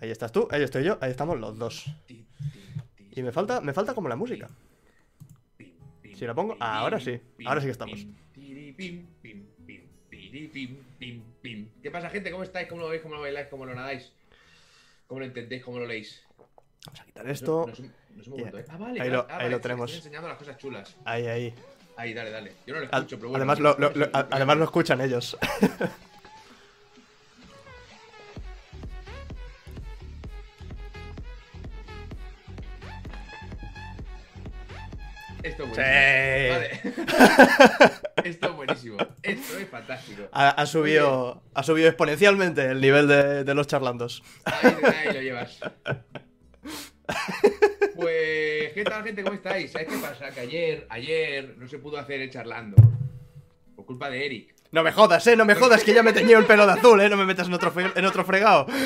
Ahí estás tú, ahí estoy yo, ahí estamos los dos. Y me falta, me falta como la música. Si la pongo, ah, ahora sí, ahora sí que estamos. ¿Qué pasa, gente? ¿Cómo estáis? ¿Cómo lo veis? ¿Cómo lo bailáis? ¿Cómo lo nadáis? ¿Cómo lo entendéis? ¿Cómo lo leéis? Vamos a quitar esto. Ahí lo- Ah, tenemos. Estoy enseñando las cosas chulas. Ahí, ahí. Ahí, dale, dale. Yo no lo escucho, pero bueno. además, lo, además lo escuchan ellos. Esto es Sí. buenísimo. Vale. Esto es buenísimo. Esto es fantástico. Ha, ha subido, ha subido exponencialmente el nivel de, de los charlandos. Ahí, ahí lo llevas. Pues, ¿qué tal, gente? ¿Cómo estáis? ¿Sabes qué pasa? Que ayer, ayer no se pudo hacer el charlando. Por culpa de Eric. No me jodas, eh, no me jodas, que ya me he teñido el pelo de azul, eh. No me metas en otro, en otro fregado.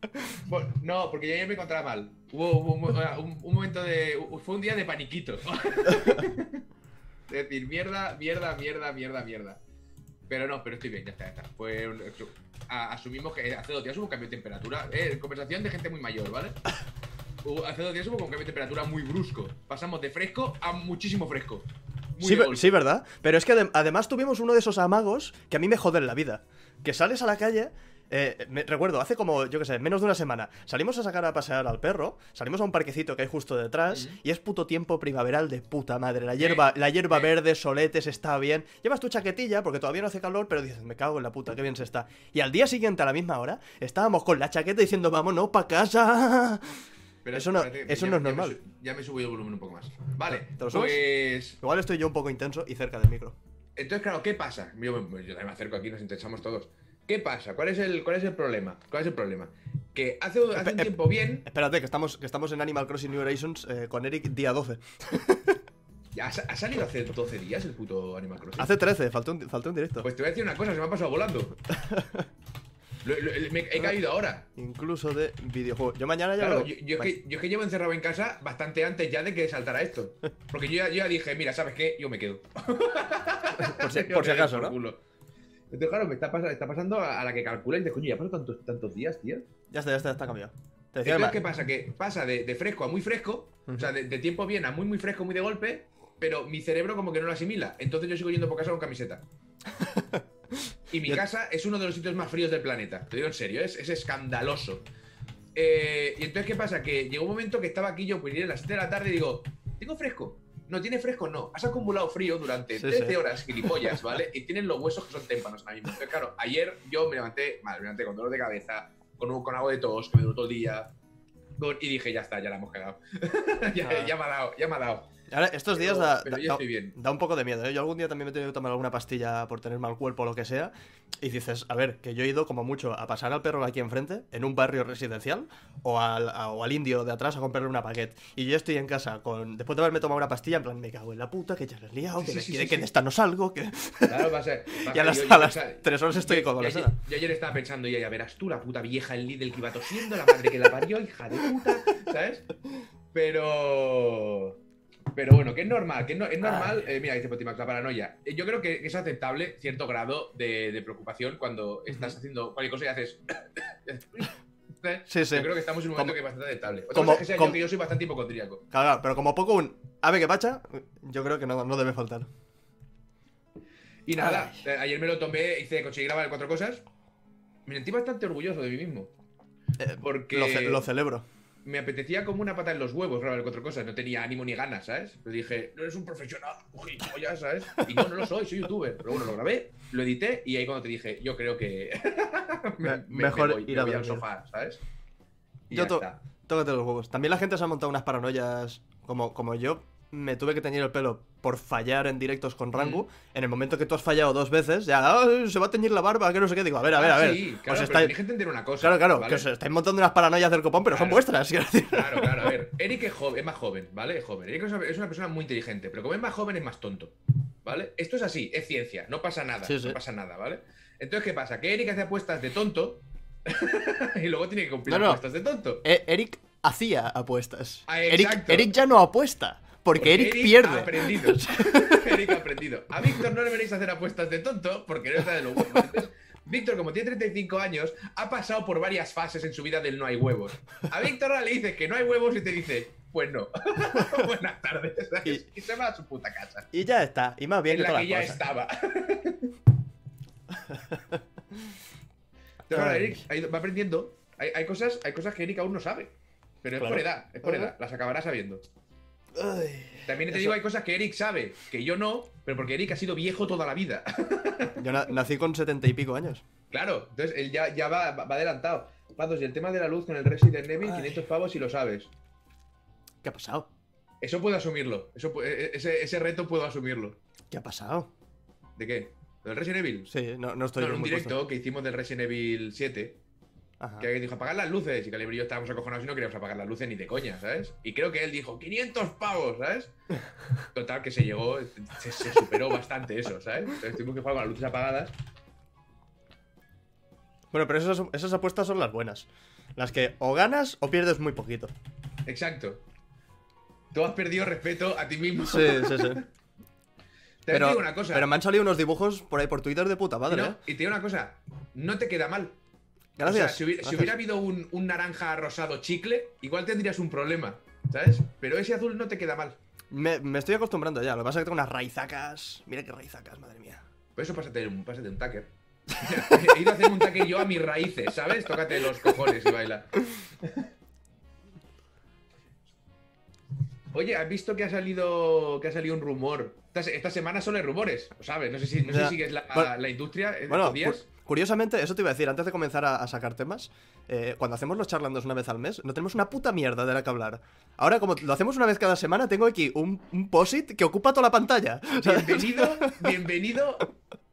Bueno, no, porque yo ayer me encontraba mal. Hubo, hubo un, un- un momento de. Fue un día de paniquito. es decir, mierda, mierda, mierda, mierda, mierda. Pero no, pero estoy bien, ya está, ya está. Fue un- asumimos que hace dos días hubo un cambio de temperatura. Eh, conversación de gente muy mayor, ¿vale? Hace dos días hubo un cambio de temperatura muy brusco. Pasamos de fresco a muchísimo fresco. Sí, sí, ¿verdad? Pero es que adem- además tuvimos uno de esos amagos que a mí me joden la vida. Que sales a la calle. Eh, me- recuerdo, hace como, yo qué sé, menos de una semana, salimos a sacar a pasear al perro, salimos a un parquecito que hay justo detrás, y es puto tiempo primaveral de puta madre. La hierba, la hierba verde, soletes, está bien. Llevas tu chaquetilla porque todavía no hace calor, pero dices, me cago en la puta, qué bien se está. Y al día siguiente, a la misma hora, estábamos con la chaqueta diciendo, vámonos pa' casa. Pero eso no- eso ya- no es ya me normal. Ya me subido el volumen un poco más. Vale, ¿Te lo subes? pues. Igual estoy yo un poco intenso y cerca del micro. Entonces, claro, ¿qué pasa? Yo, me- yo me acerco aquí, nos interesamos todos. ¿Qué pasa? ¿Cuál es el, cuál es el problema? ¿Cuál es el problema? Que hace, hace un tiempo bien. Espérate, que estamos, que estamos en Animal Crossing New Horizons eh, con Eric día 12. ¿Ha, sa- ha salido hace 12 días el puto Animal Crossing? Hace 13, faltó un, faltó un directo. Pues te voy a decir una cosa, se me ha pasado volando. Lo- lo- me he caído ahora. Incluso de videojuego. Yo mañana ya Claro, lo- yo, yo es que, yo es que llevo encerrado en casa bastante antes ya de que saltara esto. Porque yo ya, yo ya dije, mira, ¿sabes qué? Yo me quedo. Por si, por si acaso, por ¿no? culo. Entonces, claro, me está, pas- está pasando a, la que calcula y dices, coño, ya pasado tantos, tantos días, tío. Ya está, ya está, está cambiado. Te decía Entonces, ¿qué pasa? Que pasa de, de fresco a muy fresco, o sea, de, de tiempo bien a muy, muy fresco, muy de golpe, pero mi cerebro como que no lo asimila. Entonces yo sigo yendo por casa con camiseta. Y mi Yo- casa es uno de los sitios más fríos del planeta. Te digo en serio, es, es escandaloso. Eh, y entonces, ¿qué pasa? Que llegó un momento que estaba aquí yo, pues a las 7 de la tarde y digo, ¿tengo fresco? No, tiene fresco, no. Has acumulado frío durante Sí, 13 sí. horas, gilipollas, ¿vale? Y tienes los huesos que son témpanos ahora mismo. Entonces, claro, ayer yo me levanté, mal, me levanté con dolor de cabeza, con, un- con algo de tos, que me duró todo el día. con- y dije, ya está, ya la hemos cagado. ya, Ah. ya me ha dado, ya me ha dado. Ahora, estos días Pero- da, pero da- da- da un poco de miedo, ¿eh? Yo algún día también me he tenido que tomar alguna pastilla por tener mal cuerpo o lo que sea. Y dices, a ver, que yo he ido como mucho a pasar al perro aquí enfrente, en un barrio residencial, o al, a- o al indio de atrás a comprarle una paquete. Y yo estoy en casa con después de haberme tomado una pastilla, en plan, me cago en la puta, que ya la he liado, Sí, que, sí, sí, que, de esta no salgo, que... Claro, va a ser. va Y a las, yo- a las tres horas estoy con la yo ayer estaba pensando, ya, ya verás tú, la puta vieja el Lidl que iba tosiendo, la madre que la parió, hija de puta, ¿sabes? Pero. Pero bueno, que es normal, que es, no- es normal. eh, mira, dice Potimax, la paranoia. Eh, Yo creo que es aceptable cierto grado de, de preocupación cuando estás haciendo cualquier cosa y haces. Sí, sí. Yo creo que estamos en un momento Como- que es bastante aceptable. Otra como- cosa es que sea yo, como- que yo soy bastante hipocondríaco. Claro, pero como poco un ave que pacha, yo creo que no, no debe faltar. Y nada, eh, ayer me lo tomé, hice conseguí grabar cuatro cosas. Me sentí bastante orgulloso de mí mismo. Eh, Porque lo, ce- lo celebro. Me apetecía como una pata en los huevos grabar cuatro cosas. No tenía ánimo ni ganas, ¿sabes? Le dije, no eres un profesional, ya, ¿sabes? Y no, no lo soy, soy youtuber. Pero bueno, lo grabé, lo edité y ahí cuando te dije, yo creo que. Me- mejor voy, ir a voy al sofá, ¿sabes? Y Yo ya está. Tócate los huevos. También la gente se ha montado unas paranoias como, como yo. Me tuve que teñir el pelo por fallar en directos con Rangu. En el momento que tú has fallado dos veces, ya "Ah, se va a teñir la barba, que no sé qué. Digo, a ver, a ver, Ah, a ver. Sí, claro, pero estáis- que entender una cosa. Claro, claro, ¿vale? que os estáis montando unas paranoias del copón, pero son vuestras. Claro, claro, a ver, Eric es, joven, es más joven, ¿vale? Es joven. Eric es una, persona muy inteligente, pero como es más joven es más tonto, ¿vale? Esto es así, es ciencia, no pasa nada, Sí, sí. no pasa nada, ¿vale? Entonces, ¿qué pasa? Que Eric hace apuestas de tonto y luego tiene que cumplir No, no. apuestas de tonto. Eh, Eric hacía apuestas. Ah, Eric. Eric ya no apuesta, porque, Eric, pierde. ha aprendido. Eric ha aprendido. A Víctor no le veréis hacer apuestas de tonto porque no está de lo bueno. Entonces, Víctor, como tiene 35 años, ha pasado por varias fases en su vida del no hay huevos. A Víctor ahora le dices que no hay huevos y te dice, pues no. Buenas tardes. Y... se va a su puta casa. Y ya está. Y más bien en la que ya cosas. estaba. Pero ahora. Eric va aprendiendo. Hay, hay cosas, hay cosas que Eric aún no sabe. Pero es Claro. por edad, es por edad. Las acabará sabiendo. Ay. También te Eso- digo, hay cosas que Eric sabe, que yo no, pero porque Eric ha sido viejo toda la vida. Yo na- nací con setenta y pico años. claro, entonces él ya, ya va, va adelantado. Patos, y el tema de la luz con el Resident Evil, Ay. 500 pavos si lo sabes. ¿Qué ha pasado? Eso puedo asumirlo. Eso, e- ese, ese reto puedo asumirlo. ¿Qué ha pasado? ¿De qué? ¿Lo del Resident Evil? Sí, no, no estoy No, en un muy directo puesto. que hicimos del Resident Evil 7, Ajá. que alguien dijo apagar las luces y Calibre y yo estábamos acojonados y no queríamos apagar las luces ni de coña, ¿sabes? Y creo que él dijo 500 pavos, ¿sabes? Total, que se llegó, se, se superó bastante eso, ¿sabes? Entonces tuvimos que jugar con las luces apagadas. Bueno, pero esas, esas apuestas son las buenas. Las que o ganas o pierdes muy poquito. Exacto. Tú has perdido respeto a ti mismo. Sí, sí, sí. Te pero, digo una cosa. pero me han salido unos dibujos por ahí por Twitter de puta y, madre, no- ¿eh? y te digo una cosa, no te queda mal. Gracias. O sea, si hubiera, si gracias. hubiera habido un, un naranja rosado chicle, igual tendrías un problema, ¿sabes? Pero ese azul no te queda mal. me, me estoy acostumbrando ya. Lo que pasa es que tengo unas raizacas. Mira qué raizacas, madre mía. Por eso pásate un, pásate un tacker. He ido a hacer un tacker yo a mis raíces, ¿sabes? Tócate los cojones y baila. Oye, ¿has visto que ha salido que ha salido un rumor? Esta, esta semana solo hay rumores, ¿lo ¿sabes? No sé si, no sé si sigues la, Bueno, la industria de Bueno, días. Cu- curiosamente, eso te iba a decir, antes de comenzar a, a sacar temas, eh, cuando hacemos los charlandos una vez al mes, no tenemos una puta mierda de la que hablar. Ahora, como lo hacemos una vez cada semana, tengo aquí un, un post-it que ocupa toda la pantalla. Bienvenido, bienvenido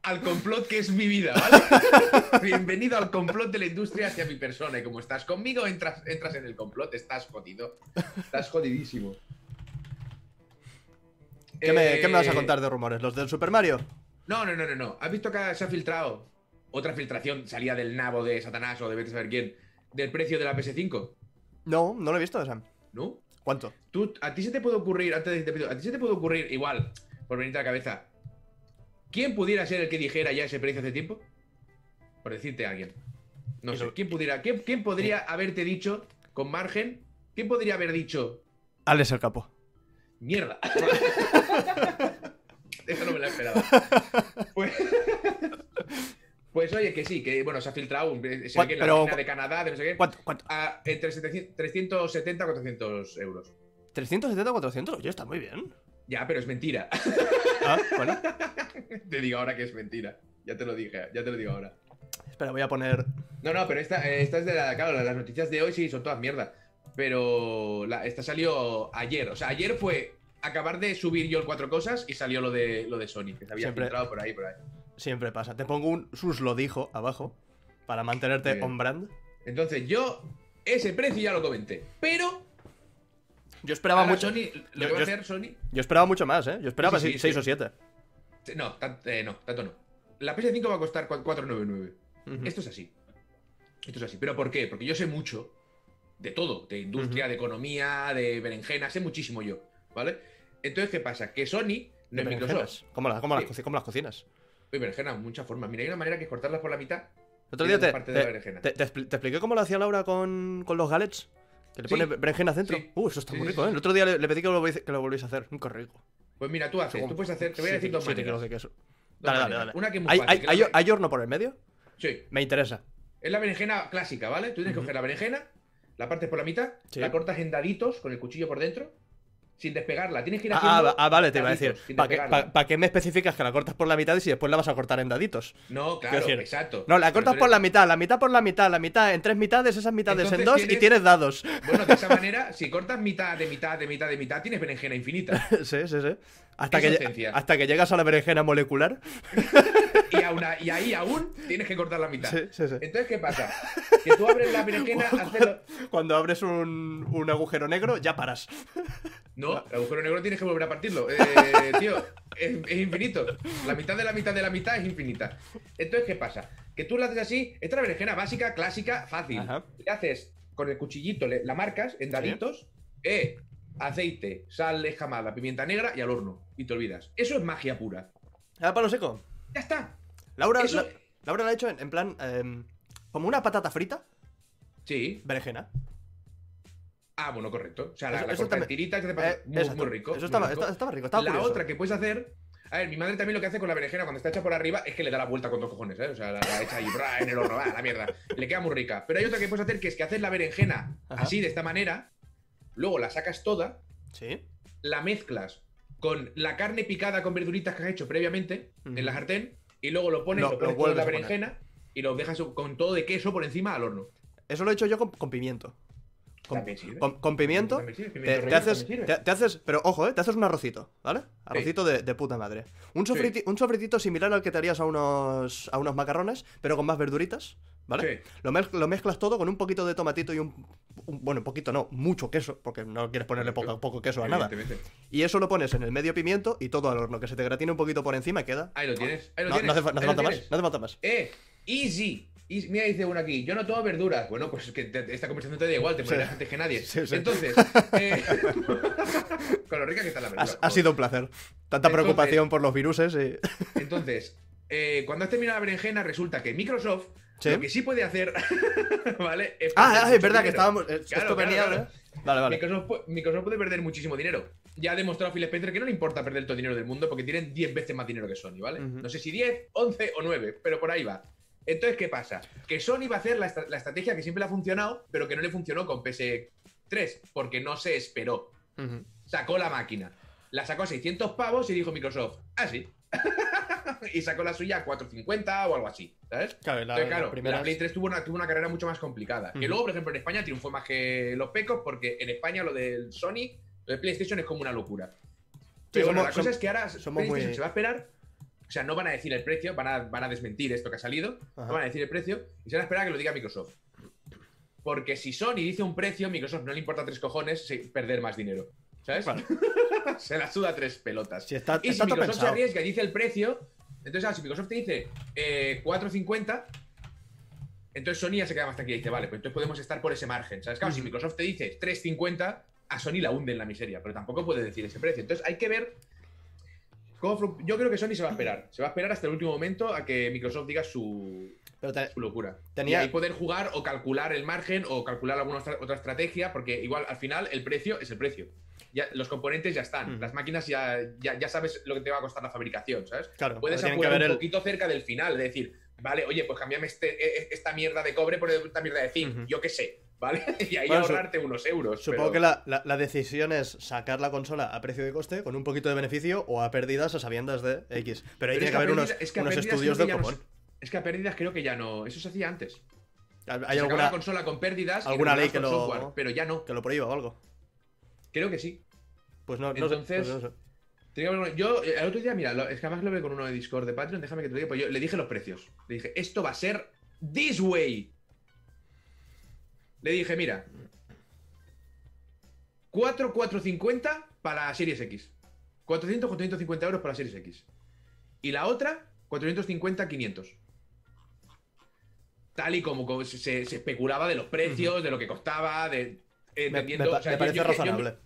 al complot que es mi vida, ¿vale? bienvenido al complot de la industria hacia mi persona. Y como estás conmigo, entras, entras en el complot, estás jodido. Estás jodidísimo. ¿qué, me, qué me vas a Eh, contar de rumores? ¿Los del Super Mario? No, no, no, no, no. ¿Has visto que se ha filtrado otra filtración salía del nabo de Satanás o de vete a saber quién del precio de la PS5? No, no lo he visto esa. ¿No? ¿Cuánto? Tú, a ti se te puede ocurrir, antes de a ti se te puede ocurrir, igual, por venirte a la cabeza, ¿quién pudiera ser el que dijera ya ese precio hace tiempo? Por decirte a alguien. No sé, ¿quién pudiera, quién, quién podría haberte dicho, con margen, quién podría haber dicho, Alex el capo. mierda? Eso no me lo esperaba. Pues, pues oye, que sí, que bueno, se ha filtrado, un- se ve ¿Cuán- que en la pero- página de Canadá, de no sé qué, ¿Cuánto? ¿Cuánto? a entre 700 370 400 euros. ¿370 400? Oye, está muy bien. Ya, pero es mentira. Ah, bueno. Te digo ahora que es mentira. Ya te lo dije, ya te lo digo ahora. Espera, voy a poner. No, no, pero esta, esta es de la. Claro, las noticias de hoy sí son todas mierda. Pero la- esta salió ayer. O sea, ayer fue acabar de subir yo el cuatro cosas y salió lo de lo de Sony, que se había Siempre- filtrado por ahí, por ahí. Siempre pasa. Te pongo un sus lo dijo abajo para mantenerte Bien. on brand. Entonces, yo ese precio ya lo comenté. Pero Yo esperaba ahora mucho. Sony, lo Yo- que va a yo- hacer Sony. Yo esperaba mucho más, ¿eh? Yo esperaba Sí, sí, 6 sí. o 7. No, eh, no, tanto no. La PS5 va a costar 499. Ujú. Esto es así. Esto es así. ¿Pero por qué? Porque yo sé mucho de todo, de industria, de economía, de berenjena, sé muchísimo yo, ¿vale? Entonces, ¿qué pasa? Que Sony, no es Microsoft. ¿Cómo, la- cómo las, coci- cómo las cocinas? Oye, berenjena, muchas formas. Mira, hay una manera que es cortarlas por la mitad. Otro día te, parte de la te, berenjena. te- te expli- te expliqué cómo lo hacía Laura con, con los galets. Que le Sí. pone berenjena dentro. Sí. Uh, eso está Sí, muy rico. ¿eh? El otro día le, le pedí que lo, que lo volviese a hacer. Qué rico. Pues mira, tú haces, tú puedes hacer, te voy a decir dos maneras. de queso. Dale, dale, maneras. dale. Una que es muy ¿Hay, fácil. hay, hay- horno por el medio? Sí, Me interesa. es la berenjena clásica, ¿vale? Tú tienes que coger la berenjena, la partes por la mitad, la cortas en daditos con el cuchillo por dentro, sin despegarla. Tienes que ir Ah, haciendo ah, ah, vale, te iba a decir. ¿Para qué, pa- pa' qué me especificas que la cortas por la mitad y si después la vas a cortar en daditos? No, claro, exacto. No, la cortas por la mitad, la mitad por la mitad, la mitad en tres mitades, esas mitades en dos y tienes dados. Bueno, de esa manera, si cortas mitad de mitad de mitad de mitad, tienes berenjena infinita. sí, sí, sí. Hasta que, hasta que llegas a la berenjena molecular. Y, a- y ahí aún tienes que cortar la mitad. Sí, sí, sí. Entonces, ¿qué pasa? Que tú abres la berenjena, Cuando abres un, un agujero negro, ya paras. No, el agujero negro tienes que volver a partirlo. Eh, tío, es, es infinito. La mitad de la mitad de la mitad es infinita. Entonces, ¿qué pasa? Que tú la haces así, esta es la berenjena básica, clásica, fácil. Ajá. Le haces con el cuchillito, le- la marcas en daditos, eh, aceite, sal escamada, pimienta negra y al horno. Y te olvidas. Eso es magia pura. ¿A palo seco? Ya está. Laura, Eso- La- Laura la ha hecho en, en plan. em, como una patata frita, Sí. berenjena. Ah, bueno, correcto. O sea, la, Eso- la eso corta en tiritas que te pasa- Eh, muy, muy rico. Eso muy estaba, rico. estaba- estaba rico, estaba La curioso. otra que puedes hacer. A ver, mi madre también lo que hace con la berenjena cuando está hecha por arriba es que le da la vuelta con dos cojones, ¿eh? O sea, la, la echa ahí bra, en el horno, va, la mierda. Le queda muy rica. Pero hay otra que puedes hacer que es que haces la berenjena Ajá. así, de esta manera, luego la sacas toda, Sí. la mezclas con la carne picada con verduritas que has hecho previamente en la sartén y luego lo pones, Lo- lo, lo pones todo en la berenjena y lo dejas con todo de queso por encima al horno. Eso lo he hecho yo con, con pimiento. Con, con- con pimiento. Sirve, Te, pimiento te relleno haces, te, te haces, pero ojo, ¿eh? te haces un arrocito, ¿vale? Arrocito de, de puta madre. Un, sofriti- un sofritito similar al que te harías a unos, a unos macarrones, pero con más verduritas, ¿vale? Sí. Lo, lo mezclas todo con un poquito de tomatito y un, un- Bueno, un poquito no, mucho queso, porque no quieres ponerle poco, poco queso a nada. Y eso lo pones en el medio pimiento y todo al horno, que se te gratine un poquito por encima y queda. Ahí lo tienes. Ahí lo No, tienes. no hace, no falta más, no hace falta más. Eh, easy. Mira, dice uno aquí, yo no tomo verduras. Bueno, pues es que te- esta conversación te da igual, te Sí. morirás antes que nadie. Sí, sí. Entonces, eh, con lo rica que está la verdura. Ha, ha sido un placer. Tanta Entonces- preocupación por los viruses y. Entonces, eh, cuando has terminado la berenjena, resulta que Microsoft Sí. lo que sí puede hacer, ¿vale? Es Ah, ah, es verdad que estábamos. eh, Claro, esto venía. claro. Vale, vale. Microsoft, pu- Microsoft puede perder muchísimo dinero. Ya ha demostrado Phil Spencer que no le importa perder todo el dinero del mundo porque tienen 10 veces más dinero que Sony, ¿vale? No sé si 10, 11 o 9, pero por ahí va. Entonces, ¿qué pasa? Que Sony va a hacer la, estra- la estrategia que siempre le ha funcionado, pero que no le funcionó con PS3, porque no se esperó. Sacó la máquina. La sacó a 600 pavos y dijo Microsoft, ah, sí. y sacó la suya a 450 o algo así, ¿sabes? Claro, la, Entonces, claro, la Play 3 tuvo una, tuvo una carrera mucho más complicada. Que luego, por ejemplo, en España triunfó más que los pecos, porque en España lo del Sony, lo de PlayStation es como una locura. Pero bueno, somos- la cosa es que ahora somos PlayStation muy- se va a esperar. O sea, no van a decir el precio, van a, van a desmentir esto que ha salido, Ajá. no van a decir el precio, y se van a esperar a que lo diga Microsoft. Porque si Sony dice un precio, Microsoft no le importa tres cojones perder más dinero. ¿Sabes? Vale. se la suda tres pelotas. Si está, Y está si todo Microsoft se arriesga y dice el precio, entonces, ah, si Microsoft te dice eh, 4.50, entonces Sony ya se queda más tranquila y dice, vale, pues entonces podemos estar por ese margen, ¿sabes? Claro, si. Microsoft te dice 3.50, a Sony la hunde en la miseria, pero tampoco puede decir ese precio. Entonces hay que ver cómo... Yo creo que Sony se va a esperar. Se va a esperar hasta el último momento a que Microsoft diga su, Pero te- su locura. Tenía- Y ahí poder jugar o calcular el margen o calcular alguna otra, otra estrategia, porque igual al final el precio es el precio. Ya, los componentes ya están, Mm. las máquinas ya, ya, ya sabes lo que te va a costar la fabricación, ¿sabes? claro, Puedes apurar un el. poquito cerca del final, de decir, vale, oye, pues cambiame este, e- esta mierda de cobre por esta mierda de zinc, yo qué sé, ¿vale? Y ahí Bueno, ahorrarte unos euros. Supongo pero- que la, la- la decisión es sacar la consola a precio de coste con un poquito de beneficio o a pérdidas a sabiendas de X. Pero ahí Pero tiene es que haber unos, es que unos estudios del no copón. Es que a pérdidas creo que ya no. Eso se hacía antes. ¿Hay Se alguna la consola con pérdidas alguna ley que lo- software, pero ya no. que lo prohíba o algo? Creo que sí. Pues no, no sé, Entonces- pues no sé. Con- Yo, eh, el otro día, mira, lo- es que además lo veo con uno de Discord de Patreon, déjame que te lo diga, pues yo le dije los precios. Le dije, esto va a ser this way. Le dije, mira, 4,450 para la Series X. 400, 450 euros para la Series X. Y la otra, 450, 500. Tal y como, como se, se especulaba de los precios, de lo que costaba, de... Me, entendiendo- me pa- o sea, me parece yo yo- razonable. yo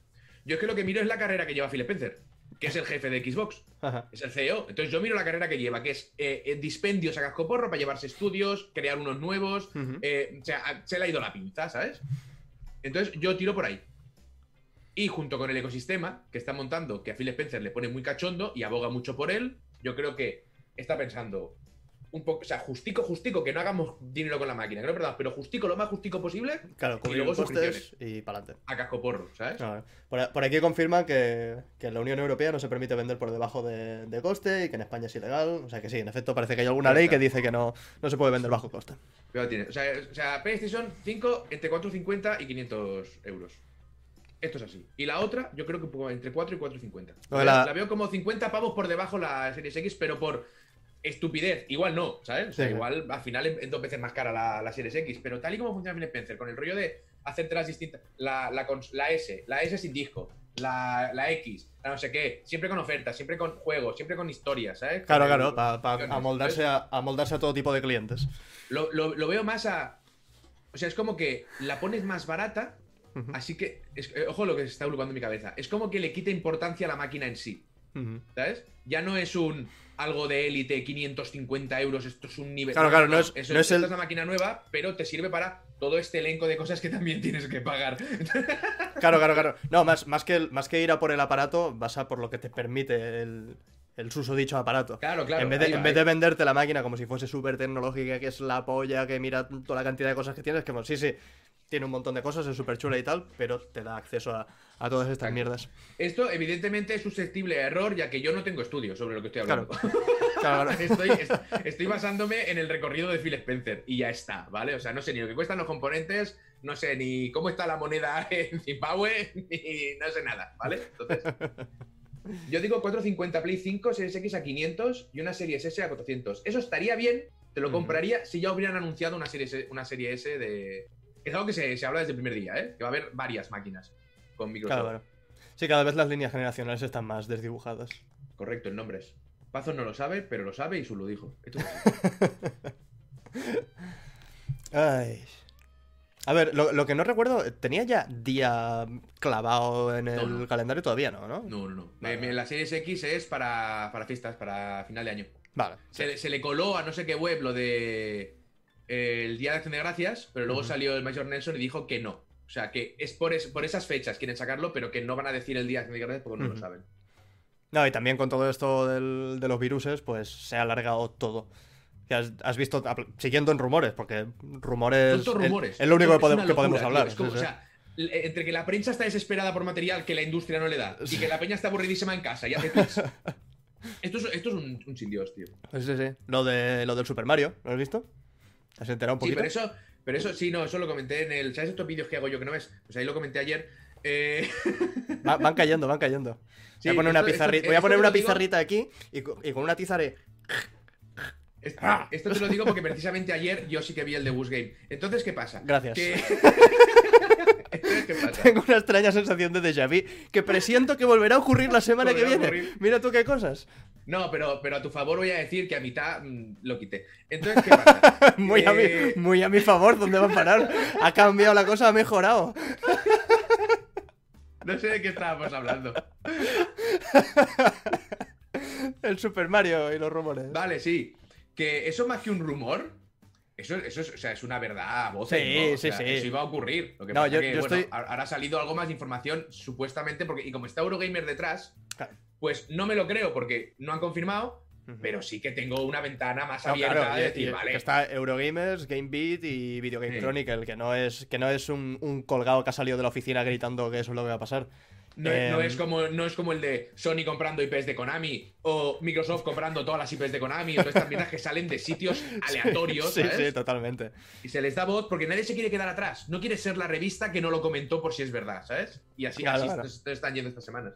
es que lo que miro es la carrera que lleva Phil Spencer, que es el jefe de Xbox. Ajá. Es el CEO. Entonces yo miro la carrera que lleva, que es eh, eh, dispendios a cascoporro para llevarse estudios, crear unos nuevos. Eh, o sea, se le ha ido la pinza, ¿sabes? Entonces yo tiro por ahí. Y junto con el ecosistema que está montando, que a Phil Spencer le pone muy cachondo y aboga mucho por él, yo creo que está pensando un poco, o sea, justico, justico, que no hagamos dinero con la máquina, que no perdamos, pero justico, lo más justico posible Claro, y luego costes y para adelante. a cascoporro, ¿sabes? Por, por aquí confirman que, que en la Unión Europea no se permite vender por debajo de, de coste y que en España es ilegal. O sea que sí, en efecto parece que hay alguna ley que dice que no, no se puede vender bajo coste. Pero tiene, o sea, o sea, PlayStation 5 entre 450 y 500 euros. Esto es así. Y la otra, yo creo que entre 4 y 450. Lo de la... la- veo como 50 pavos por debajo la Series X, pero por estupidez. Igual no, ¿sabes? O sea, Sí. igual al final es dos veces más cara la, la Series X. Pero tal y como funciona Phil Spencer, con el rollo de hacerte las distintas. La, la, la S, la S sin disco, la, la X, la no sé qué. Siempre con ofertas, siempre con juegos, siempre con historias, ¿sabes? Claro, Con- claro, para opciones. amoldarse a, amoldarse a todo tipo de clientes. Lo, lo- lo veo más a. O sea, es como que la pones más barata, así que. es- eh, ojo lo que se está ulupando en mi cabeza. Es como que le quita importancia a la máquina en sí. ¿Sabes? Ya no es un algo de élite, 550 euros, esto es un nivel. Claro, claro, no es- eso- no es esta el- es la máquina nueva, pero te sirve para todo este elenco de cosas que también tienes que pagar. Claro, claro, claro. No, más, más, que, más que ir a por el aparato, vas a por lo que te permite el, el susodicho aparato. Claro, claro. en vez, de, va, en vez de venderte la máquina como si fuese súper tecnológica, que es la polla, que mira toda la cantidad de cosas que tienes, que bueno, sí, sí, tiene un montón de cosas, es súper chula y tal, pero te da acceso a, a todas estas Exacto. mierdas. Esto, evidentemente, es susceptible a error, ya que yo no tengo estudios sobre lo que estoy hablando. Claro, claro. estoy, est- estoy basándome en el recorrido de Phil Spencer y ya está, ¿vale? O sea, no sé ni lo que cuestan los componentes, no sé ni cómo está la moneda en Zimbabue, ni no sé nada, ¿vale? Entonces, yo digo 450 Play 5, Series X a 500 y una Series S a 400. Eso estaría bien, te lo compraría si ya hubieran anunciado una serie, S- una serie S de... Es algo que se, se habla desde el primer día, ¿eh? Que va a haber varias máquinas con Microsoft. Claro, claro. Sí, cada vez las líneas generacionales están más desdibujadas. Correcto, en nombres. Pazos no lo sabe, pero lo sabe y su lo dijo. Esto. Ay. A ver, lo, lo que no recuerdo, ¿tenía ya día clavado en el No, no. calendario? Todavía no, ¿no? No, no, no. Vale. Me- la Series X es para, para fiestas, para final de año. Vale. Se, le- se le coló a no sé qué web lo de eh, el Día de Acción de Gracias, pero luego salió el Major Nelson y dijo que no. O sea, que es por, es- por esas fechas quieren sacarlo, pero que no van a decir el Día de Gracias porque no lo saben. No, y también con todo esto del- de los viruses, pues se ha alargado todo. Que has, has visto, siguiendo en rumores, porque rumores. Todos es- rumores. Es, lo único que, podemos locura, tío. hablar. Es como, sí, sí. o sea, entre que la prensa está desesperada por material que la industria no le da y que la peña está aburridísima en casa y hace. Esto es, esto es un, un sin Dios, tío. Sí, sí, sí. Lo, de, lo del Super Mario, ¿lo has visto? ¿Has enterado un Sí, poquito? pero eso, pero eso sí, no, eso lo comenté en el. ¿Sabes estos vídeos que hago yo que no ves? Pues ahí lo comenté ayer. Eh, Va- van cayendo, van cayendo. sí, voy a poner una esto- pizarrita, voy a esto poner te una lo digo- pizarrita aquí y, co- y con una tiza. Esto, Ah. esto te lo digo porque precisamente ayer yo sí que vi el de Bus Game. Entonces, ¿qué pasa? Gracias. Que... Entonces, ¿Qué pasa? Tengo una extraña sensación de déjà vu que presiento que volverá a ocurrir la semana que viene. ocurrir. Mira tú qué cosas. No, pero, pero a tu favor voy a decir que a mitad mm, lo quité. Entonces, ¿qué pasa? Muy, a mi, Eh, muy a mi favor, ¿dónde va a parar? Ha cambiado la cosa, ha mejorado. No sé de qué estábamos hablando. El Super Mario y los rumores. Vale, sí. Que eso más que un rumor. Eso, eso es, o sea, es una verdad, voz. Sí, sí, sí. Eso iba a ocurrir. Lo que No, pasa yo- que, yo bueno, estoy- ahora ha salido algo más de información, supuestamente, porque, y como está Eurogamer detrás, Claro. pues no me lo creo porque no han confirmado, pero sí que tengo una ventana más No, abierta claro, de decir, y vale. que está Eurogamers, GameBeat y Video Game. Chronicle, que no es, que no es un, un colgado que ha salido de la oficina gritando que eso es lo que va a pasar. No, es- no Em, es como, no es como el de Sony comprando IPs de Konami o Microsoft comprando todas las IPs de Konami o todas estas mierdas que salen de sitios aleatorios, Sí, ¿sabes? sí, totalmente. Y se les da voz porque nadie se quiere quedar atrás. No quiere ser la revista que no lo comentó por si es verdad, ¿sabes? Y así, Claro, así claro. están yendo estas semanas.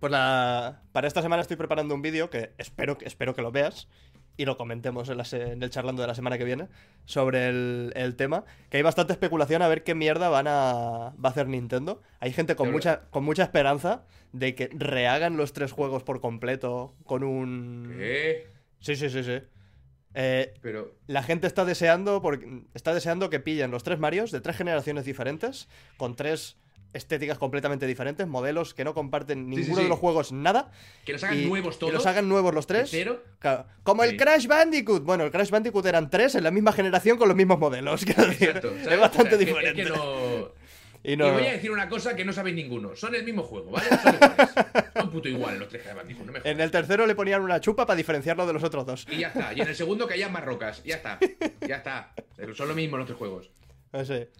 Pues la... para esta semana estoy preparando un vídeo que espero, que espero que lo veas y lo comentemos en, la se- en el charlando de la semana que viene sobre el, el tema. Que hay bastante especulación a ver qué mierda van a, va a hacer Nintendo. Hay gente con Pero- mucha, con mucha esperanza de que rehagan los tres juegos por completo con un... ¿Qué? Sí, sí, sí, sí. Eh, Pero. la gente está deseando, porque, está deseando que pillen los tres Marios de tres generaciones diferentes, con tres estéticas completamente diferentes, modelos que no comparten sí, ninguno sí. de los juegos nada. Que los hagan y nuevos que todos. los hagan nuevos los ¿de tres. cero. Claro, Como el Sí. Crash Bandicoot. Bueno, el Crash Bandicoot eran tres en la misma generación con los mismos modelos. es bastante O sea, que- diferente. Es que no... Y voy a decir una cosa que no sabéis ninguno. Son el mismo juego, ¿vale? Son iguales. Son puto iguales los tres de Bandicoot, no me jodas. En el tercero le ponían una chupa para diferenciarlo de los otros dos. Y ya está. Y en el segundo que haya más rocas. Ya está. Ya está. Pero son lo mismo los tres juegos. No sé.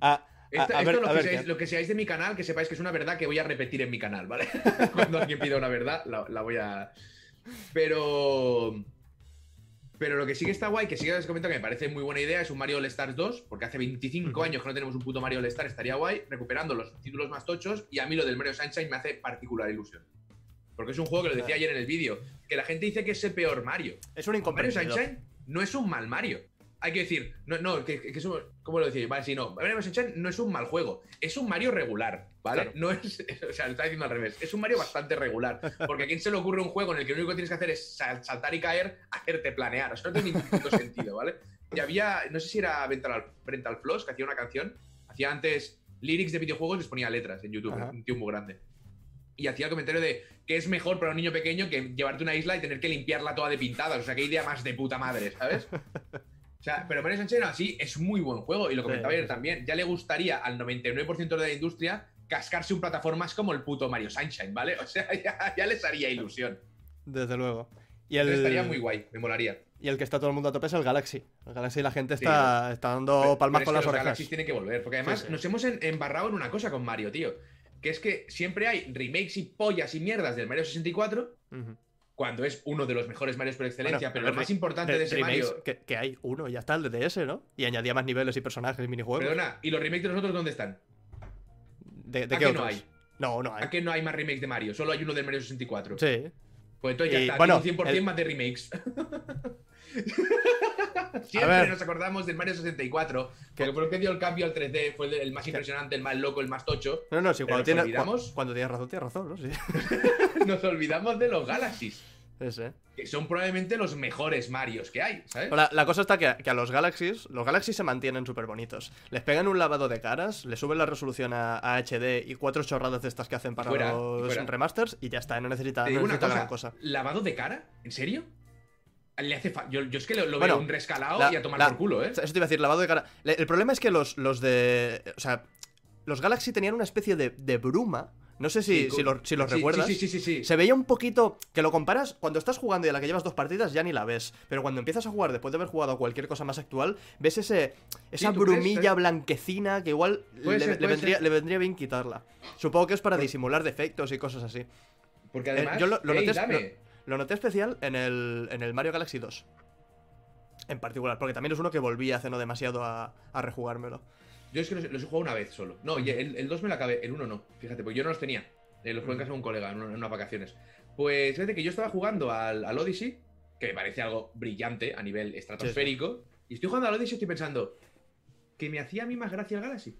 Ah, Esto, a esto ver, lo, que ver seáis, lo que seáis de mi canal, que sepáis que es una verdad que voy a repetir en mi canal, ¿vale? Cuando alguien pida una verdad, la, la voy a. Pero. Pero lo que sí que está guay, que sí que os comento que me parece muy buena idea, es un Mario All Stars 2, porque hace 25 Ujú. años que no tenemos un puto Mario All Stars, estaría guay, recuperando los títulos más tochos, y a mí lo del Mario Sunshine me hace particular ilusión. Porque es un juego que lo decía ayer en el vídeo, que la gente dice que es el peor Mario. Es un Mario incomprendido. Sunshine no es un mal Mario. Hay que decir, no, no, que, que es un, ¿cómo lo decía? Vale, sí, no. Mario Sunshine no es un mal juego. Es un Mario regular, ¿vale? Claro. No es, o sea, lo está diciendo al revés. Es un Mario bastante regular. Porque a quién se le ocurre un juego en el que lo único que tienes que hacer es sal- saltar y caer, hacerte planear. O sea, no tiene ningún sentido, ¿vale? Y había, no sé si era Brental, Brental Floss, que hacía una canción. Hacía antes lyrics de videojuegos y les ponía letras en YouTube. Ajá. Un tío muy grande. y hacía el comentario de que es mejor para un niño pequeño que llevarte una isla y tener que limpiarla toda de pintadas. O sea, qué idea más de puta madre, ¿sabes? O sea, pero Mario Sunshine así es muy buen juego y lo comentaba Sí, ayer sí. también. Ya le gustaría al 99% de la industria cascarse un plataformas como el puto Mario Sunshine, ¿vale? O sea, ya, ya les haría ilusión. Desde luego. Y el, Estaría muy guay, me molaría. y el que está todo el mundo a tope es el Galaxy. El Galaxy la gente está, está dando Pero- palmas pero con las los orejas. Galaxies tienen que volver, porque además Sí, sí. nos hemos embarrado en una cosa con Mario, tío. Que es que siempre hay remakes y pollas y mierdas del Mario 64, Ujú. Cuando es uno de los mejores Marios por excelencia, Bueno, pero lo más importante de ese remakes, Mario. que, que hay uno, ya está, el de DS, ¿no? Y añadía más niveles y personajes y minijuegos. Perdona, ¿y los remakes de los otros dónde están? ¿De, de ¿a qué qué no hay? No, no hay. ¿A qué no hay más remakes de Mario? Solo hay uno del Mario 64. Sí. Pues entonces ya Y, está, bueno, tiene un 100% el- más de remakes. Siempre nos acordamos del Mario 64, ¿Qué? porque fue el que dio el cambio al 3D, fue el, el más impresionante, el más loco, el más tocho. No, no, Pero cuando tienes, olvidamos. cu- cuando tienes razón, tienes razón, ¿no? Sí. Nos olvidamos de los Galaxies, Ese. que son probablemente los mejores Marios que hay, ¿sabes? La, la cosa está que, que a los Galaxies, los Galaxies se mantienen súper bonitos. Les pegan un lavado de caras, le suben la resolución a, a HD y cuatro chorradas de estas que hacen para Fuera, los fuera. remasters y ya está, no no necesita gran cosa. ¿lavado de cara? ¿En serio? Le hace fa- yo, yo es que lo, lo Bueno, veo un rescalado la- y a tomar la- por culo, ¿eh? Eso te iba a decir, lavado de cara. El problema es que los, los de. O sea, los Galaxy tenían una especie de, de bruma. No sé si, Sí, si, lo- si los sí, recuerdas. Sí, sí, sí, sí. sí. Se veía un poquito. Que lo comparas. Cuando estás jugando y a la que llevas dos partidas ya ni la ves. Pero cuando empiezas a jugar después de haber jugado a cualquier cosa más actual, ves ese. Esa brumilla blanquecina que igual le, ser, le puede vendría, le vendría bien quitarla. Supongo que es para disimular defectos y cosas así. Porque Eh, además, yo lo, lo ey, noté, dame. Lo- noté especial en el, en el Mario Galaxy 2. En particular, porque también es uno que volví hace no demasiado a, a rejugármelo. Yo es que los, los he jugado una vez solo. No, y el, el 2 me lo acabé, el 1 no. Fíjate, pues yo no los tenía. Eh, los jugué en casa de un colega en unas vacaciones. Pues fíjate que yo estaba jugando al, al Odyssey, que me parece algo brillante a nivel estratosférico. Y estoy jugando al Odyssey y estoy pensando que me hacía a mí más gracia el Galaxy.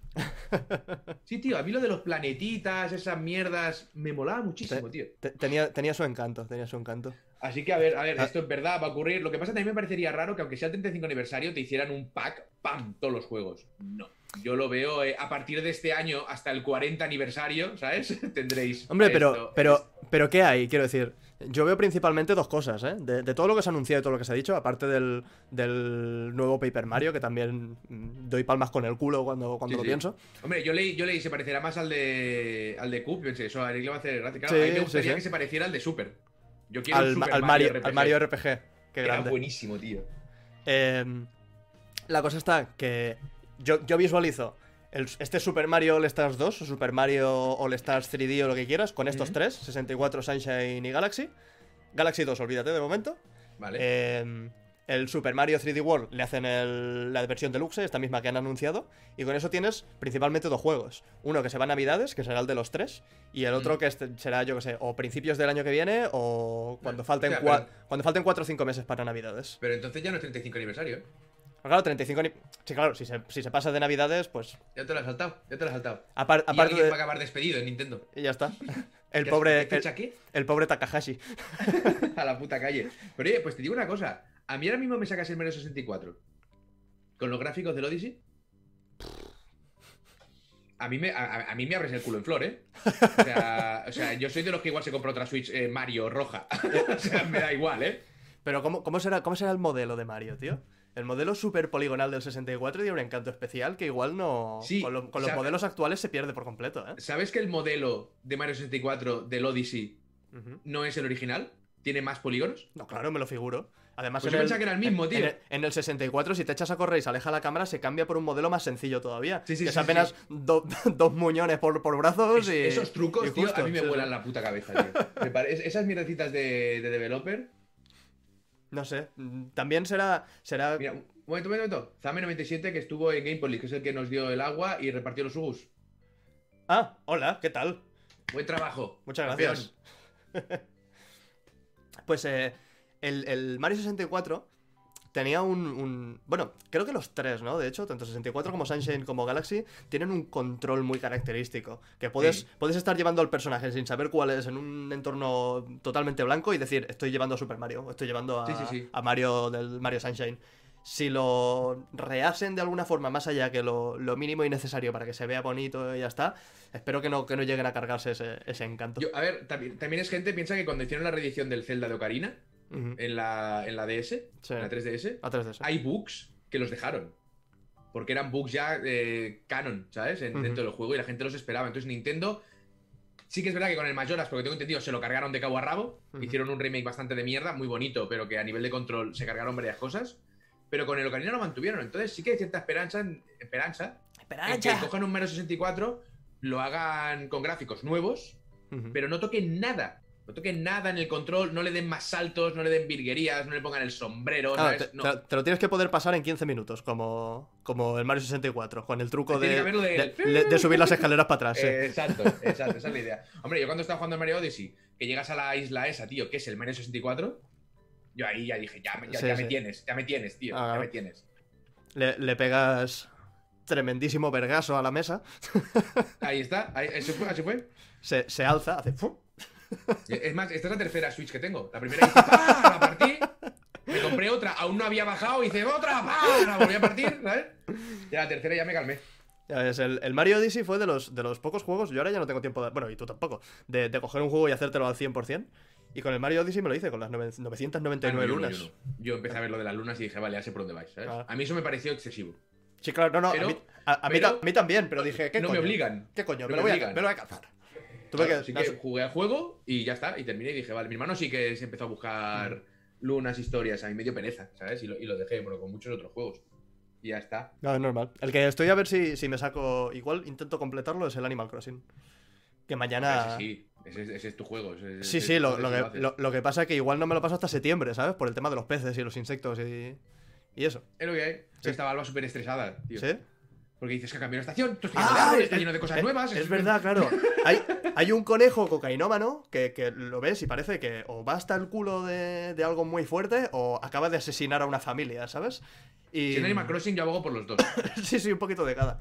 Sí, tío, a mí lo de los planetitas, esas mierdas, me molaba muchísimo, tío. Te- Tenía, tenía su encanto, tenía su encanto. Así que, a ver, a ver, Ah. esto es verdad, va a ocurrir. Lo que pasa también me parecería raro que aunque sea el 35 aniversario, te hicieran un pack, ¡pam!, todos los juegos. No. Yo lo veo eh, a partir de este año hasta el 40 aniversario, ¿sabes? Tendréis. Hombre, pero, esto. pero, pero ¿qué hay? Quiero decir, yo veo principalmente dos cosas, ¿eh? De, de todo lo que se ha anunciado y todo lo que se ha dicho, aparte del, del nuevo Paper Mario, que también mm, doy palmas con el culo cuando, cuando Sí, lo sí. pienso. Hombre, yo leí, yo leí, se parecerá más al de al de Cube, pensé, eso a Eric le va a hacer gracia. Claro, Sí, a mí me gustaría que se pareciera al de Super. Yo quiero Al, Super al Mario, RPG. al Mario RPG. Qué Era grande. buenísimo, tío. Eh, la cosa está que yo, yo visualizo el- este Super Mario All Stars 2 o Super Mario All Stars 3D o lo que quieras con estos tres, 64, Sunshine y Galaxy. Galaxy 2, olvídate de momento. Vale. Eh, el Super Mario 3D World le hacen el- la versión deluxe, esta misma que han anunciado, y con eso tienes principalmente dos juegos. Uno que se va a Navidades, que será el de los tres, y el otro Mm. que este- será, yo que sé, o principios del año que viene o cuando falten, o sea, cua- pero- cuando falten 4 o 5 meses para Navidades. Pero entonces ya no es 35 aniversario, ¿eh? Claro, 35 ni- Sí, claro, si se, si se pasa de Navidades, pues. Ya te lo has saltado, ya te lo has saltado. apar- Y aparte de. va a acabar despedido en Nintendo. Y ya está. El ¿Qué- pobre. ¿Qué El, pobre Takahashi. a la puta calle. Pero oye, pues te digo una cosa. A mí ahora mismo me sacas el Mario 64. Con los gráficos del Odyssey. A mí, me, a, a mí me abres el culo en flor, ¿eh? O sea, o sea, yo soy de los que igual se compra otra Switch eh, Mario roja. o sea, me da igual, ¿eh? Pero ¿cómo, cómo, será, ¿cómo será el modelo de Mario, tío? El modelo super poligonal del 64 tiene un encanto especial que igual no. Sí, con, lo- los modelos actuales se pierde por completo, ¿eh? ¿Sabes que el modelo de Mario 64 del Odyssey no es el original? ¿Tiene más polígonos? No, claro, me lo figuro. Además, Pues en yo el, pensaba que era el mismo, en- tío. En el, en el 64, si te echas a correr y se aleja la cámara, se cambia por un modelo más sencillo todavía. Sí, sí, que sí, es apenas do- dos muñones por, por brazos Es- y. esos trucos, y tío, a mí me vuelan la puta cabeza, tío. Esas mierdecitas de, de developer. No sé. mm, También será. será Mira, un momento, un momento. Zame97 que estuvo en Gamepolis, que es el que nos dio el agua y repartió los ubus. Ah, hola, ¿qué tal? Buen trabajo. Muchas gracias. Pues eh, el, el Mario 64 tenía un, un- Bueno, creo que los tres, ¿no? De hecho, tanto 64 como Sunshine como Galaxy tienen un control muy característico. Que puedes, Sí. puedes estar llevando al personaje sin saber cuál es en un entorno totalmente blanco y decir, estoy llevando a Super Mario, o estoy llevando a, Sí, sí, sí. a Mario del Mario Sunshine. si lo rehasen de alguna forma más allá que lo, lo mínimo y necesario para que se vea bonito y ya está, espero que no, que no lleguen a cargarse ese, ese encanto. Yo, a ver, también, también es gente, piensa que cuando hicieron la reedición del Zelda de Ocarina, En la, en la DS, Sí. en la 3DS, A 3DS. hay bugs que los dejaron. Porque eran bugs ya eh, canon, ¿sabes? En- Ujú. Dentro del juego y la gente los esperaba. Entonces Nintendo, sí que es verdad que con el Majoras, porque tengo entendido, se lo cargaron de cabo a rabo. Hicieron un remake bastante de mierda, muy bonito, pero que a nivel de control se cargaron varias cosas. Pero con el Ocarina lo mantuvieron. Entonces sí que hay cierta esperanza, en- esperanza en que cojan un Mario 64, lo hagan con gráficos nuevos, pero no toquen nada. No toquen nada en el control, no le den más saltos, no le den virguerías, no le pongan el sombrero, Ah, ¿sabes? te, No. te- te lo tienes que poder pasar en 15 minutos, como, como el Mario 64, con el truco de, de- de, de- de subir las escaleras para atrás. sí. Eh, exacto, exacto, esa es la idea. Hombre, yo cuando estaba jugando al Mario Odyssey, que llegas a la isla esa, tío, que es el Mario 64, yo ahí ya dije, ya, me- ya, Sí, ya sí. me tienes, ya me tienes, tío, Ah, ya claro. me tienes. Le, le pegas tremendísimo vergaso a la mesa, Ahí está, ahí, así fue, así fue. se, se alza, hace... ¡fum! Es más, esta es la tercera Switch que tengo. La primera hice, ¡pah! La partí. Me compré otra, aún no había bajado, hice otra, ¡pah! La volví a partir, ¿sabes? Y la tercera ya me calmé. Ya ves, el, el Mario Odyssey fue de los, de los pocos juegos, yo ahora ya no tengo tiempo de... Bueno, y tú tampoco, de, de coger un juego y hacértelo al 100%. Y con el Mario Odyssey me lo hice, con las nove- 999 Ah, no, yo no, lunas. yo no. Yo empecé a ver lo de las lunas y dije, vale, ya sé por dónde vais, ¿sabes? Claro. A mí eso me pareció excesivo. Sí, claro, no, no, Pero- a, mí, a- a mí pero- ta- a mí también, pero dije, ¿qué no coño? me obligan. ¿Qué coño? No Me, me lo voy me lo voy a cazar. Tuve Claro, que... así das- que jugué al juego y ya está. Y terminé y dije, vale, mi hermano sí que se empezó a buscar Mm. lunas, historias. A mí me dio pereza, ¿sabes? Y lo, y lo dejé, pero con muchos otros juegos. Y ya está. No, es normal. El que estoy a ver si, si me saco. Igual intento completarlo es el Animal Crossing. Que mañana. Ese sí, ese, es- ese es tu juego. ese- Sí, sí, lo, lo lo que, lo, lo que pasa es que igual no me lo paso hasta septiembre, ¿sabes? Por el tema de los peces y los insectos y. Y eso. Es lo que hay. Sí. Estaba Alba súper estresada, tío. ¿Sí? Porque dices que cambió la estación, de árboles, está lleno de cosas es, nuevas. Es verdad, claro. Hay, hay un conejo cocainómano que, que lo ves y parece que o va hasta el culo de, de algo muy fuerte o acaba de asesinar a una familia, ¿sabes? Y... Si en Animal Crossing yo abogo por los dos. sí, sí, un poquito de cada.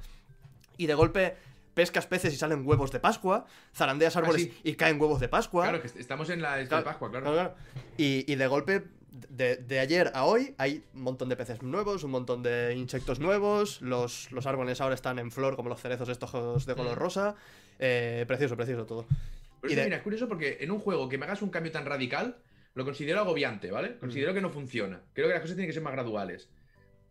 Y de golpe pescas peces y salen huevos de Pascua, zarandeas árboles sí. y caen huevos de Pascua. Claro, que est- estamos en la de Pascua, claro. Claro, claro. Y, y de golpe, de, de ayer a hoy, hay un montón de peces nuevos, un montón de insectos nuevos, los, los árboles ahora están en flor, como los cerezos estos de color Mm. rosa. Eh, precioso, precioso todo. Pero Y eso, de- mira, es curioso porque en un juego que me hagas un cambio tan radical, lo considero agobiante, ¿vale? Considero que no funciona. Creo que las cosas tienen que ser más graduales.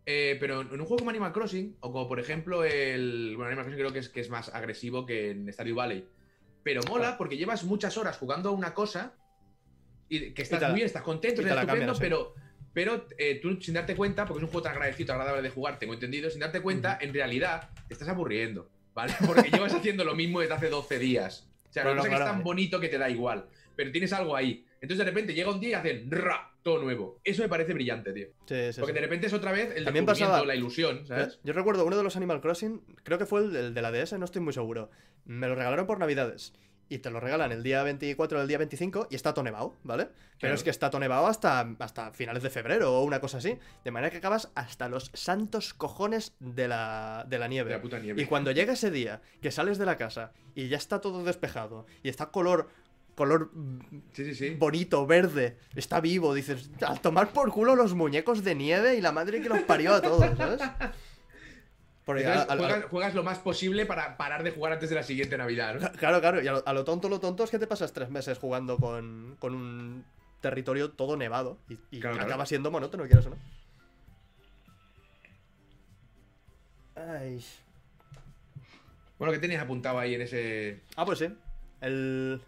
Eh, pero en un juego como Animal Crossing, o como por ejemplo el. Bueno, Animal Crossing creo que es, que es más agresivo que en Stardew Valley. Pero mola porque llevas muchas horas jugando a una cosa y que estás la- muy bien, estás contento, estás estupendo, pero. Pero eh, tú sin darte cuenta, porque es un juego tan agradecido, agradable de jugar, tengo entendido, sin darte cuenta, en realidad te estás aburriendo, ¿vale? Porque llevas haciendo lo mismo desde hace 12 días. O sea, Pero lo no, que es tan bonito que te da igual. Pero tienes algo ahí. Entonces de repente llega un día y hacen ra, todo nuevo. Eso me parece brillante, tío. Sí, sí, Porque de repente es otra vez el También pasaba- la ilusión, ¿sabes? Yo recuerdo uno de los Animal Crossing, creo que fue el, de la DS, no estoy muy seguro. Me lo regalaron por Navidades. Y te lo regalan el día 24 o el día 25 y está tonevado, ¿vale? Pero Claro. es que está tonevado hasta, hasta finales de febrero o una cosa así. De manera que acabas hasta los santos cojones de la, de la nieve. De la puta nieve. Y cuando llega ese día, que sales de la casa y ya está todo despejado y está color, color Sí, sí, sí. bonito, verde, está vivo, dices, a tomar por culo los muñecos de nieve y la madre que los parió a todos, ¿sabes? Porque a- Entonces, a- a- juegas, juegas lo más posible para parar de jugar antes de la siguiente Navidad, ¿no? Claro, claro, y a lo, tonto, lo tonto es que te pasas tres meses jugando con, con un territorio todo nevado y, y Claro, claro. acaba siendo monótono, quieras o no. Ay. Bueno, ¿qué tenías apuntado ahí en ese. Ah, pues sí. El.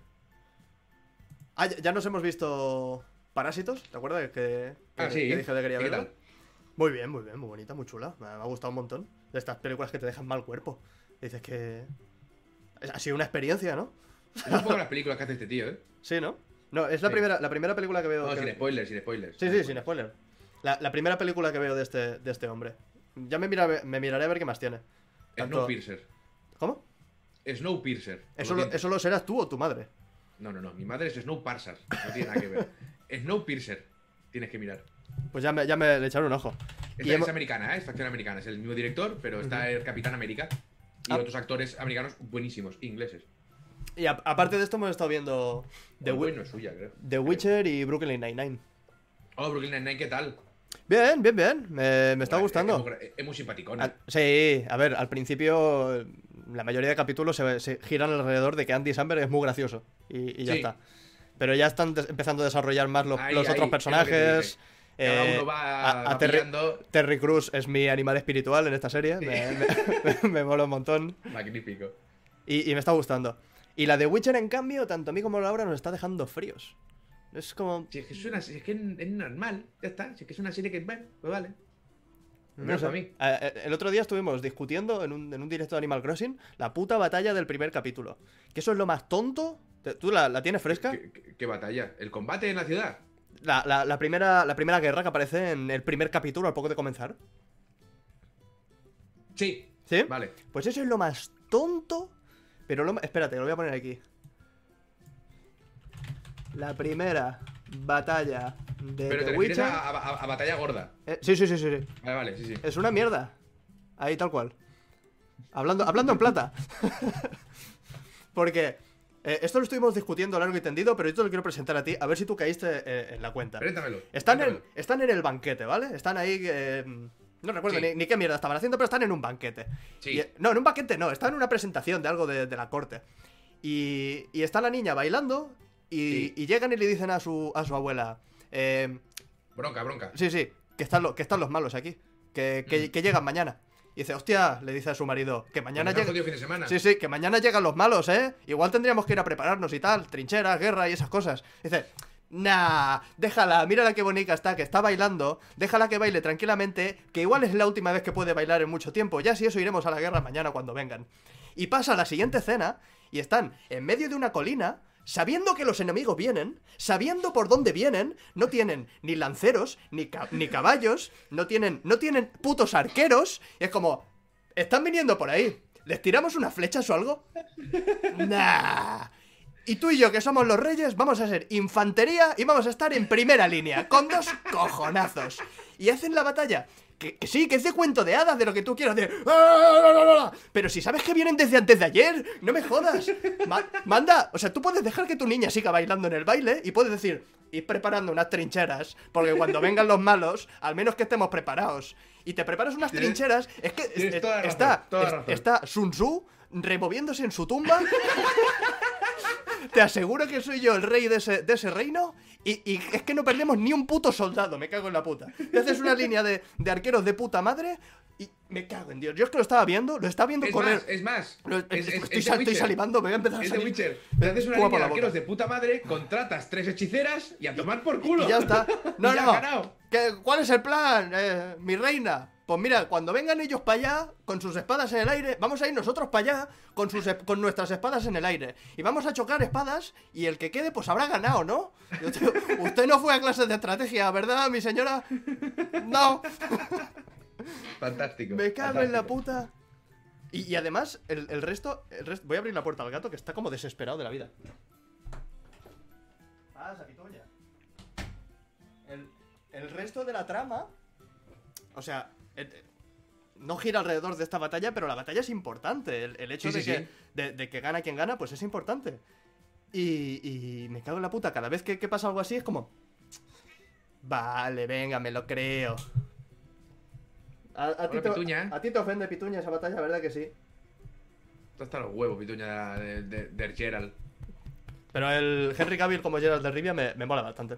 Ah, ya, nos hemos visto Parásitos, ¿te acuerdas? Que, que, Ah, sí. que dije que quería ¿Qué verla? Muy bien, muy bien, muy bonita, muy chula. Me ha gustado un montón. De estas películas que te dejan mal cuerpo. Dices que. Ha sido una experiencia, ¿no? Es un poco las películas que hace este tío, ¿eh? Sí, ¿no? No, es la, Sí. primera, la primera película que veo. No, que- sin spoilers, sin spoilers. Sí, sí, sin spoiler. La, la primera película que veo de este, de este hombre. Ya me, mira- me miraré a ver qué más tiene. Tanto- Snowpiercer. ¿Cómo? Snowpiercer. Eso Lo eso lo serás tú o tu madre. No, no, no. Mi madre es Snowparser. No tiene nada que ver. Snowpiercer. Tienes que mirar. Pues ya me, ya me le echaré un ojo. Y Esta hemos- es americana, ¿eh? es facción americana. Es el mismo director, pero está el Capitán América. Y Ah. otros actores americanos buenísimos, ingleses. Y a- aparte de esto hemos estado viendo The, no es suya, creo. The Witcher y Brooklyn Nine-Nine. Oh, Brooklyn Nine-Nine, ¿qué tal? Bien, bien, bien. Me, me está Bueno, gustando. Es, muy, es muy simpaticona. Al- sí, a ver, al principio la mayoría de capítulos se, se giran alrededor de que Andy Samberg es muy gracioso y, y ya Sí. está. Pero ya están empezando a desarrollar más los, Ahí, los ahí, otros personajes. Cada Eh, uno va, a- a Terry. Terry Crews es mi animal espiritual en esta serie. Me, me- me mola un montón. Magnífico. Y, y me está gustando. Y la de Witcher, en cambio, tanto a mí como a Laura nos está dejando fríos. Es como. Si es que es, una, si es, que es normal, ya está. Si es que es una serie que, bueno, pues vale. No sé. para mí. El otro día estuvimos discutiendo en un, en un directo de Animal Crossing la puta batalla del primer capítulo. Que eso es lo más tonto. ¿Tú la, la tienes fresca? ¿Qué, qué- qué batalla? ¿El combate en la ciudad? La, la- la primera, la primera guerra que aparece en el primer capítulo al poco de comenzar. Sí. ¿Sí? Vale. Pues eso es lo más tonto. Pero lo Espérate, lo voy a poner aquí. La primera batalla de Pero te The Witcher. a, a- a batalla gorda. Eh, sí, sí, sí, sí, sí. Vale, vale, sí, sí. Es una mierda. Ahí tal cual. Hablando, hablando en plata. Porque eh, esto lo estuvimos discutiendo largo y tendido, pero yo te lo quiero presentar a ti, a ver si tú caíste eh, en la cuenta. Préntamelo. Están en, están en el banquete, ¿vale? Están ahí. eh, no recuerdo Sí. ni, ni qué mierda estaban haciendo, pero están en un banquete. Sí. Y- no, en un banquete no, están en una presentación de algo de, de la corte. Y, y está la niña bailando y, Sí. y llegan y le dicen a su, a su abuela. Bronca, bronca. Sí, sí, que están, lo- que están los malos aquí. Que, que- Mm. que llegan mañana. Y dice, hostia, le dice a su marido, que mañana llega. jodido fin de semana. Sí, sí, que mañana llegan los malos, ¿eh? Igual tendríamos que ir a prepararnos y tal, trincheras, guerra y esas cosas. Dice, nah, déjala, mírala qué bonita está, que está bailando, déjala que baile tranquilamente, que igual es la última vez que puede bailar en mucho tiempo, ya si eso iremos a la guerra mañana cuando vengan. Y pasa la siguiente escena y están en medio de una colina, sabiendo que los enemigos vienen, sabiendo por dónde vienen, no tienen ni lanceros, ni, ni caballos, no tienen, no tienen putos arqueros, y es como, están viniendo por ahí, ¿les tiramos unas flechas o algo? Nah. Y tú y yo, que somos los reyes, vamos a ser infantería y vamos a estar en primera línea, con dos cojonazos. Y hacen la batalla. Que, que sí, que es de cuento de hadas, de lo que tú quieras, de... "Ah, Pero si sabes que vienen desde antes de ayer, no me jodas. Ma- manda, o sea, tú puedes dejar que tu niña siga bailando en el baile y puedes decir, ir preparando unas trincheras, porque cuando vengan los malos, al menos que estemos preparados. Y te preparas unas trincheras, es que tienes es- toda la razón, está, toda es- está Sun Tzu removiéndose en su tumba. Te aseguro que soy yo el rey de ese, de ese reino. Y, y es que no perdemos ni un puto soldado, me cago en la puta. Te haces una línea de, de arqueros de puta madre y me cago en Dios. Yo es que lo estaba viendo, lo estaba viendo Es correr. más, es más. Lo- Es, es- estoy, es sal- The estoy salivando, me voy a empezar a Es de salir. Witcher. Te haces una línea de boca. arqueros de puta madre, contratas tres hechiceras y a tomar por culo. Y ya está. No, Y no. ¿Qué- ¿Cuál es el plan, eh, mi reina? Pues mira, cuando vengan ellos para allá, con sus espadas en el aire, vamos a ir nosotros para allá, con, sus, con nuestras espadas en el aire. Y vamos a chocar espadas, y el que quede, pues habrá ganado, ¿no? Yo te- usted no fue a clases de estrategia, ¿verdad, mi señora? No, Fantástico. me cago en la puta. Y, y además, el, el resto, el resto... Voy a abrir la puerta al gato, que está como desesperado de la vida. Pasa, pituña. El, el resto de la trama... O sea, no gira alrededor de esta batalla, pero la batalla es importante. El, el hecho Sí, de, sí, que, sí. De, de que gana quien gana, pues es importante. Y, y me cago en la puta. Cada vez que, que pasa algo así es como... Vale, venga, me lo creo. A, a ti Hola, Pituña. a ti te ofende Pituña esa batalla, ¿verdad que sí? Esto está los huevos, pituña de, de, de Gerald. Pero el Henry Cavill como Gerald de Rivia me, me mola bastante.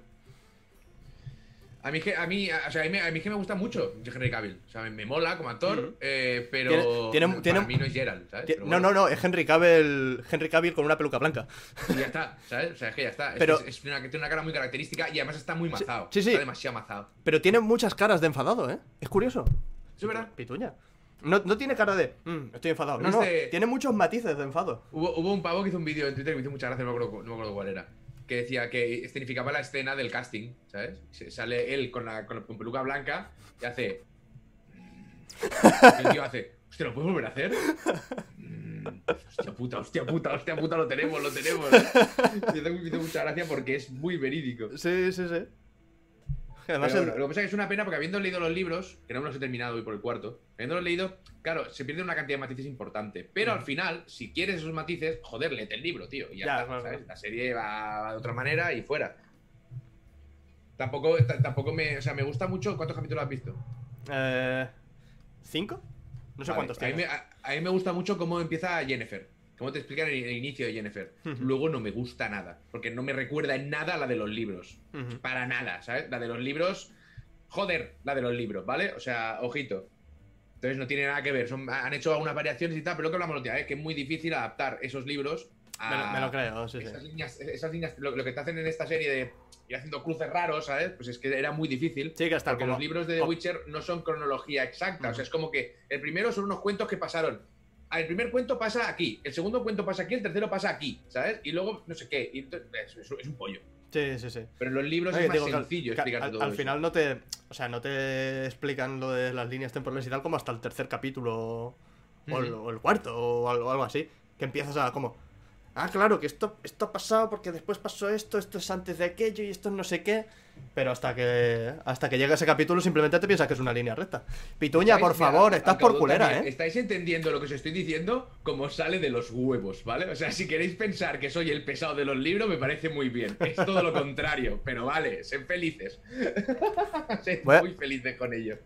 A mí, que- a mí, a- o sea, a mí, a mí es que me gusta mucho Henry Cavill. O sea, me, me mola como actor, eh, pero Tiene- tiene- para tiene- mí no es Gerald, ¿sabes? Pero No, bueno, no, no, es Henry Cavill, Henry Cavill con una peluca blanca. y ya está, ¿sabes? O sea, es que ya está. Es- Pero- es, es una, tiene una cara muy característica y además está muy mazado. sí, sí. Está demasiado mazado. Pero tiene muchas caras de enfadado, ¿eh? Es curioso. ¿Eso es verdad? Pituña. No, no tiene cara de, "Mm, estoy enfadado. No, no, ¿Viste? tiene muchos matices de enfado. Hubo, hubo un pavo que hizo un vídeo en Twitter que me hizo mucha gracia, no me acuerdo, no me acuerdo cuál era. Que decía que escenificaba la escena del casting, ¿sabes? Sale él con, la, con, con peluca blanca y hace. Y el tío hace. Hostia, ¿lo puedes volver a hacer? Mm, Hostia puta, hostia puta, hostia puta, lo tenemos, lo tenemos. Me hizo mucha gracia porque es muy verídico. Sí, sí, sí. Además, Pero el- bueno, lo que pasa es que es una pena porque habiendo leído los libros, que no me los he terminado hoy por el cuarto, habiéndolos leído, claro, se pierde una cantidad de matices importante. Pero al final, si quieres esos matices, joder, léete el libro, tío. Y ya, Ya, está, claro. La serie va de otra manera y fuera. Tampoco, tampoco me. O sea, me gusta mucho. ¿Cuántos capítulos has visto? Eh, ¿Cinco? No sé Vale, cuántos a, a mí me gusta mucho cómo empieza Jennifer. Cómo te explican el, el inicio de Jennifer. Luego no me gusta nada. Porque no me recuerda en nada a la de los libros. Para nada, ¿sabes? La de los libros. Joder, la de los libros, ¿vale? O sea, ojito. Entonces no tiene nada que ver. Son, han hecho algunas variaciones y tal, pero lo que hablamos la última vez, que es muy difícil adaptar esos libros a. Me, lo, me lo creo, sí, sí. Esas líneas, esas líneas lo, lo que te hacen en esta serie de ir haciendo cruces raros, ¿sabes? Pues es que era muy difícil. Sí, que hasta Porque como- los libros de The como- Witcher no son cronología exacta. O sea, es como que el primero son unos cuentos que pasaron. El primer cuento pasa aquí, el segundo cuento pasa aquí, el tercero pasa aquí, ¿sabes? Y luego no sé qué. y es, es- es un pollo. Sí, sí, sí. Pero en los libros Oye, es más digo sencillo que explicarte al, todo al eso. final no te. O sea, no te explican lo de las líneas temporales y tal como hasta el tercer capítulo. O, el, Ujú. o el cuarto, o algo, algo así. Que empiezas a como. Ah, claro, que esto, esto ha pasado porque después pasó esto, esto es antes de aquello y esto es no sé qué. Pero hasta que. Hasta que llega ese capítulo simplemente te piensas que es una línea recta. Pituña, por favor, estás por culera, también. eh. Estáis entendiendo lo que os estoy diciendo como sale de los huevos, ¿vale? O sea, si queréis pensar que soy el pesado de los libros, me parece muy bien. Es todo lo contrario, pero vale, sed felices. sed muy felices con ello.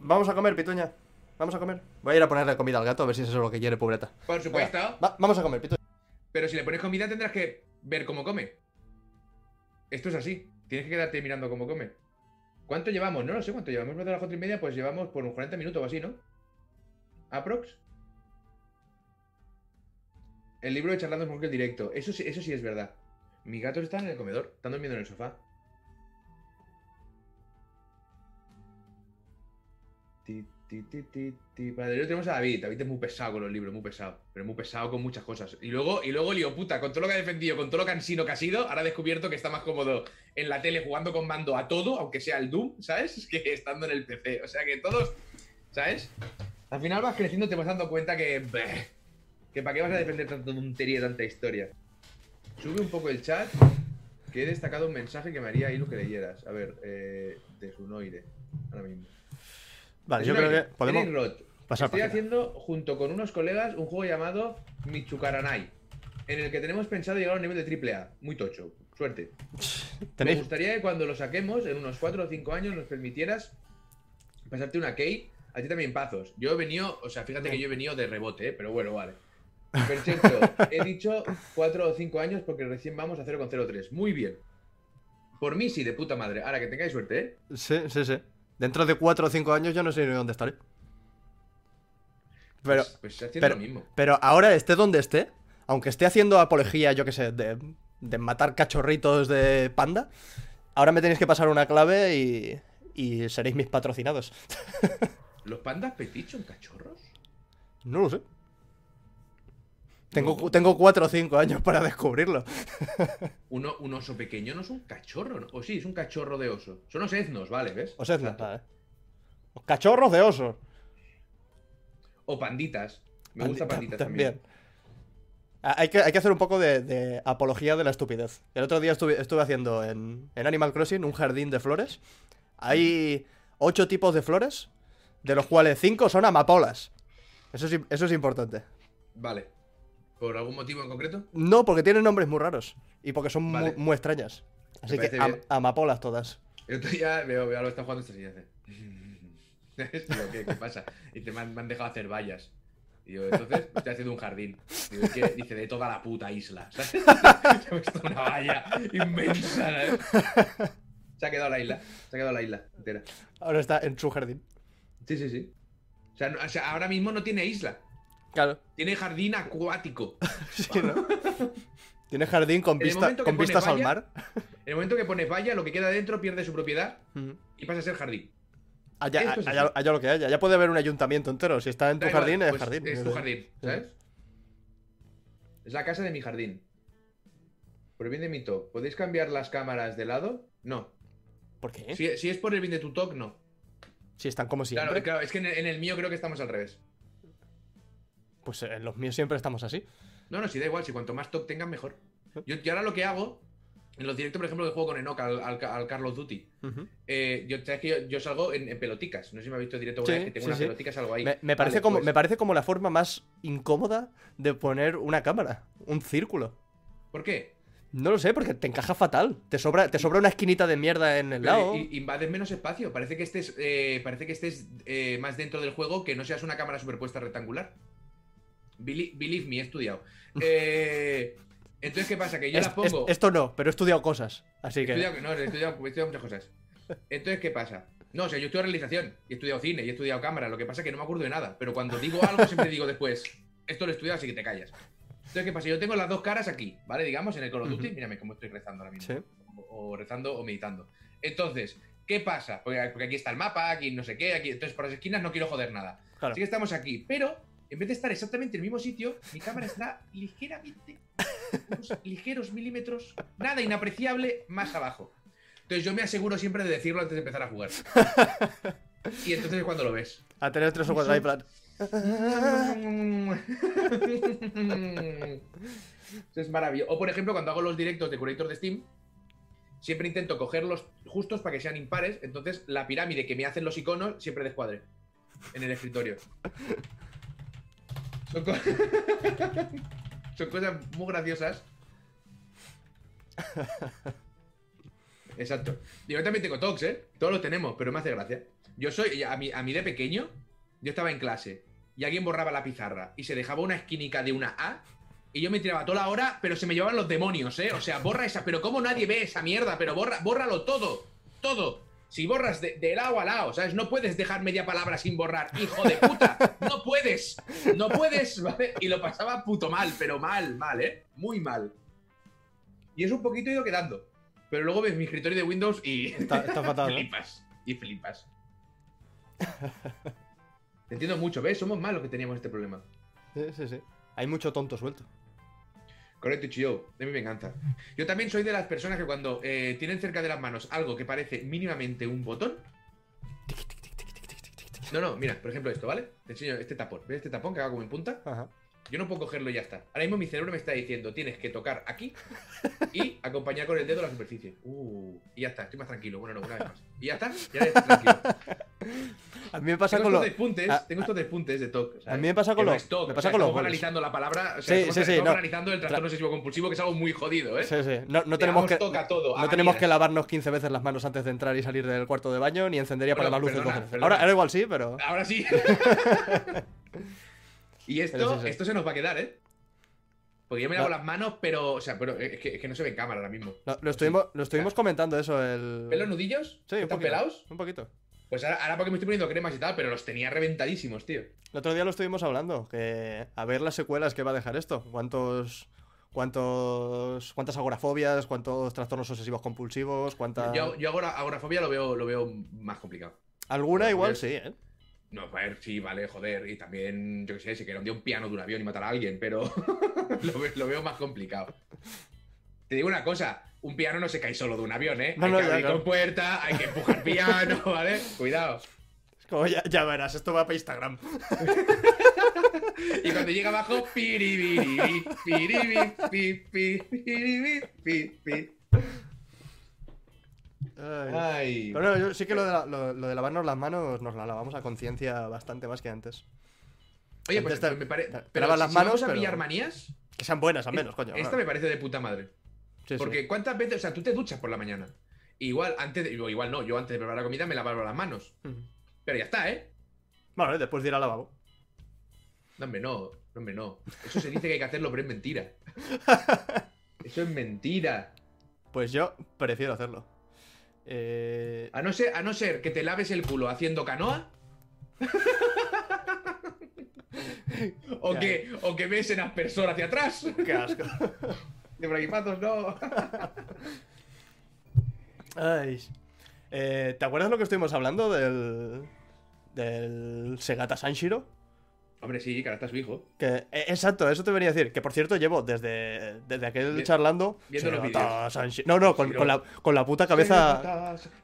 Vamos a comer, Pituña. Vamos a comer. Voy a ir a ponerle comida al gato a ver si es eso lo que quiere, pobreta. Por supuesto, Va, vamos a comer, Pituña. pero si le pones comida tendrás que ver cómo come. Esto es así. Tienes que quedarte mirando cómo come. ¿Cuánto llevamos? No lo sé cuánto llevamos. De las cuatro y media, pues llevamos por unos 40 minutos o así, ¿no? ¿Aprox? El libro de charlando es mejor que el directo. Eso sí, eso sí es verdad. Mis gatos están en el comedor, están durmiendo en el sofá. Ti, ti, ti, ti, tenemos a David. David es muy pesado con los libros, muy pesado. Pero muy pesado con muchas cosas. Y luego, y luego lío puta, con todo lo que ha defendido, con todo lo cansino que ha sido, ahora ha descubierto que está más cómodo en la tele jugando con mando a todo, aunque sea el Doom, ¿sabes? Que estando en el PC. O sea que todos, ¿sabes? Al final vas creciendo te vas dando cuenta que. bleh, que para qué vas a defender tanta tontería, tanta historia. Sube un poco el chat. Que he destacado un mensaje que me haría ilu que leyeras. A ver, eh, de su noire. Ahora mismo. Vale, yo creo que podemos pasar Estoy página. haciendo junto con unos colegas un juego llamado Michukaranai. En el que tenemos pensado llegar a un nivel de AAA. Muy tocho. Suerte. Me ¿Tenéis? gustaría que cuando lo saquemos, en unos 4 o 5 años, nos permitieras pasarte una key. A ti también, Pazos. Yo he venido, o sea, fíjate que yo he venido de rebote, ¿eh? pero bueno, vale. Perfecto. He dicho 4 o 5 años porque recién vamos a 0,03. Muy bien. Por mí sí, de puta madre. Ahora que tengáis suerte, ¿eh? Sí, sí, sí. Dentro de 4 o 5 años yo no sé ni dónde estaré. Pero, Pues, pues haciendo pero, lo mismo. pero ahora esté donde esté, aunque esté haciendo apología, yo que sé, de, de matar cachorritos de panda, ahora me tenéis que pasar una clave y, y seréis mis patrocinados. ¿Los pandas petit son cachorros? No lo sé. Tengo, No. tengo 4 o 5 años para descubrirlo. Uno, un oso pequeño no es un cachorro, ¿no? O sí, es un cachorro de oso. Son los etnos, ¿vale? ¿Ves? O sea, Exacto. vale. Los cachorros de osos. O panditas. Me gusta panditas también. Ah, Hay que, hay que hacer un poco de, de apología de la estupidez. El otro día estuve, estuve haciendo en, en Animal Crossing un jardín de flores. Hay ocho tipos de flores, de los cuales cinco son amapolas. Eso es, eso es importante. Vale. ¿Por algún motivo en concreto? No, porque tienen nombres muy raros. Y porque son mu- Vale. muy, extrañas. Así que parece am- bien. amapolas todas. El otro día veo, veo a lo que está jugando. Digo, ¿qué, ¿qué pasa? Y te me han, me han dejado hacer vallas. Y yo, entonces, estoy haciendo un jardín. Digo, ¿y qué? Dice, de toda la puta isla. ¿sabes? Se ha puesto una valla inmensa. ¿sabes? Se ha quedado la isla. Se ha quedado la isla entera. Ahora está en su jardín. Sí, sí, sí. O sea, no- o sea, ahora mismo no tiene isla. Claro. Tiene jardín acuático. Sí, ¿no? Tiene jardín con, vista- con vistas al mar. En el momento que pones valla, lo que queda dentro pierde su propiedad y pasa a ser jardín. Allá, Esto es allá- así. allá lo que haya. Ya puede haber un ayuntamiento entero. Si está en tu Da igual, jardín, es pues jardín. Es tu jardín, ¿sabes? Es la casa de mi jardín. Por el bien de mi talk, ¿podéis cambiar las cámaras de lado? No. ¿Por qué? Si, si es por el bien de tu talk, no. Si están como siempre. Claro, claro, es que en el, en el mío creo que estamos al revés. Pues en los míos siempre estamos así. No, no, si da igual, si cuanto más talk tengan, mejor. Yo, yo ahora lo que hago, en los directos, por ejemplo, que juego con Enoch al, al, al Carlos Duty, eh, yo, sabes que yo, yo salgo en, en peloticas. No sé si me habéis visto el directo Sí, vez, que tengo sí, unas sí. peloticas, algo ahí. Me, me parece Vale, como, pues, me parece como la forma más incómoda de poner una cámara. Un círculo. ¿Por qué? No lo sé, porque te encaja fatal. Te sobra, te sobra una esquinita de mierda en el Pero lado. invades menos espacio. Parece que estés, eh, parece que estés eh, más dentro del juego que no seas una cámara superpuesta rectangular. Believe, believe me, he estudiado. Eh, entonces, ¿qué pasa? Que yo Es- las pongo. es- esto no, pero he estudiado cosas. Así He que. estudiado, no, he estudiado, he estudiado muchas cosas. Entonces, ¿qué pasa? No, o sea, yo he estudiado realización, y he estudiado cine, y he estudiado cámara. Lo que pasa es que no me acuerdo de nada. Pero cuando digo algo, siempre digo después, esto lo he estudiado, así que te callas. Entonces, ¿qué pasa? Yo tengo las dos caras aquí, ¿vale? Digamos, en el Call of Duty. Ujú. Mírame cómo estoy rezando ahora mismo. Sí. O, o rezando o meditando. Entonces, ¿qué pasa? Porque, porque aquí está el mapa, aquí no sé qué, aquí. Entonces, por las esquinas no quiero joder nada. Claro. Así que estamos aquí. Pero, en vez de estar exactamente en el mismo sitio, mi cámara está ligeramente, unos ligeros milímetros, nada inapreciable, más abajo. Entonces yo me aseguro siempre de decirlo antes de empezar a jugar. Y entonces es cuando lo ves. A tener tres o cuatro ahí, plan. Es maravilloso. O por ejemplo, cuando hago los directos de Curator de Steam, siempre intento cogerlos justos para que sean impares. Entonces la pirámide que me hacen los iconos siempre descuadre en el escritorio. Son, Son cosas muy graciosas. Exacto. Yo también tengo talks, ¿eh? Todos los tenemos, pero me hace gracia. Yo soy, a mí, a mí de pequeño, yo estaba en clase y alguien borraba la pizarra y se dejaba una esquinica de una A y yo me tiraba toda la hora, pero se me llevaban los demonios, ¿eh? O sea, borra esa, pero ¿cómo nadie ve esa mierda? Pero borra, bórralo todo, todo. Si borras de, de lado a lado, ¿sabes? No puedes dejar media palabra sin borrar, hijo de puta. No puedes, no puedes, ¿vale? Y lo pasaba puto mal, pero mal, mal, ¿eh? Muy mal. Y es un poquito ido quedando. Pero luego ves mi escritorio de Windows y Está, está fatal, flipas. Y flipas. Te entiendo mucho, ¿ves? Somos más los que teníamos este problema. Sí, sí, sí. Hay mucho tonto suelto. Correcto, Chio. De mi venganza. Yo también soy de las personas que cuando eh, tienen cerca de las manos algo que parece mínimamente un botón. No, no, mira, por ejemplo esto, ¿vale? Te enseño este tapón. ¿Ves este tapón que haga como en punta? Ajá. Yo no puedo cogerlo y ya está. Ahora mismo mi cerebro me está diciendo, tienes que tocar aquí y acompañar con el dedo la superficie. Uh, y ya está, estoy más tranquilo. Bueno, no, una vez más. Y ya está, ya estoy tranquilo. A mí me pasa Tengo con estos lo. despuntes, a- tengo estos despuntes de TOC. A mí me pasa con Que no me o pasa sea, con los analizando la palabra, o sea, Sí, sí, sí, estamos no. analizando el trastorno obsesivo compulsivo, que es algo muy jodido, ¿eh? Sí, sí. No, no tenemos que. toca todo, No tenemos que lavarnos 15 veces las manos antes de entrar y salir del cuarto de baño, ni encendería para Bueno, luces. perdona, cojones. perdona. Ahora, ahora igual sí, pero. Ahora sí. y esto, Pero sí, sí. esto se nos va a quedar, ¿eh? Porque yo me lavo No. las manos, pero, o sea, pero es que, es que no se ve en cámara ahora mismo. No, lo estuvimos, lo estuvimos comentando eso. El... ¿Ven los nudillos? Sí, un ¿Están poquito. pelados? Un poquito. Pues ahora, ahora porque me estoy poniendo cremas y tal, pero los tenía reventadísimos, tío. El otro día lo estuvimos hablando, que a ver las secuelas que va a dejar esto. ¿Cuántos, cuántos, cuántas agorafobias, cuántos trastornos obsesivos compulsivos, cuántas... Yo, yo agora- agorafobia lo veo, lo veo más complicado. Alguna igual sí, ¿eh? No, a ver, sí, vale, joder. Y también, yo qué sé, se queda un piano de un avión y matar a alguien, pero lo, ve- lo veo más complicado. Te digo una cosa, un piano no se cae solo de un avión, ¿eh? No, hay no, que abrir con puerta, hay que empujar piano, ¿vale? Cuidado. Es como, ya, ya verás, esto va para Instagram. Y cuando llega abajo, piribiri, piribiri, pi, pi, piribiri, pi, pi. Ay. Ay. Pero no, yo sí que lo de, la- lo, lo de lavarnos las manos nos la lavamos a conciencia bastante más que antes. Oye, pues Antes te- me parece. Pero las si manos, vamos a pero- pillar manías, Que sean buenas al menos, coño. esta me parece de puta madre. Sí, sí. Porque ¿cuántas veces? O sea, tú te duchas por la mañana. Igual, antes de, igual no, yo antes de preparar la comida me lavaba las manos. Pero ya está, ¿eh? Bueno, y después de ir al lavabo. No, hombre, no, no, hombre, no. Eso se dice que hay que hacerlo, pero es mentira. Eso es mentira. Pues yo prefiero hacerlo. Eh... A no ser, a no ser que te laves el culo haciendo canoa. o, que, o que ves en aspersor hacia atrás. ¡Qué asco! De braguipatos, no. Ay. Eh, ¿Te acuerdas lo que estuvimos hablando del. del Segata Sanshiro? Hombre, sí, que ahora está su hijo. Que, eh, exacto, eso te venía a decir. Que por cierto, llevo desde, desde aquel Vi- charlando. viendo los. No, no, con, la, con la puta cabeza.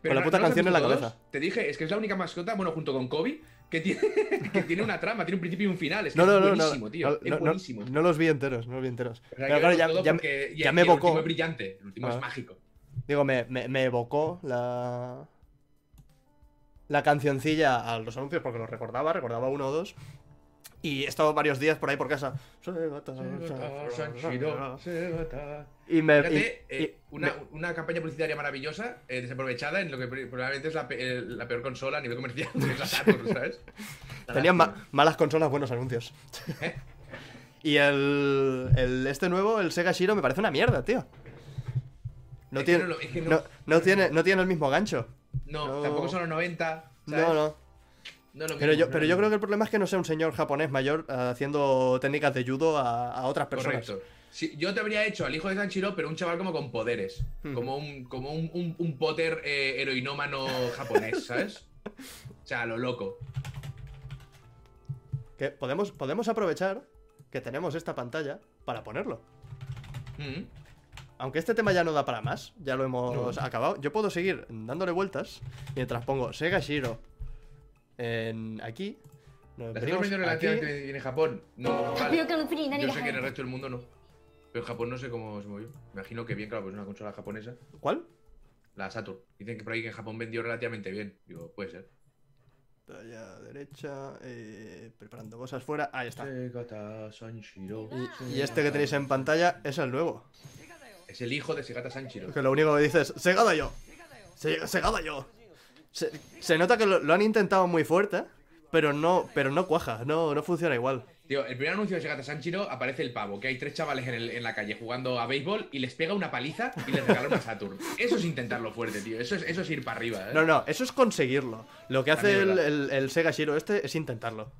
Pero con la puta ¿no los canción en la cabeza. Te dije, es que es la única mascota, bueno, junto con Kobe, que tiene, que tiene una trama, tiene un principio y un final. Es que No, no, es buenísimo, tío. es buenísimo. no los vi enteros, no los vi enteros. Pero claro, ya, ya- porque- ya me el evocó. último es brillante, el último Ah. es mágico. Digo, me, me, me evocó la. La cancioncilla a los anuncios porque los recordaba, recordaba uno o dos. Y he estado varios días por ahí por casa. Y me. Fíjate, y- eh, y- una, me- una campaña publicitaria maravillosa, eh, desaprovechada, en lo que probablemente es la, pe- eh, la peor consola a nivel comercial de Saturn, ¿sabes? Tenían ma- malas consolas, buenos anuncios. ¿Eh? y el, el. Este nuevo, el Sega Shiro, me parece una mierda, tío. No tiene. no tiene, no tiene el mismo gancho. No, No. tampoco son los 90, ¿sabes? No, no. No Pero yo, no pero yo creo que el problema es que no sea un señor japonés mayor eh, haciendo técnicas de judo a, a otras personas. Correcto. Sí, yo te habría hecho al hijo de Sanchiro, pero un chaval como con poderes. Hmm. Como un, como un, un, un Potter eh, heroinómano japonés, ¿sabes? O sea, lo loco. Que podemos, podemos aprovechar que tenemos esta pantalla para ponerlo. Mm. Aunque este tema ya no da para más, ya lo hemos No. acabado. Yo puedo seguir dándole vueltas mientras pongo Sega Shiro en aquí. Nos ¿La estás vendiendo en en Japón? No, vale. Yo, sé que en el resto del mundo no. Pero en Japón no sé cómo se movió. Me imagino que bien, claro, pues es una consola japonesa. ¿Cuál? La Saturn. Dicen que por ahí que en Japón vendió relativamente bien. Digo, puede ser. Talla derecha, eh, preparando cosas fuera. Ahí está. Y, y este que tenéis en pantalla es el nuevo. Es el hijo de Segata Sanchiro. Que lo único que dice es: ¡Segada yo! ¡Segada yo! Se, se nota que lo, lo han intentado muy fuerte, pero no, pero no cuaja, no, no funciona igual. Tío, el primer anuncio de Segata Sanshiro aparece el pavo, que hay tres chavales en, el- en la calle jugando a béisbol y les pega una paliza y les regala una Saturn. Eso es intentarlo fuerte, tío. Eso es, eso es ir para arriba, ¿eh? No, no, eso es conseguirlo. Lo que hace el, el- el Sega Shiro este es intentarlo.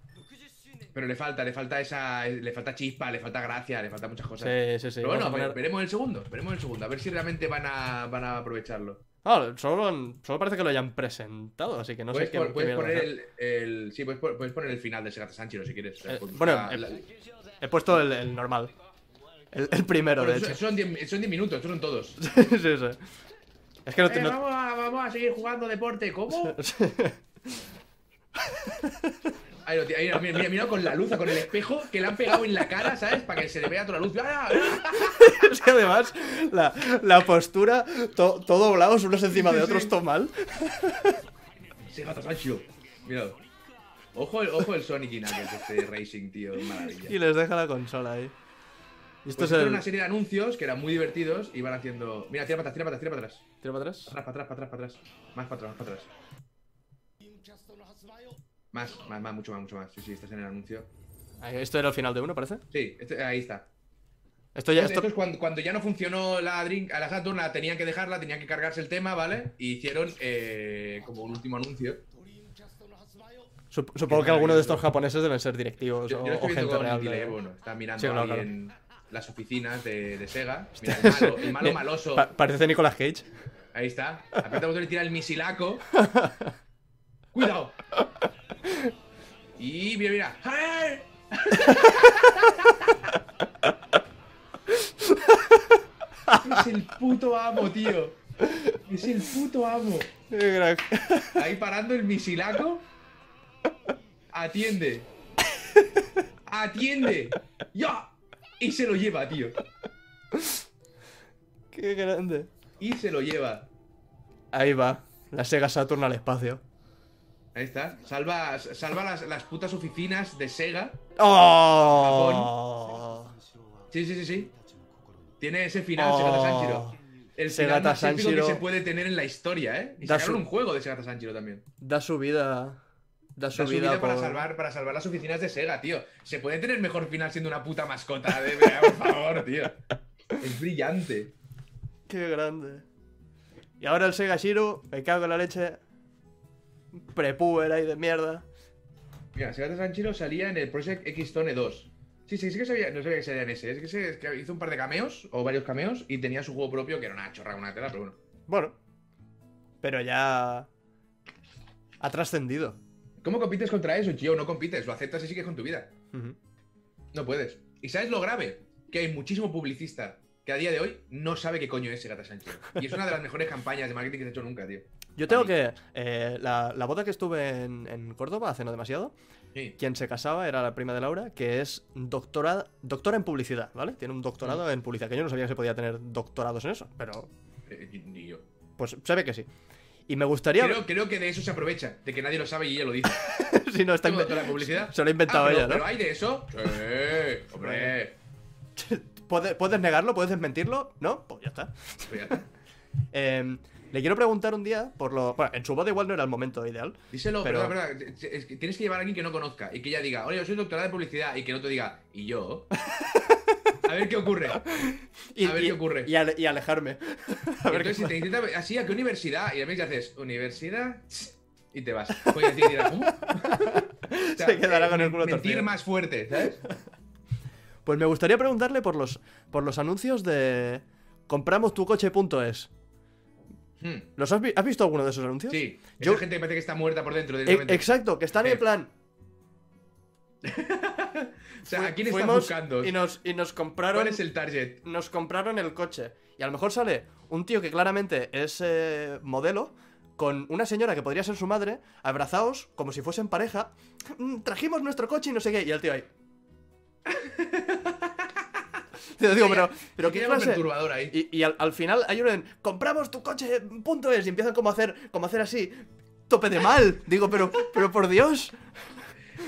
Pero le falta, le falta esa. Le falta chispa, le falta gracia, le falta muchas cosas. Sí, sí, sí. Pero bueno, poner- ve- veremos el segundo, veremos el segundo, a ver si realmente van a, van a aprovecharlo. Ah, solo, solo parece que lo hayan presentado, así que no puedes sé qué, pon- qué puedes poner el, el- Sí, puedes, puedes poner el final de Segata Sanchiro si quieres. O sea, Eh, bueno, la- He puesto el, el normal. El, el primero, Bueno, de hecho. son 10 son 10 minutos, estos son todos. sí, sí. Es que no, Eh, no- vamos, a, vamos a seguir jugando deporte, ¿cómo? Ahí lo tiene, mira, mira, mira con la luz, con el espejo que le han pegado en la cara, ¿sabes? Para que se le vea toda la luz. ¡Ah! es que además la, la postura, to- todo doblados unos encima de otros, todo mal. Segata Sanchiro. Mira. Ojo el, ojo el Sonic y Knuckles, este Racing, tío. Maravilla. Y les deja la consola ahí. Y esto Pues es el. una serie de anuncios que eran muy divertidos y iban haciendo. Mira, tira para atrás, tira para atrás, tira para atrás. ¿Tira para atrás? Para atrás, para atrás, para atrás, para atrás. Más para atrás, más para atrás. Más, más, más, mucho más, mucho más. Sí, sí, estás en el anuncio. Ahí, Esto era el final de uno, parece. Sí, este- ahí está. Esto ya. Esto, Esto, es cuando, cuando ya no funcionó la Drink, a la Saturn, la tenían que dejarla, tenían que cargarse el tema, ¿vale? Y hicieron eh, como un último anuncio. sup- supongo que algunos de estos japoneses deben ser directivos Yo, o, yo o gente con real. De- Levo, ¿no? Está mirando Sí, claro, ahí claro. en las oficinas de, de Sega. Mira, el malo, el malo maloso. pa- parece Nicolas Cage. Ahí está. Aprieta el botón y tira el misilaco. ¡Cuidado! Y mira, mira. ¡Ay! es el puto amo, tío. Es el puto amo. Ahí parando el misilaco. Atiende. Atiende. ¡Ya! Y se lo lleva, tío. Qué grande. Y se lo lleva. Ahí va. La Sega Saturn al espacio. Ahí está. Salva, salva las, las putas oficinas de Sega. ¡Oh! Sí, sí, sí, sí. Tiene ese final, Oh. Segata Sanchiro. El final Segata más épico que se puede tener en la historia, ¿eh? Y Da sacaron su- un juego de Segata Sanchiro también. Da su vida. Da su Da su vida, vida para salvar, para salvar las oficinas de Sega, tío. Se puede tener mejor final siendo una puta mascota de verdad, por favor, tío. Es brillante. Qué grande. Y ahora el Sega Shiro, me cago en la leche. Prepuber ahí de mierda. Mira, Segata Sanchiro salía en el Project X Zone 2. Sí, sí, sí que sabía, no sabía que salía en ese. Es que, se- es que hizo un par de cameos, o varios cameos, y tenía su juego propio, que era una chorra, una tela, pero bueno. Bueno. Pero ya. Ha trascendido. ¿Cómo compites contra eso, tío? No compites, lo aceptas y sigues con tu vida. No puedes. ¿Y sabes lo grave? Que hay muchísimo publicista que a día de hoy no sabe qué coño es Segata Sanchiro. Y es una de las mejores campañas de marketing que se ha hecho nunca, tío. Yo tengo que. eh, la, la boda que estuve en, en Córdoba hace no demasiado. Sí. Quien se casaba era la prima de Laura, que es doctora, doctora en publicidad, ¿vale? Tiene un doctorado en publicidad, que yo no sabía que se podía tener doctorados en eso, pero Eh, Ni yo. pues se ve que sí. Y me gustaría... Creo, creo que de eso se aprovecha, de que nadie lo sabe y ella lo dice. Sí, no, está ¿Todo- inven- toda la publicidad? Se lo ha inventado Ah, pero- ella, ¿no? ¿Pero hay de eso? Sí, hombre. ¿Puedes, puedes negarlo? ¿Puedes desmentirlo? ¿No? Pues ya está. Pues ya está. Eh, le quiero preguntar un día por lo. Bueno, en su boda igual no era el momento ideal. Díselo, Pero- pero... verdad, verdad, es que tienes que llevar a alguien que no conozca y que ella diga, oye, yo soy doctora de publicidad y que no te diga, ¿y yo? A ver qué ocurre. Y, A ver y- qué ocurre. Y, ale- y alejarme. A ver Entonces, si te intenta así, ¿a qué universidad? Y además haces, ¿universidad? Y te vas. Puedes decir, dirá, ¿cómo? O Se quedará con el culo Mentir torcido. más fuerte, ¿sabes? Pues me gustaría preguntarle por los, por los anuncios de compramostucoche.es. Hmm, ¿Los has, vi- has visto alguno de esos anuncios? Sí, Yo- esa gente parece que está muerta por dentro E- exacto, que están en plan. o sea, ¿a quién fuimos buscando? Y nos, y nos compraron. ¿Cuál es el target? Nos compraron el coche. Y a lo mejor sale un tío que claramente es eh, modelo. Con una señora que podría ser su madre, abrazados, como si fuesen pareja. "Mm, Trajimos nuestro coche y no sé qué. Y el tío ahí. Te digo, pero, pero qué clase. perturbador ahí. Y, y al, al final hay uno en compramos tu coche, punto es, y empiezan como a hacer, como a hacer así, tope de mal. Digo, pero, pero por Dios,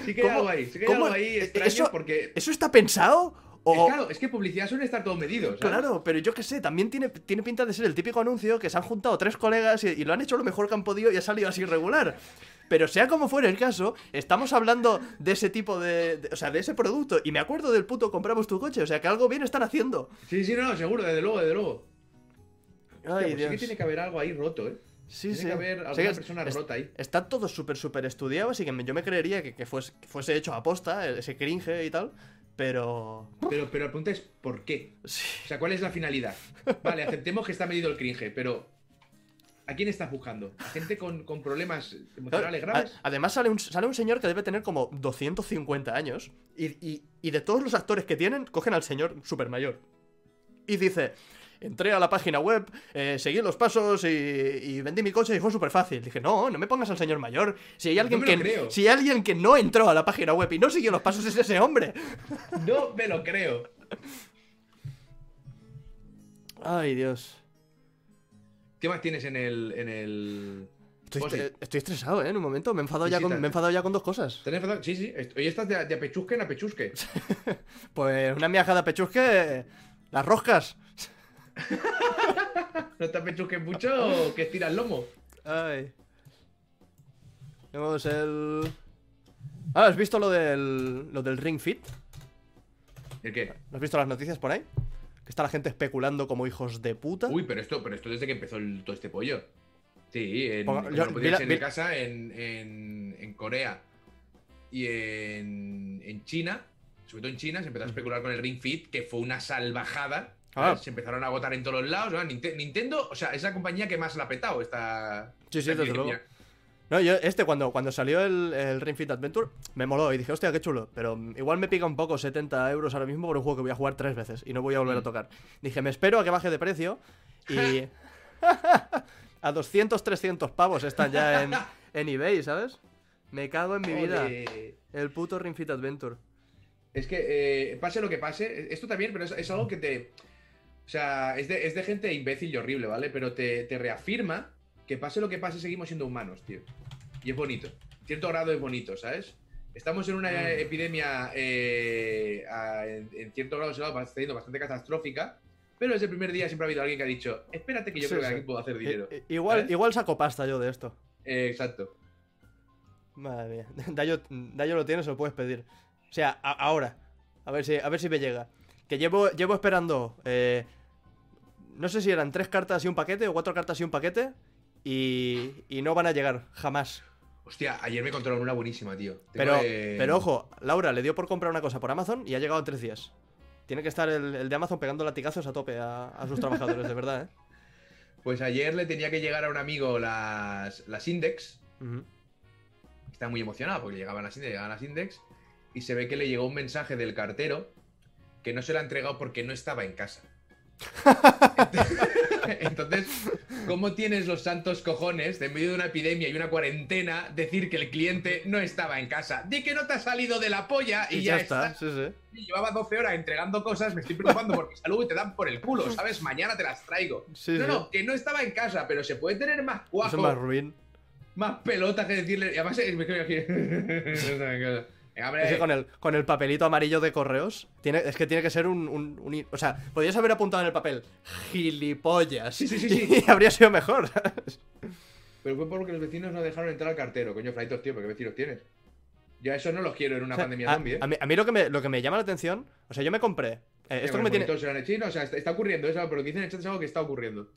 Sí que hay ¿cómo- algo ahí, sí que hay cómo- algo ahí eh, extraño eso- porque... ¿eso está pensado? Es claro, es que publicidad suele estar todo medido, ¿sabes? Claro, pero yo qué sé, también tiene, tiene pinta de ser el típico anuncio que se han juntado tres colegas y, y lo han hecho lo mejor que han podido y ha salido así regular. Pero sea como fuera el caso, estamos hablando de ese tipo de, de- O sea, de ese producto. Y me acuerdo del puto compramos tu coche. O sea, que algo bien están haciendo. Sí, sí, no, seguro, desde luego, desde luego. Ay, Hostia, pues sí Dios. que tiene que haber algo ahí roto, ¿eh? Sí, tiene sí. que haber O sea, alguna persona es- rota ahí. Está todo súper, súper estudiado, así que yo me creería que, que fuese, que fuese hecho a posta, ese cringe y tal. Pero. Pero, pero la pregunta es, ¿por qué? Sí. O sea, ¿cuál es la finalidad? Vale, aceptemos que está medido el cringe, pero ¿a quién estás buscando? ¿A gente con, con problemas emocionales graves? A- Además sale un, sale un señor que debe tener como 250 años y, y- y de todos los actores que tienen, cogen al señor super mayor. Y dice, entré a la página web, eh, seguí los pasos y, y vendí mi coche y fue súper fácil. Dije, no, no me pongas al señor mayor. Si hay, alguien que, creo. si hay alguien que no entró a la página web y no siguió los pasos es ese hombre. No me lo creo. Ay, Dios. ¿Qué más tienes en el. en el. Estoy, eh, estresado, ¿eh? En un momento me he enfadado, Sí, ya sí, con, me he enfadado ya con dos cosas. ¿Te enfadado? Sí, sí. Hoy estás de, de apechusque en apechusque. Pues una miajada pechusque, las roscas. ¿No te apechusques mucho que estira el lomo? Ay. Tenemos el. Ah, ¿has visto lo del, lo del Ring Fit? ¿El qué? ¿Has visto las noticias por ahí? Que está la gente especulando como hijos de puta. Uy, pero esto, pero esto desde que empezó el- todo este pollo. Sí, en, Ponga- yo- en casa, en, en, en Corea y en, en China, sobre todo en China, se empezó a especular con el Ring Fit, que fue una salvajada. Ah. Se empezaron a agotar en todos los lados. Nintendo, o sea, es la compañía que más la ha petado esta. Sí, sí, esta desde luego. No, yo, este, cuando, cuando salió el, el Ring Fit Adventure, me moló y dije, hostia, qué chulo. Pero igual me pica un poco 70 euros ahora mismo por un juego que voy a jugar tres veces y no voy a volver a Mm. tocar. Dije, me espero a que baje de precio y. a 200, 300 pavos están ya en, en eBay, ¿sabes? Me cago en mi vida. El puto Ring Fit Adventure. Es que, eh, pase lo que pase, esto también, pero es, es algo que te. O sea, es de, es de gente imbécil y horrible, ¿vale? Pero te, te reafirma que pase lo que pase, seguimos siendo humanos, tío. Y es bonito. Cierto grado es bonito, ¿sabes? Estamos en una Mm. epidemia, eh, a- en, en cierto grado se va siendo bastante catastrófica, pero desde el primer día siempre ha habido alguien que ha dicho: Espérate, que yo Sí, creo que aquí puedo hacer dinero. Igual, ¿sabes? igual saco pasta yo de esto. Eh, exacto. Madre mía. Dayo, Dayo lo tienes, lo puedes pedir. O sea, a- ahora. A ver si, a ver si me llega. Que llevo, llevo esperando. eh, no sé si eran tres cartas y un paquete o cuatro cartas y un paquete. Y, y no van a llegar, jamás. Hostia, ayer me controlaron una buenísima, tío. Tengo, Pero, pero ojo, Laura le dio por comprar una cosa por Amazon y ha llegado en tres días. Tiene que estar el, el de Amazon pegando latigazos a tope a, a sus trabajadores, de verdad, ¿eh? Pues ayer le tenía que llegar a un amigo las, las Index. Ujú. Está muy emocionado porque llegaban las Index, llegaban las Index. Y se ve que le llegó un mensaje del cartero que no se lo ha entregado porque no estaba en casa. Entonces, ¿cómo tienes los santos cojones de en medio de una epidemia y una cuarentena decir que el cliente no estaba en casa? Di que no te ha salido de la polla y, Y ya, ya está, está. sí, sí. Llevaba 12 horas entregando cosas, me estoy preocupando por mi salud y te dan por el culo, ¿sabes? Mañana te las traigo. Sí, no, no, que no estaba en casa, pero se puede tener más Eso cuajo es más ruin. más pelotas que decirle. Y además, me quedo aquí. Venga, hombre. Es que con el, con el papelito amarillo de correos, tiene, es que tiene que ser un, un- un- O sea, podrías haber apuntado en el papel gilipollas. Sí, sí, sí, sí. Y habría sido mejor. Pero fue porque los vecinos no dejaron entrar al cartero. Coño, Fraitos, tío, ¿pero qué vecinos tienes? Yo a eso no los quiero en una O sea, pandemia a, zombie, ¿eh? a mí, a mí lo, que me, lo que me llama la atención. O sea, yo me compré. eh, esto que me tiene. O sea, está, está ocurriendo eso, pero lo que dicen en el chat es algo que está ocurriendo.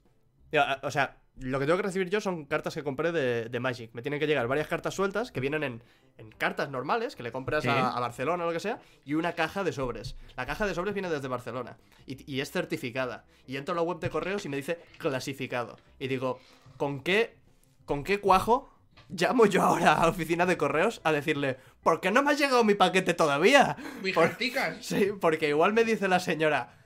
A- O sea, lo que tengo que recibir yo son cartas que compré de, de Magic. Me tienen que llegar varias cartas sueltas que vienen en, en cartas normales, que le compras a, a Barcelona o lo que sea, y una caja de sobres. La caja de sobres viene desde Barcelona y, y es certificada. Y entro a la web de correos y me dice clasificado. Y digo, ¿con qué, ¿con qué cuajo llamo yo ahora a la oficina de correos a decirle, ¿por qué no me ha llegado mi paquete todavía? ¡Mis Por-! Sí, porque igual me dice la señora.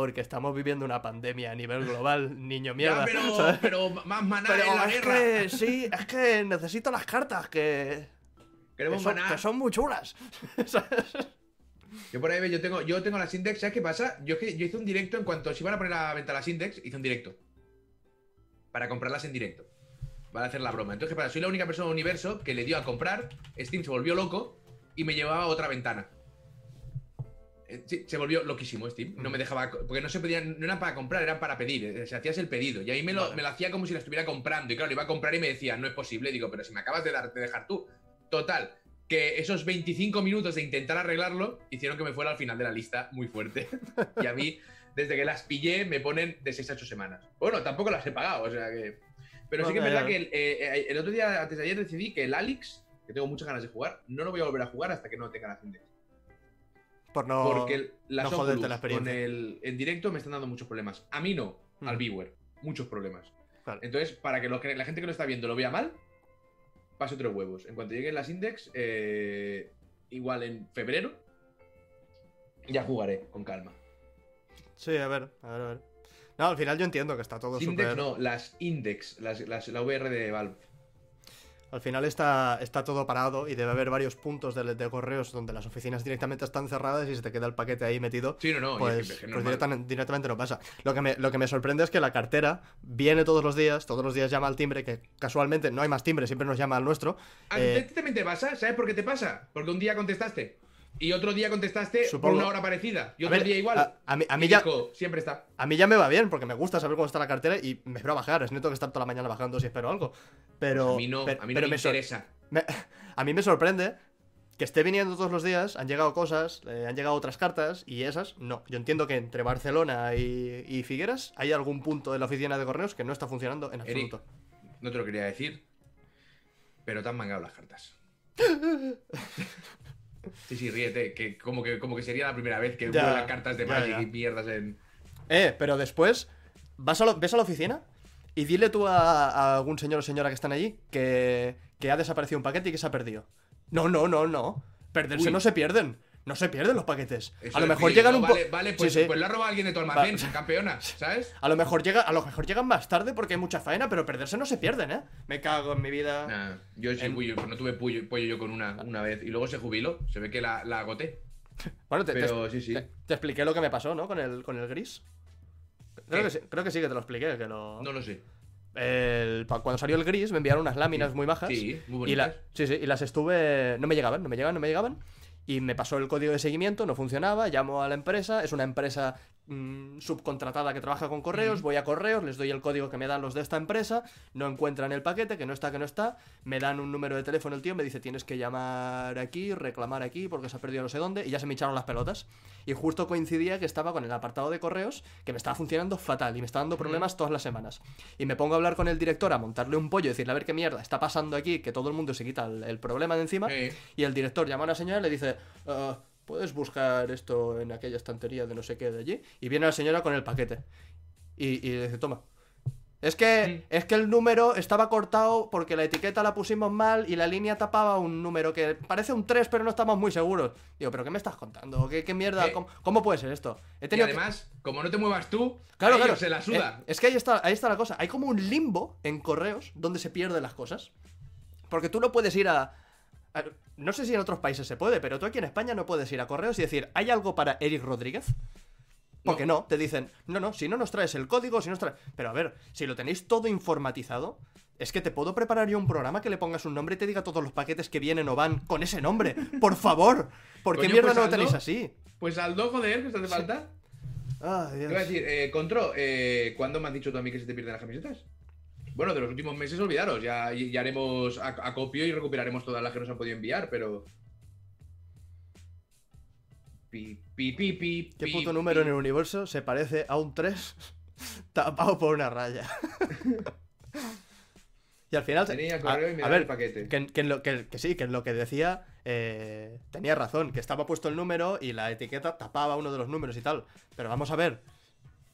Porque estamos viviendo una pandemia a nivel global, niño mierda. Ya, pero, ¿sabes? pero más maná Pero en la es guerra. que sí, es que necesito las cartas que, que, Queremos son, maná. que son muy chulas. ¿sabes? Yo por ahí, yo tengo, yo tengo las index, ¿sabes qué pasa? Yo, es que- yo hice un directo en cuanto se iban a poner a la venta las index, hice un directo. Para comprarlas en directo. Para hacer la broma. Entonces, ¿qué pasa? Soy la única persona del universo que le dio a comprar, Steam se volvió loco y me llevaba a otra ventana. Eh, Sí, se volvió loquísimo Steam. No me dejaba. Porque no se podían. No eran para comprar, eran para pedir. eh, O sea, hacías el pedido. Y ahí me lo, Vale. me lo hacía como si la estuviera comprando. Y claro, iba a comprar y me decía, no es posible. Digo, pero si me acabas de, dar, de dejar tú. Total. Que esos 25 minutos de intentar arreglarlo hicieron que me fuera al final de la lista muy fuerte. y a mí, desde que las pillé, me ponen de 6 a 8 semanas. Bueno, tampoco las he pagado, o sea que. Pero sí que es verdad que el, eh, el otro día, antes de ayer, decidí que el Alex, que tengo muchas ganas de jugar, no lo voy a volver a jugar hasta que no tenga las index. Por no. Porque las no Oculus la experiencia. con el en directo me están dando muchos problemas. A mí no, al Mm. viewer. Muchos problemas. Claro. Entonces, para que, lo que la gente que lo está viendo lo vea mal, pase otros huevos. En cuanto lleguen las index, eh, igual en febrero, ya jugaré con calma. Sí, a ver, a ver, a ver. No, al final yo entiendo que está todo Index súper. no, las index, las, las- la VR de Valve. Al final está, está todo parado y debe haber varios puntos de, de correos donde las oficinas directamente están cerradas y se te queda el paquete ahí metido. Sí, no, no, Pues, que- es que pues directamente, directamente no pasa. Lo que, me, lo que me sorprende es que la cartera viene todos los días, todos los días llama al timbre, que casualmente no hay más timbre, siempre nos llama al nuestro. ¿A Eh, te pasa? ¿Sabes por qué te pasa? Porque un día contestaste y otro día contestaste Supongo. por una hora parecida y otro ver, día igual. A, a mí, a mí Y ya, dijo, siempre está. a mí ya me va bien, porque me gusta saber cómo está la cartera y me espero a bajar. Es no tengo que estar toda la mañana bajando si espero algo. Pero, Pues a mí no, a mí no pero me, sor- interesa. me- a mí me sorprende que esté viniendo todos los días, han llegado cosas, eh, han llegado otras cartas y esas no. Yo entiendo que entre Barcelona y, y Figueras hay algún punto de la oficina de correos que no está funcionando en Eric. absoluto. No te lo quería decir, pero te han mangado las cartas. Sí, sí, ríete, que como que, como que sería la primera vez que Ya, cartas de ya, Magic ya. y mierdas en... Eh, pero después vas a lo- ves a la oficina y dile tú a, a algún señor o señora que están allí que, que ha desaparecido un paquete y que se ha perdido. No, no, no, no. Perderse Uy. no se pierden. No se pierden los paquetes. Eso a lo mejor decir, llegan no, un poco. Vale, vale, pues, pues lo ha robado alguien de tu almacén, campeona, ¿sabes? A lo mejor llega, a lo mejor llegan más tarde porque hay mucha faena, pero perderse no se pierden, ¿eh? Me cago en mi vida. Nah, yo sí, En- pollo, pues no tuve pollo, pollo yo con una, una vez y luego se jubiló, se ve que la, la agoté. Bueno, te, te- Pero sí, sí. te- te expliqué lo que me pasó, ¿no? Con el, con el gris. Creo que, sí, creo que sí que te lo expliqué, que lo. No lo sé. el- cuando salió el gris me enviaron unas láminas Sí. muy bajas. Sí, muy Y la- bonitas. sí, sí, y las estuve. No me llegaban, no me llegaban, no me llegaban. Y me pasó el código de seguimiento, no funcionaba. Llamo a la empresa, es una empresa mm, subcontratada que trabaja con correos. Voy a correos, les doy el código que me dan los de esta empresa. No encuentran el paquete, que no está, que no está. Me dan un número de teléfono el tío, me dice tienes que llamar aquí, reclamar aquí, porque se ha perdido no sé dónde. Y ya se me echaron las pelotas. Y justo coincidía que estaba con el apartado de correos, que me estaba funcionando fatal y me está dando problemas todas las semanas. Y me pongo a hablar con el director, a montarle un pollo y decirle a ver qué mierda está pasando aquí, que todo el mundo se quita el, el problema de encima. Y el director llama a una señora y le dice, "Ah, ¿puedes buscar esto en aquella estantería de no sé qué de allí? Y viene la señora con el paquete. Y, y le dice, toma. Es que, es que el número estaba cortado porque la etiqueta la pusimos mal y la línea tapaba un número que parece un 3 pero no estamos muy seguros. Digo, ¿pero qué me estás contando? ¿Qué, qué mierda? Eh. ¿Cómo, cómo puede ser esto? He y que- además, como no te muevas tú, Claro, claro. se la suda. Eh, es que ahí está, ahí está la cosa. Hay como un limbo en correos donde se pierden las cosas. Porque tú no puedes ir a- No sé si en otros países se puede, pero tú aquí en España no puedes ir a correos y decir, ¿hay algo para Eric Rodríguez? Porque no. te dicen, no, no, si no nos traes el código, si nos traes... Pero a ver, si lo tenéis todo informatizado, es que te puedo preparar yo un programa que le pongas un nombre y te diga todos los paquetes que vienen o van con ese nombre. Por favor. ¿Por qué Coño, mierda pues no lo tenéis así? Pues Aldo, joder, que esto hace falta. Ay, Te iba a decir, eh, Contro, eh, ¿cuándo me has dicho tú a mí que se te pierden las camisetas? Bueno, de los últimos meses olvidaros, ya, ya haremos acopio y recuperaremos todas las que nos han podido enviar, pero... Pi, pi, pi, pi, ¿Qué puto número en el universo se parece a un 3 tapado por una raya? y al final... Tenía a- correo y a ver, el paquete. Que, que en lo, que, que sí, que en lo que decía eh, tenía razón, que estaba puesto el número y la etiqueta tapaba uno de los números y tal. Pero vamos a ver,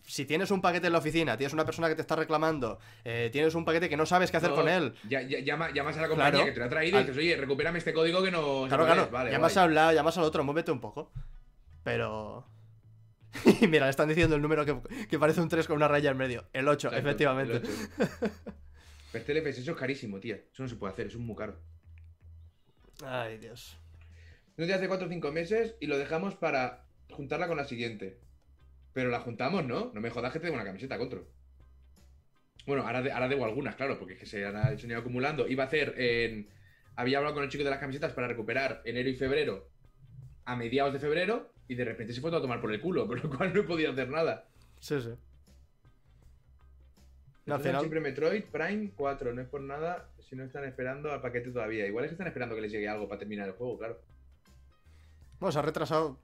si tienes un paquete en la oficina, tienes una persona que te está reclamando, eh, tienes un paquete que no sabes qué hacer No, con él. Ya, ya- llama- llamas a la compañía Claro. que te lo ha traído y dices, oye, recupérame este código que no... Claro, claro, es". Vale, llamas guay. a hablar, llamas al otro, muévete un poco. Pero... y mira, le están diciendo el número que, que parece un 3 con una raya en medio. El 8, Exacto, efectivamente. el. Pero este eso es carísimo, tía. Eso no se puede hacer, eso es muy caro. Ay, Dios. No te hace 4 o 5 meses y lo dejamos para juntarla con la siguiente. Pero la juntamos, ¿no? No me jodas que te debo una camiseta, Contro. Bueno, ahora, de- ahora debo algunas, claro, porque es que se han, se han ido acumulando. Iba a hacer en... Había hablado con el chico de las camisetas para recuperar enero y febrero a mediados de febrero y de repente se fue todo a tomar por el culo, con lo cual no he podido hacer nada. Sí, sí. No, al Entonces, final- Siempre Metroid Prime 4, no es por nada si no están esperando al paquete todavía. Igual es que están esperando que les llegue algo para terminar el juego, claro. Bueno, se ha retrasado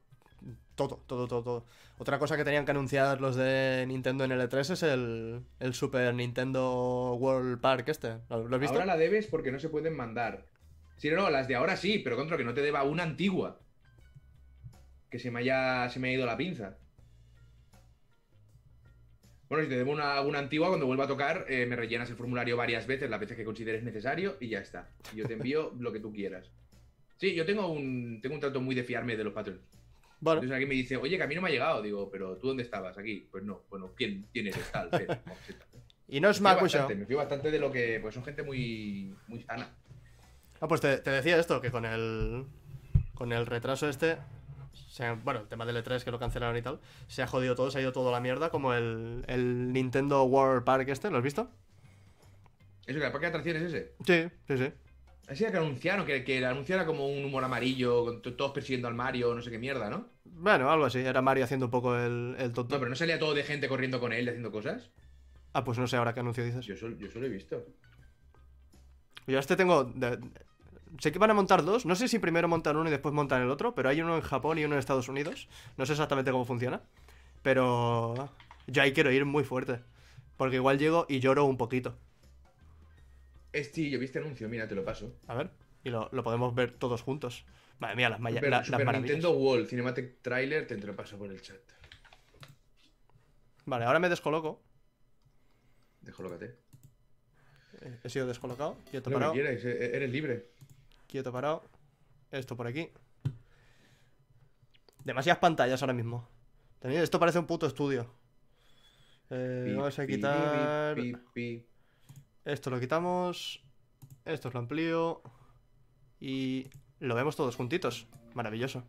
todo, todo, todo, todo. Otra cosa que tenían que anunciar los de Nintendo en L3 es el, el Super Nintendo World Park este. ¿Lo, lo visto? Ahora la debes porque no se pueden mandar. Sí, no, no, las de ahora sí, pero contra que no te deba una antigua. Que se me haya, se me ha ido la pinza. Bueno, si te debo una, antigua, cuando vuelva a tocar, eh, me rellenas el formulario varias veces, las veces que consideres necesario, y ya está. Yo te envío lo que tú quieras. Sí, yo tengo un, tengo un trato muy de fiarme de los patrons. Bueno, Entonces alguien me dice, oye, que a mí no me ha llegado. Digo, pero ¿tú dónde estabas? Aquí. Pues no, bueno, ¿quién, quién eres? Tal, y no es Me fío Makusho. bastante, me fío bastante de lo que. Pues son gente muy, muy sana. Ah, pues te, te decía esto, que con el. Con el retraso este. se bueno, el tema del E3 que lo cancelaron y tal. Se ha jodido todo, se ha ido todo a la mierda. Como el, el Nintendo World Park este, ¿lo has visto? Eso, que el parque de atracciones es ese. Sí, sí, sí. Así que anunciaron, que, que el anuncio era como un humor amarillo, con to- todos persiguiendo al Mario, no sé qué mierda, ¿no? Bueno, algo así. Era Mario haciendo un poco el, el tonto. No, pero no salía todo de gente corriendo con él, haciendo cosas. Ah, pues no sé ahora qué anuncio dices. Yo solo, yo solo he visto. Yo este tengo. de- sé que van a montar dos. No sé si primero montan uno y después montan el otro. Pero hay uno en Japón y uno en Estados Unidos. No sé exactamente cómo funciona. Pero. Yo ahí quiero ir muy fuerte. Porque igual llego y lloro un poquito. Este, yo vi este anuncio, mira, te lo paso. A ver. Y lo, lo podemos ver todos juntos. Madre mía, las, maya- Super, la- las Super maravillas. Nintendo World Cinematic Trailer, te te lo paso por el chat. Vale, ahora me descoloco. Descolócate. Eh, He sido descolocado. Quieto parado. quieres, e- eres libre. Quieto parado. Esto por aquí. Demasiadas pantallas ahora mismo. Esto parece un puto estudio. Eh, Pi, vamos a quitar. pi, pi. Esto lo quitamos. Esto lo amplío. Y lo vemos todos juntitos. Maravilloso.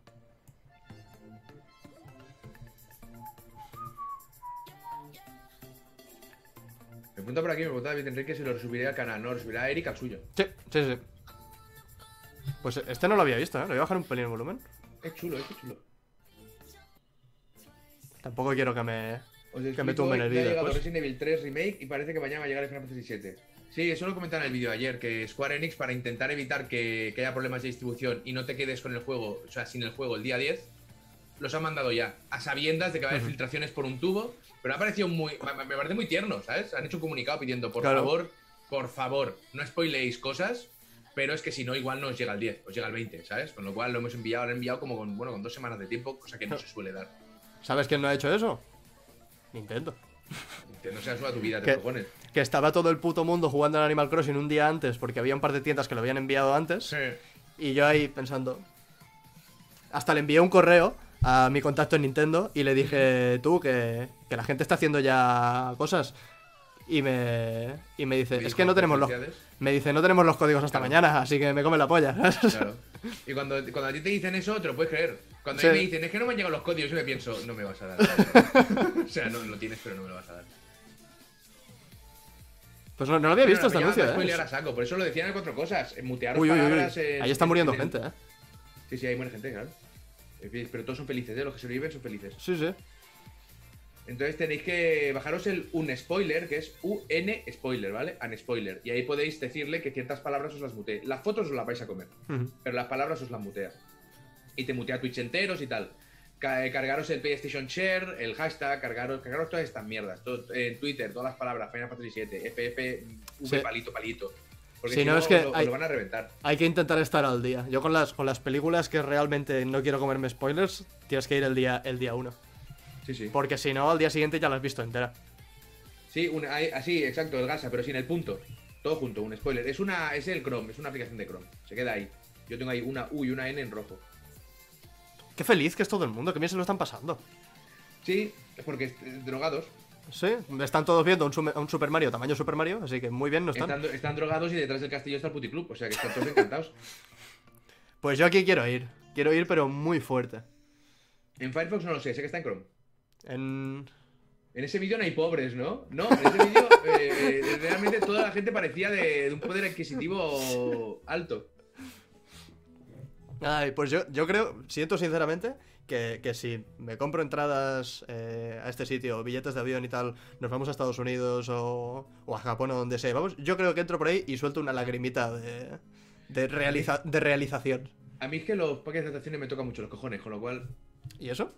Me pregunta por aquí, me pregunta David Enrique si lo subiré al canal. No, lo subirá a Eric al suyo. Sí, sí, sí. Pues este no lo había visto, ¿eh? Le voy a bajar un pelín el volumen. Es chulo, es chulo. Tampoco quiero que me. Os Que me tumben el que ha vídeo llegado después. Resident Evil 3 Remake y parece que mañana va a llegar el Final Fantasy 7. Sí, eso lo comentaba en el vídeo ayer, que Square Enix, para intentar evitar que, que haya problemas de distribución y no te quedes con el juego, o sea, sin el juego el día 10, los han mandado ya, a sabiendas de que va a haber filtraciones por un tubo, pero me ha parecido muy, me parece muy tierno, ¿sabes? Han hecho un comunicado pidiendo, por Claro. favor, por favor, no spoileéis cosas, pero es que si no, igual no os llega el 10, os llega el 20, ¿sabes? Con lo cual lo hemos enviado, lo he enviado como con, bueno, con dos semanas de tiempo, cosa que no se suele dar. ¿Sabes quién no ha hecho eso? Nintendo. Que no sea suba tu vida, te propones. Que estaba todo el puto mundo jugando al Animal Crossing un día antes porque había un par de tiendas que lo habían enviado antes. Y yo ahí pensando. Hasta le envié un correo a mi contacto en Nintendo y le dije, tú, que, que la gente está haciendo ya cosas. Y me, y me dice, es que no tenemos los, me dice, no tenemos los códigos hasta Claro. mañana, así que me come la polla. Claro. Y cuando, cuando a ti te dicen eso, te lo puedes creer. Cuando Sí. a mí me dicen, es que no me han llegado los códigos, yo me pienso, no me vas a dar. o sea, no lo tienes, pero no me lo vas a dar. Pues no, no lo había visto me anuncio, ¿eh? a saco, por eso lo decían en cuatro cosas. Mutear Uy, Ahí está en- muriendo en- gente, ¿eh? Sí, sí, hay mucha gente, claro. Pero todos son felices, ¿eh? Los que sobreviven son felices. Sí, sí. Entonces tenéis que bajaros el un spoiler, que es UN spoiler, ¿vale? Un spoiler. Y ahí podéis decirle que ciertas palabras os las mutee. Las fotos os las vais a comer, pero las palabras os las mutea. Y te mutea Twitch enteros y tal. Eh, Cargaros el PlayStation Share, el hashtag, cargaros, cargaros todas estas mierdas. Todo, en Twitter, todas las palabras, Final Fantasy 7, FF, V Sí. palito, palito. Porque si no, no, es que lo, hay- lo van a reventar. Hay que intentar estar al día. Yo con las, con las películas que realmente no quiero comerme spoilers, tienes que ir el día, el día uno. Sí, sí. Porque si no, al día siguiente ya la has visto entera. Sí, un- así, exacto, el Gasa, pero sin el punto. Todo junto, un spoiler. Es una, es el Chrome, es una aplicación de Chrome. Se queda ahí. Yo tengo ahí una U y una N en rojo. Qué feliz que es todo el mundo, que bien se lo están pasando. Sí, es porque drogados. Sí, están todos viendo un Super Mario tamaño Super Mario, así que muy bien no están. Están, están drogados y detrás del castillo está el puticlub. O sea que están todos encantados. Pues yo aquí quiero ir. Quiero ir, pero muy fuerte. En Firefox no lo sé, sé que está en Chrome. En... En ese vídeo no hay pobres, ¿no? No, en ese vídeo eh, eh, realmente toda la gente parecía de, de un poder adquisitivo alto. Ay, pues yo, yo creo, siento sinceramente, que, que si me compro entradas eh, a este sitio, billetes de avión y tal, nos vamos a Estados Unidos o, o a Japón o donde sea, vamos, yo creo que entro por ahí y suelto una lagrimita de, de, realiza- de realización. A mí es que los paquetes de atracciones me tocan mucho los cojones, con lo cual ¿Y eso?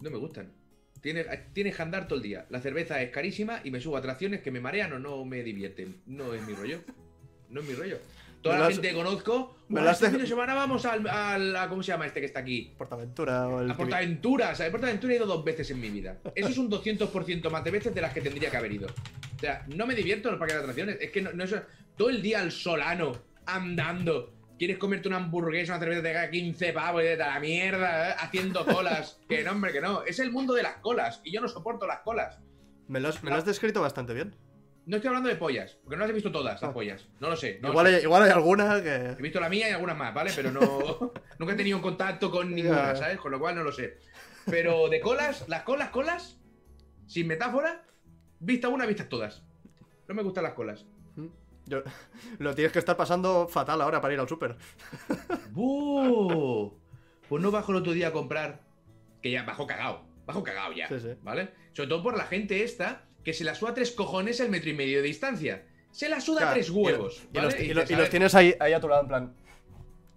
no me gustan. Tienes, tienes que andar todo el día. La cerveza es carísima y me subo a atracciones que me marean o no me divierten. No es mi rollo. No es mi rollo. Toda Me la has- gente que conozco. me "Buah, lo has este fin de semana vamos al, al- a- ¿Cómo se llama este que está aquí? Portaventura o el... A Portaventura. O sea, a Portaventura he ido dos veces en mi vida. Eso es un 200% más de veces de las que tendría que haber ido. O sea, no me divierto en los parques de atracciones. Es que no, no es. Todo el día al solano, andando. ¿Quieres comerte una hamburguesa, una cerveza, cae 15 pavos y de la mierda, eh, haciendo colas? que no, hombre, que no. Es el mundo de las colas y yo no soporto las colas. Me lo, has, me lo has descrito bastante bien. No estoy hablando de pollas, porque no las he visto todas, las Ah. pollas. No lo sé. no lo igual, sé. hay, igual hay alguna que... He visto la mía y algunas más, ¿vale? Pero no. nunca he tenido contacto con ninguna. ¿sabes? Con lo cual no lo sé. Pero de colas, las colas, colas, sin metáfora, vista una, vistas todas. No me gustan las colas. Yo- lo tienes que estar pasando fatal ahora para ir al súper. ¡Buh! Pues no bajo el otro día a comprar. Que ya bajo cagao. Bajo cagao ya. Sí, sí. ¿Vale? Sobre todo por la gente esta que se la suda tres cojones el metro y medio de distancia. Se la suda Claro, tres huevos. Y, ¿vale? los, y dices, los- y a los ver, tienes ahí, ahí a tu lado, en plan...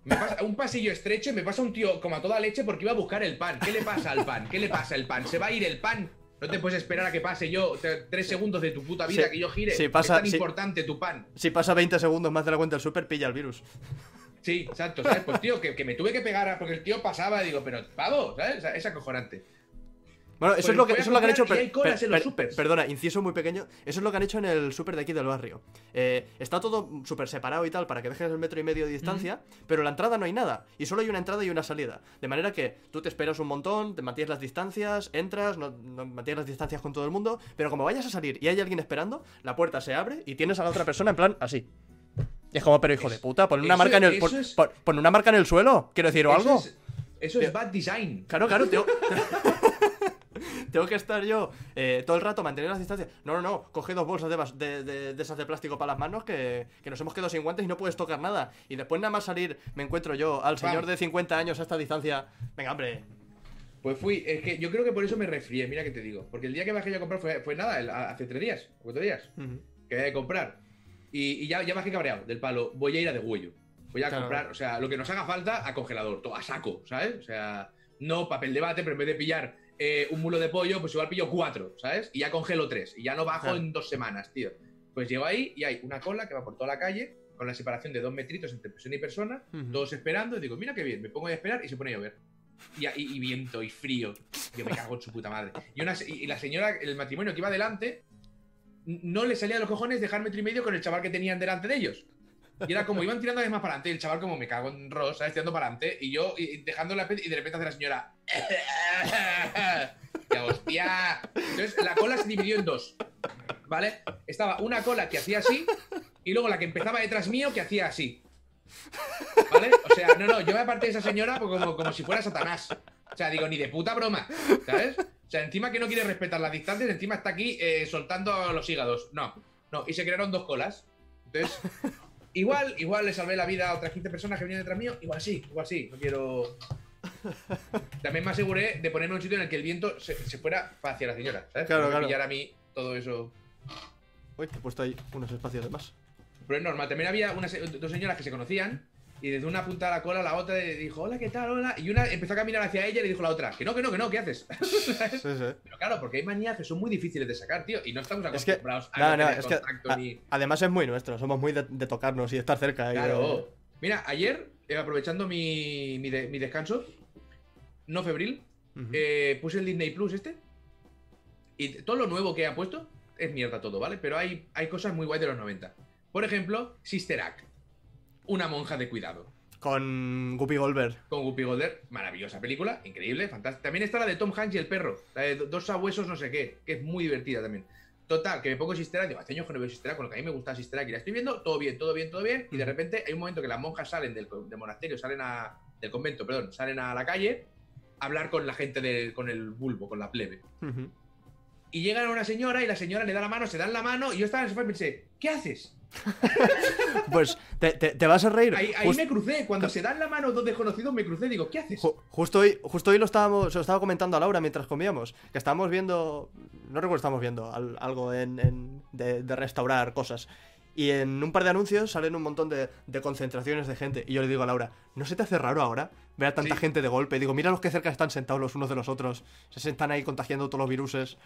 Me pasa un pasillo estrecho y me pasa un tío como a toda leche porque iba a buscar el pan. ¿Qué le pasa al pan? ¿Qué le pasa al pan? ¿Se va a ir el pan? No te puedes esperar a que pase yo tres segundos de tu puta vida Sí, que yo gire. sí, pasa- es tan importante tu pan. Si pasa 20 segundos más de la cuenta del súper, pilla el virus. Sí, exacto, ¿sabes? Pues tío, que, que me tuve que pegar a- porque el tío pasaba y digo, pero pavo, ¿sabes? O sea, es acojonante. Bueno, eso Pues es lo que, eso es lo que han hecho. per- en los per- supers. Perdona, inciso muy pequeño. Eso es lo que han hecho en el súper de aquí del barrio. Eh, está todo súper separado y tal para que dejes el metro y medio de distancia, pero la entrada no hay nada. Y solo hay una entrada y una salida. De manera que tú te esperas un montón, te mantienes las distancias, entras, no, no- mantienes las distancias con todo el mundo, pero como vayas a salir y hay alguien esperando, la puerta se abre y tienes a la otra persona en plan así. Y es como, pero hijo de puta, pon una marca en el. Pon, es- pon- pon una marca en el suelo, quiero decir, o algo. es, eso es bad design. Claro, claro, tengo... tengo que estar yo eh, todo el rato manteniendo las distancias. No, no, no, coge dos bolsas de, de, de- de esas de plástico para las manos que, que nos hemos quedado sin guantes y no puedes tocar nada. Y después nada más salir me encuentro yo al señor de 50 años a esta distancia. Venga, hombre. Pues fui, es que yo creo que por eso me resfrié, mira que te digo. Porque el día que bajé yo a comprar fue, fue nada, el- hace tres días, cuatro días, que había que comprar. Y, y ya, ya bajé cabreado del palo, voy a ir a degüello. Voy a Claro. comprar, o sea, lo que nos haga falta a congelador, todo a saco, ¿sabes? O sea, no papel de bate, pero en vez de pillar eh, un mulo de pollo, pues igual pillo cuatro, ¿sabes? Y ya congelo tres. Y ya no bajo en dos semanas, tío. Pues llego ahí y hay una cola que va por toda la calle, con la separación de dos metritos entre persona y persona, todos esperando, y digo, mira qué bien, me pongo a esperar y se pone a llover. Y, y- y viento y frío. Yo me cago en su puta madre. Y, una, se- y la señora, el matrimonio que iba delante, n- no le salía de los cojones dejar metro y medio con el chaval que tenían delante de ellos. Y era como iban tirando vez más para adelante, y el chaval como me cago en rosa, ¿sabes? tirando para adelante, y yo dejando la pe- y de repente hace la señora. Hostia. Entonces la cola se dividió en dos. ¿Vale? Estaba una cola que hacía así y luego la que empezaba detrás mío que hacía así. ¿Vale? O sea, no, no, yo me aparté de esa señora como, como si fuera Satanás. O sea, digo, ni de puta broma, ¿sabes? O sea, encima que no quiere respetar las distancias, encima está aquí eh, soltando los hígados. No, no, y se crearon dos colas. Entonces, igual, igual le salvé la vida a otras 15 personas que venían detrás mío, igual sí, igual sí, no quiero... También me aseguré de ponerme en un sitio en el que el viento se, se fuera hacia la señora, ¿sabes? Claro, claro. pillara a mí todo eso. Uy, te he puesto ahí unos espacios de más. Pero es normal. También había unas, dos señoras que se conocían y desde una punta de la cola la otra le dijo, hola, ¿qué tal? Hola. Y una empezó a caminar hacia ella y le dijo a la otra, que no, que no, que no, ¿qué haces? Sí, sí. Pero claro, porque hay manías que son muy difíciles de sacar, tío. Y no estamos Es que, acostumbrados a no, no es que a- ni... además es muy nuestro, somos muy de, de tocarnos y de estar cerca. y de- Claro. Mira, ayer, eh, aprovechando mi, mi, de- mi descanso, no febril, eh, puse el Disney Plus este. Y todo lo nuevo que ha puesto es mierda todo, ¿vale? Pero hay, hay cosas muy guay de los 90. Por ejemplo, Sister Act. Una monja de cuidado. Con Guppy Goldberg. Con Guppy Golder, maravillosa película, increíble, fantástica. También está la de Tom Hanks y el perro, la de do- dos sabuesos no sé qué, que es muy divertida también. Total, que me pongo Sister Act, digo, hace años que no veo Sister Act, con lo que a mí me gusta Sister Act, y la estoy viendo, todo bien, todo bien, todo bien, y de repente hay un momento que las monjas salen del, monasterio, salen a, del convento, perdón, salen a la calle a hablar con la gente, del con el bulbo, con la plebe. Ujú. Y llegan a una señora y la señora le da la mano, se dan la mano, y yo estaba en el sofá y pensé, ¿qué haces? Pues te, te- te vas a reír. Ahí, me crucé, cuando se dan la mano dos desconocidos me crucé, digo, ¿qué haces? ju- justo, hoy, justo hoy lo estábamos, se lo estaba comentando a Laura mientras comíamos. Que estábamos viendo. No recuerdo, estábamos viendo al- algo en, en- de, de restaurar cosas. Y en un par de anuncios salen un montón de, de concentraciones de gente. Y yo le digo a Laura, ¿no se te hace raro ahora ver a tanta Sí. gente de golpe? Y digo, mira los que cerca están sentados los unos de los otros. Se sentan ahí contagiando todos los viruses.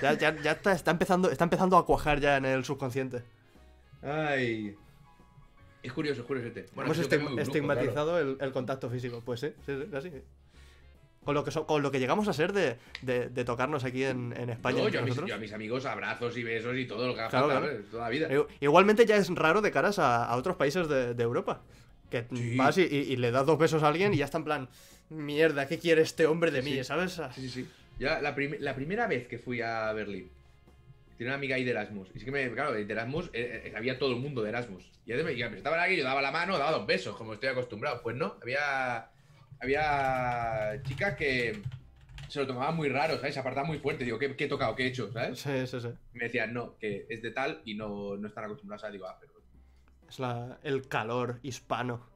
Ya, ya, ya está, está, empezando, está empezando a cuajar ya en el subconsciente. Ay. Es curioso, es curioso este. Bueno, Hemos estigmatizado el, el contacto físico. Pues sí, sí, sí, así. Con lo que, so- con lo que llegamos a ser de, de- de tocarnos aquí en. España. No, yo, a mis, nosotros. yo a mis amigos abrazos y besos y todo lo que haga Claro, falta, toda la vida. Igu- Igualmente ya es raro de caras a, a otros países de, de Europa. Que Sí. vas y, y- y le das dos besos a alguien y ya está en plan, mierda, ¿qué quiere este hombre de Sí, mí? sí. ¿Sabes? Sí, sí. Ya la, prim- la primera vez que fui a Berlín, tenía una amiga ahí de Erasmus. Y sí que me, claro, de Erasmus eh, eh, había todo el mundo de Erasmus. Y me, me presentaban aquí, yo daba la mano, daba dos besos, como estoy acostumbrado. Pues no, había, había chicas que se lo tomaban muy raro, ¿sabes? Se apartaban muy fuerte. Digo, ¿qué, qué he tocado? ¿Qué he hecho? ¿Sabes? Sí, sí, sí. Me decían, no, que es de tal y no, no están acostumbrados a. Digo, ah, pero. Es la- el calor hispano.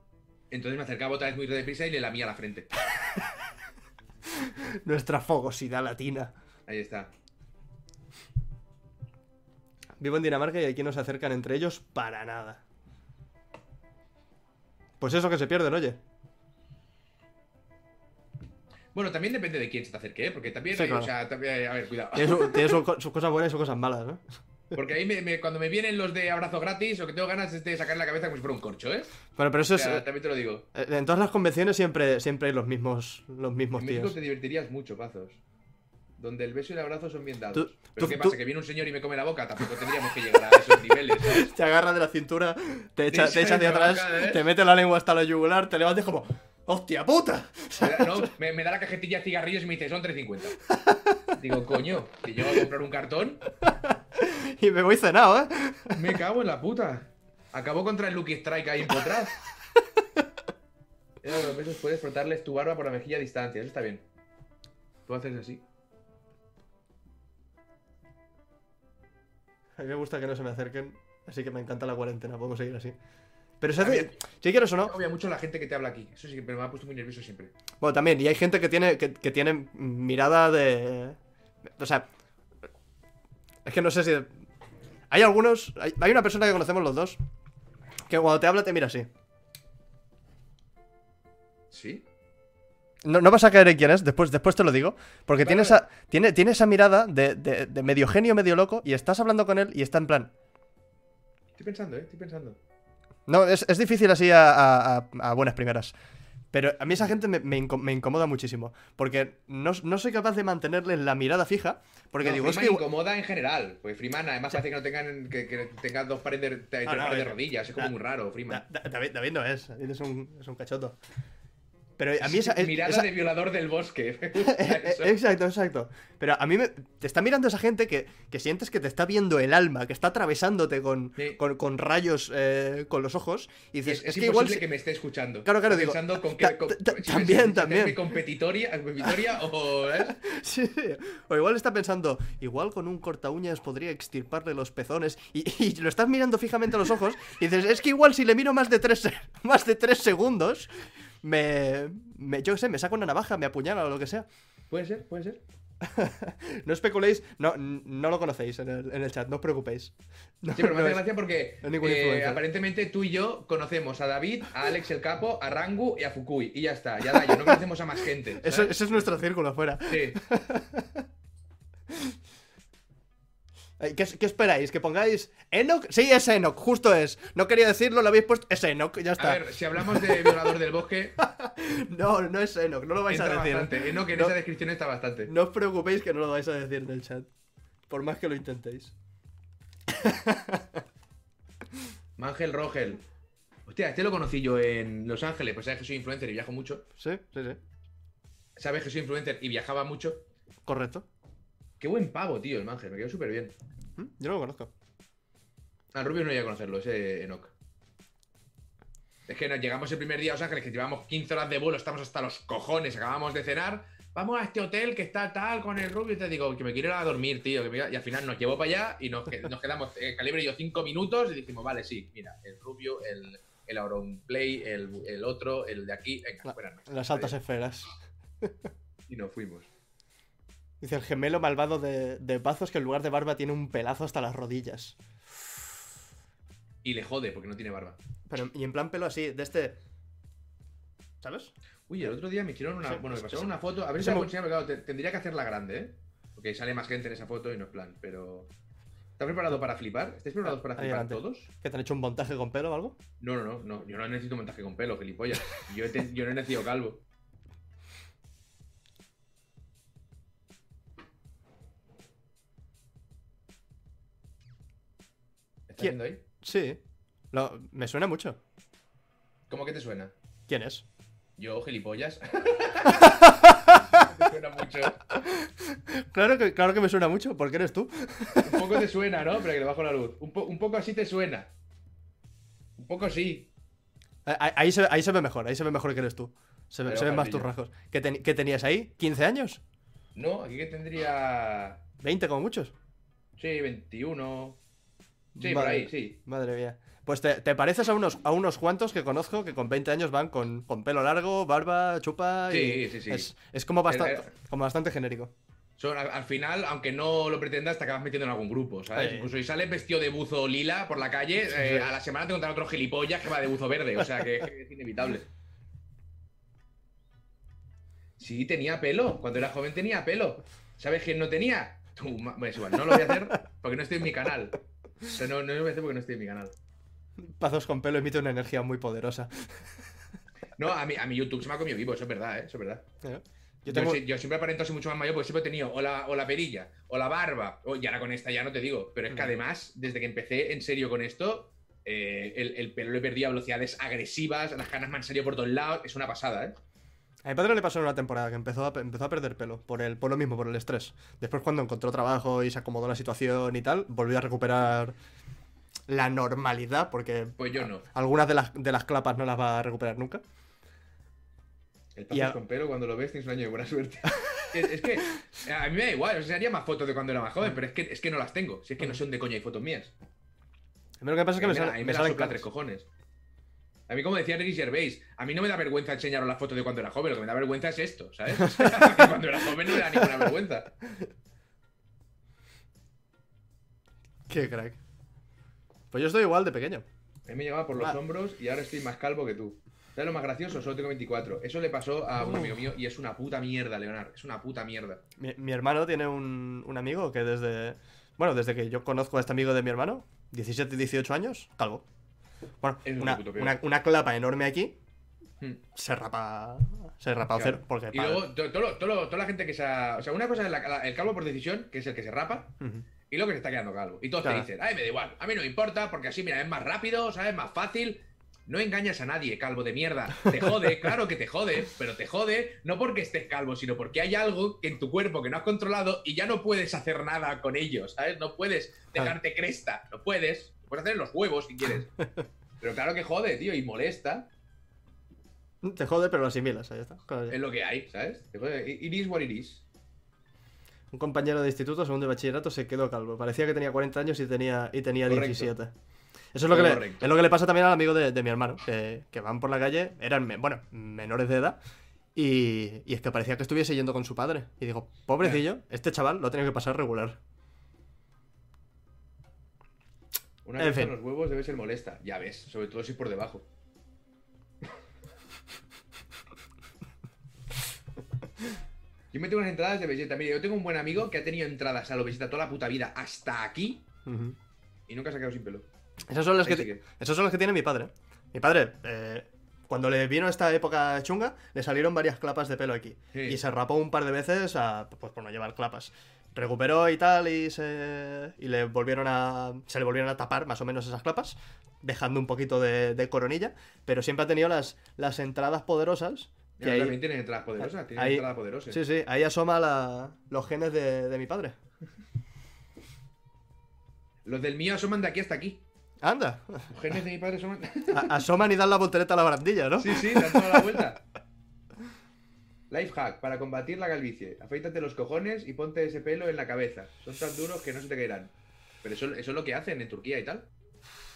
Entonces me acercaba otra vez muy deprisa y le lamía la frente. Nuestra fogosidad latina. Ahí está. Vivo en Dinamarca y aquí no se acercan entre ellos para nada. Pues eso que se pierden, oye. Bueno, también depende de quién se te acerque, ¿eh? Porque también, Sí, hay- claro. o sea, también, a ver, cuidado. Tiene, su- tiene su co- sus cosas buenas y sus cosas malas, ¿no? Porque ahí me- me- cuando me vienen los de abrazo gratis, lo que tengo ganas es de sacar la cabeza como si fuera un corcho, ¿eh? Bueno, pero eso O es. sea, eh, también te lo digo. En todas las convenciones siempre, siempre hay los mismos, los mismos En México tíos. te divertirías mucho, Pazos. Donde el beso y el abrazo son bien dados. Tú- Pero tú- ¿qué tú- pasa? Que viene un señor y me come la boca. Tampoco tendríamos que llegar a esos niveles, ¿sabes? Te agarra de la cintura, te echa, te echa me atrás, baja, ¿eh? te mete la lengua hasta la yugular, te levantas como. ¡Hostia puta! Me da, no, me, me da la cajetilla de cigarrillos y me dice, son 3.50. Digo, coño, que llego a comprar un cartón, Y me voy cenado, ¿eh? me cago en la puta. Acabó contra el Lucky Strike ahí por atrás. Era los besos puedes frotarles tu barba por la mejilla a distancia, eso está bien. Tú haces así. A mí me gusta que no se me acerquen, así que me encanta la cuarentena, podemos seguir así. Pero se hace. Si quieres o no. Obvia mucho la gente que te habla aquí. Eso sí que me ha puesto muy nervioso siempre. Bueno, también, y hay gente que tiene, que, que tiene mirada de. O sea. Es que no sé si. Hay algunos. Hay, hay una persona que conocemos los dos. Que cuando te habla te mira así. ¿Sí? No, no vas a caer en quién es, después, después te lo digo. Porque Vale, tiene, esa, tiene, tiene esa mirada de, de- de medio genio, medio loco. Y estás hablando con él y está en plan. Estoy pensando, ¿eh? Estoy pensando. No, es, es difícil así a, a- a- buenas primeras. Pero a mí esa gente me, me inco- me incomoda muchísimo. Porque no, no soy capaz de mantenerles la mirada fija. Porque No, digo, es que. incomoda en general. Porque Freeman además parece que no tengan que, que tenga dos pares de, Ah, no, pares de rodillas. Es como muy raro, Freeman. Da- Da- David, David no es, David es un, es un cachoto. Pero a mí esa. Mirada esa- de violador del bosque. Exacto, exacto. Pero a mí me, te está mirando esa gente que, que sientes que te está viendo el alma, que está atravesándote con, Sí. con, con rayos eh, con los ojos. Y Es, dices, es es, que igual. que me esté escuchando. Claro, claro, digo, Pensando con ta- qué, con- ta- si también, me- también. competitoria, competitoria o. ¿eh? Sí, sí. O igual está pensando, igual con un corta uñas podría extirparle los pezones. Y, y lo estás mirando fijamente a los ojos. Y dices, es que igual si le miro más de tres, más de tres segundos, me, me. Yo qué sé, me saca una navaja, me apuñala o lo que sea. Puede ser, puede ser. No especuléis, no, no lo conocéis en el, en el chat, no os preocupéis. No, Sí, pero me hace gracia porque eh, aparentemente tú y yo conocemos a David, a Alex el Capo, a Rangu y a Fukui. Y ya está, ya da, yo no conocemos a más gente. Eso, ese es nuestro círculo fuera. Sí. Eh, ¿Qué, qué esperáis? ¿Que pongáis Enoch? Sí, es Enoch, justo es. No quería decirlo, lo habéis puesto. Es Enoch, ya A está. ver, si hablamos de violador del bosque, No, no es Enoch, no lo vais entra a decir. bastante. No, que en No. esa descripción está bastante. No os preocupéis que no lo vais a decir en el chat. Por más que lo intentéis. Mangel Rogel. Hostia, este lo conocí yo en Los Ángeles, pues sabes que soy influencer y viajo mucho. Sí, sí, sí. Sabes que soy influencer y viajaba mucho. Correcto. Qué buen pavo, tío, el Mangel, me quedó súper bien. ¿Mm? Yo no lo conozco. Al Rubio no iba a conocerlo, ese Enoch. Es que nos llegamos el primer día a Los Ángeles, que llevamos 15 horas de vuelo, estamos hasta los cojones, acabamos de cenar. Vamos a este hotel que está tal con el Rubio. Y te digo, que me quiero ir a dormir, tío. que me- Y al final nos llevó para allá y nos, que- nos quedamos, eh, Calibre y yo, 5 minutos y dijimos, vale, sí, mira, el Rubio, el, el Auronplay, el, el otro, el de aquí. Venga, La-. Las altas esferas. Y nos fuimos. Dice el gemelo malvado de, de Bazos que en lugar de barba tiene un pelazo hasta las rodillas. Y le jode porque no tiene barba. Pero, y en plan pelo así, de este. ¿Sabes? Uy, el otro día me hicieron una. Sí, bueno, me pasaron sí. una foto. A ver si puedo enseñar, claro, te- tendría que hacerla grande, ¿eh? Porque sale más gente en esa foto y no es plan, pero. ¿Estás preparado para flipar? ¿Estáis preparados para flipar Adelante. todos? ¿Que te han hecho un montaje con pelo o algo? No, no, no, no. Yo no necesito montaje con pelo, gilipollas. Yo, te- yo no he nacido calvo. ¿Quién? ahí? Sí. Lo- me suena mucho. ¿Cómo que te suena? ¿Quién es? Yo, gilipollas. te suena mucho. Claro que, claro que me suena mucho, porque eres tú. Un poco te suena, ¿no? Pero que le bajo la luz. Un, po- un poco así te suena. Un poco sí. Eh, Ahí, ahí se, ahí se ve mejor, ahí se ve mejor que eres tú. Se, ve- Pero se ven más tus rasgos. ¿Qué, qué tenías ahí? ¿15 años? No, aquí que tendría. ¿20 como muchos? Sí, 21. Sí, por Madre- ahí, sí. Madre mía. Pues te, te pareces a unos, a unos cuantos que conozco que con 20 años van con, con pelo largo, barba, chupa y... Sí, sí, sí. Es, es como, bastante, como bastante genérico. Son, al, al final, aunque no lo pretendas, te acabas metiendo en algún grupo, ¿sabes? Sí. Incluso si sales vestido de buzo lila por la calle, Sí, eh, sí. a la semana te encontrarás otro gilipollas que va de buzo verde. O sea que es inevitable. Sí, tenía pelo. Cuando era joven tenía pelo. ¿Sabes quién no tenía? Tú, bueno, es igual, no lo voy a hacer porque no estoy en mi canal. No, no a hacer porque no estoy en mi canal. Pazos con pelo emite una energía muy poderosa. No, a mí, a mi YouTube se me ha comido vivo, eso es verdad, ¿eh? Eso es verdad. ¿Eh? Yo, Yo tengo... sí- yo siempre aparento ser mucho más mayor porque siempre he tenido o la, o la perilla, o la barba, o, y ahora con esta ya no te digo, pero es que Mm. además, desde que empecé en serio con esto, eh, el, el pelo lo he perdido a velocidades agresivas, las canas me han salido por todos lados, es una pasada, ¿eh? A mi padre le pasó en una temporada que empezó a, empezó a perder pelo, por, el, por lo mismo, por el estrés. Después cuando encontró trabajo y se acomodó la situación y tal, volvió a recuperar la normalidad, porque Pues yo no. algunas de las, de las clapas no las va a recuperar nunca. El Y a- con pelo, cuando lo ves, tienes un año de buena suerte. es, es que a mí me da igual, o sea, haría más fotos de cuando era más joven, pero es que, es que no las tengo. Si es que no sé dónde coño hay fotos mías. A mí lo que pasa es que me, me, sale- da- a mí me me salen canas. tres cojones. A mí, como decía Ricky Gervais, a mí no me da vergüenza enseñaros las fotos de cuando era joven, lo que me da vergüenza es esto, ¿sabes? O sea, que cuando era joven no me da ninguna vergüenza. Qué crack. Pues yo estoy igual de pequeño. A mí me llevaba por los Ah. hombros y ahora estoy más calvo que tú. ¿Sabes lo más gracioso? Solo tengo 24. Eso le pasó a un amigo mío y es una puta mierda, Leonard. Es una puta mierda. Mi, mi hermano tiene un, un amigo que desde. Bueno, desde que yo conozco a este amigo de mi hermano, 17, 18 años, calvo. Bueno, una, una, una clapa enorme aquí, Hmm. se rapa. Se rapa Claro. cero, porque. Y luego, to- todo todo lo- toda la gente que se ha... O sea, una cosa es la- la- el calvo por decisión, que es el que se rapa, Ujú. y luego que se está quedando calvo. Y todos Claro. te dicen, ay, me da igual, a mí no me importa, porque así, mira, es más rápido, ¿sabes? Más fácil. No engañas a nadie, calvo de mierda. Te jode, claro que te jode, pero te jode no porque estés calvo, sino porque hay algo en tu cuerpo que no has controlado y ya no puedes hacer nada con ellos, ¿sabes? No puedes dejarte cresta, no puedes. Puedes hacer en los huevos si quieres. Pero claro que jode, tío, y molesta. Te jode, pero lo asimilas, ahí está. Es lo que hay, ¿sabes? It is what it is. Un compañero de instituto, segundo de bachillerato, se quedó calvo. Parecía que tenía 40 años y tenía, y tenía 17. Eso es lo, que le, es lo que le pasa también al amigo de, mi hermano, que, van por la calle, eran, bueno, menores de edad, y, y, es que parecía que estuviese yendo con su padre. Y digo, pobrecillo, este chaval lo tiene que pasar regular. Una vez en los huevos debe ser molesta, ya ves, sobre todo si por debajo. Yo me tengo unas entradas de Vegeta. Mire, yo tengo un buen amigo que ha tenido entradas a lo Vegeta toda la puta vida hasta aquí y nunca se ha quedado sin pelo. Esas son las que, son las que tiene mi padre. Mi padre, eh, cuando le vino esta época chunga, le salieron varias clapas de pelo aquí. Y se rapó un par de veces pues, por no llevar clapas. Recuperó y tal y se y le volvieron a se le volvieron a tapar más o menos esas clapas, dejando un poquito de, coronilla, pero siempre ha tenido las, las entradas poderosas que también tiene entradas poderosas, tiene entradas poderosas. Sí, sí, ahí asoma los genes de, mi padre. Los del mío asoman de aquí hasta aquí. Anda. Los genes de mi padre asoman. asoman y dan la voltereta a la barandilla, ¿no? Sí, sí, dan toda la vuelta. Life hack para combatir la calvicie. Afeítate los cojones y ponte ese pelo en la cabeza. Son tan duros que no se te caerán. Pero eso, eso es lo que hacen en Turquía y tal.